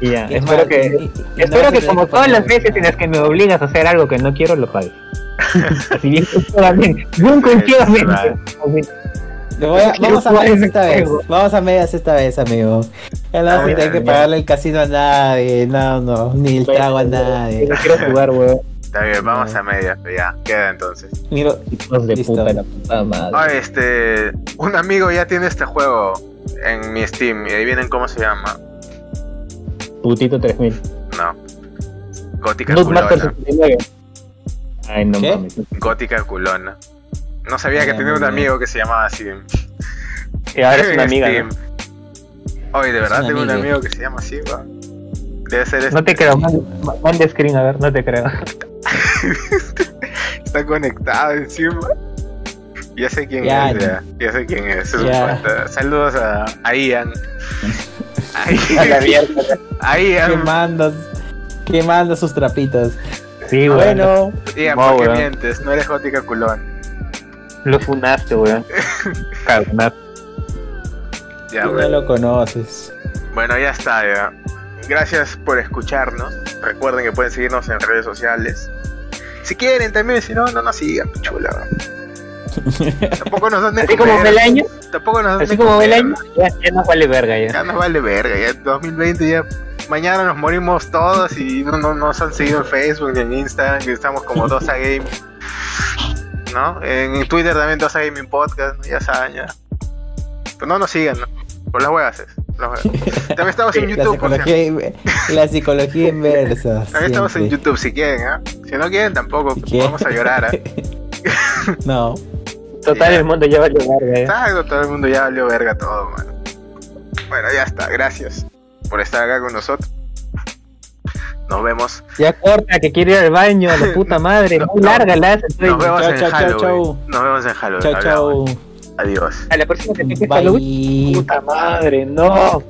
Y ya, es espero más, que, y- y- y no espero que como todas las veces en las que me obligas a hacer algo que no quiero, lo pagues. <laughs> Así bien. Bien confiadamente. Voy a- vamos a medias esta vez. Vamos a medias esta vez, amigo. Ya no vas a tener que pagarle el casino a nadie. No, no. Ni el trago a nadie. No quiero jugar, weón. Está bien, vamos No. a medias, pero ya, queda entonces. Mira, Hijos de Listo. puta, la puta madre. Oye, este, un amigo ya tiene este juego en mi Steam y ahí vienen cómo se llama. Putito 3000. No. Gótica Nutmaster culona. 69. Ay, no ¿Qué? mames. Gótica culona. No sabía que tenía un amigo que se llamaba así. Y ahora es una amiga. Steam. ¿no? Oye, de verdad tengo un amigo. amigo que se llama así, weón. Debe ser este. No te creo, manda screen a ver, no te creo. <laughs> Está conectado encima. Ya sé quién Ya, es, ya. Ya sé quién es. Saludos a, a Ian. <laughs> A <laughs> Ian. A Ian. quemando, quemando sus trapitos. Sí, weón. Bueno, Ian, No, ¿por qué mientes? No eres gótica culón. Lo funaste, weón. Ya, tú no bueno. lo conoces. Bueno, ya está, ya. Gracias por escucharnos. Recuerden que pueden seguirnos en redes sociales. Si quieren también, si no, no nos sigan, chula. <laughs> Tampoco nos dan de Así como comer. Belaño, Tampoco nos dan así de como comer. Belaño, ya, ya nos vale verga ya. Ya nos vale verga, ya 2020 ya. Mañana nos morimos todos y no, no nos han seguido en Facebook ni en Instagram, que estamos como <laughs> 2A Game. ¿No? En Twitter también 2A Gaming Podcast, ¿no? ya saben, ya. Pero no nos sigan, ¿no? Por las huevas, es, por las huevas. También estamos en <laughs> La YouTube, por si psicología, la psicología inversa. <laughs> También estamos en. YouTube si quieren, ¿ah? Si no quieren tampoco, Si quieren. vamos a llorar, ¿ah? <laughs> No. Total, el mundo ya vale verga ya. Exacto, todo el mundo ya valió verga todo, mano. Bueno, ya está, gracias por estar acá con nosotros. Nos vemos, Ya corta, que quiere ir al baño, a la puta madre. No, Muy no. larga la hace, nos vemos en Halloween. chao. Nos vemos en Halloween. Chao, hablamos. chao. Adiós. A la próxima que te. Puta madre, no.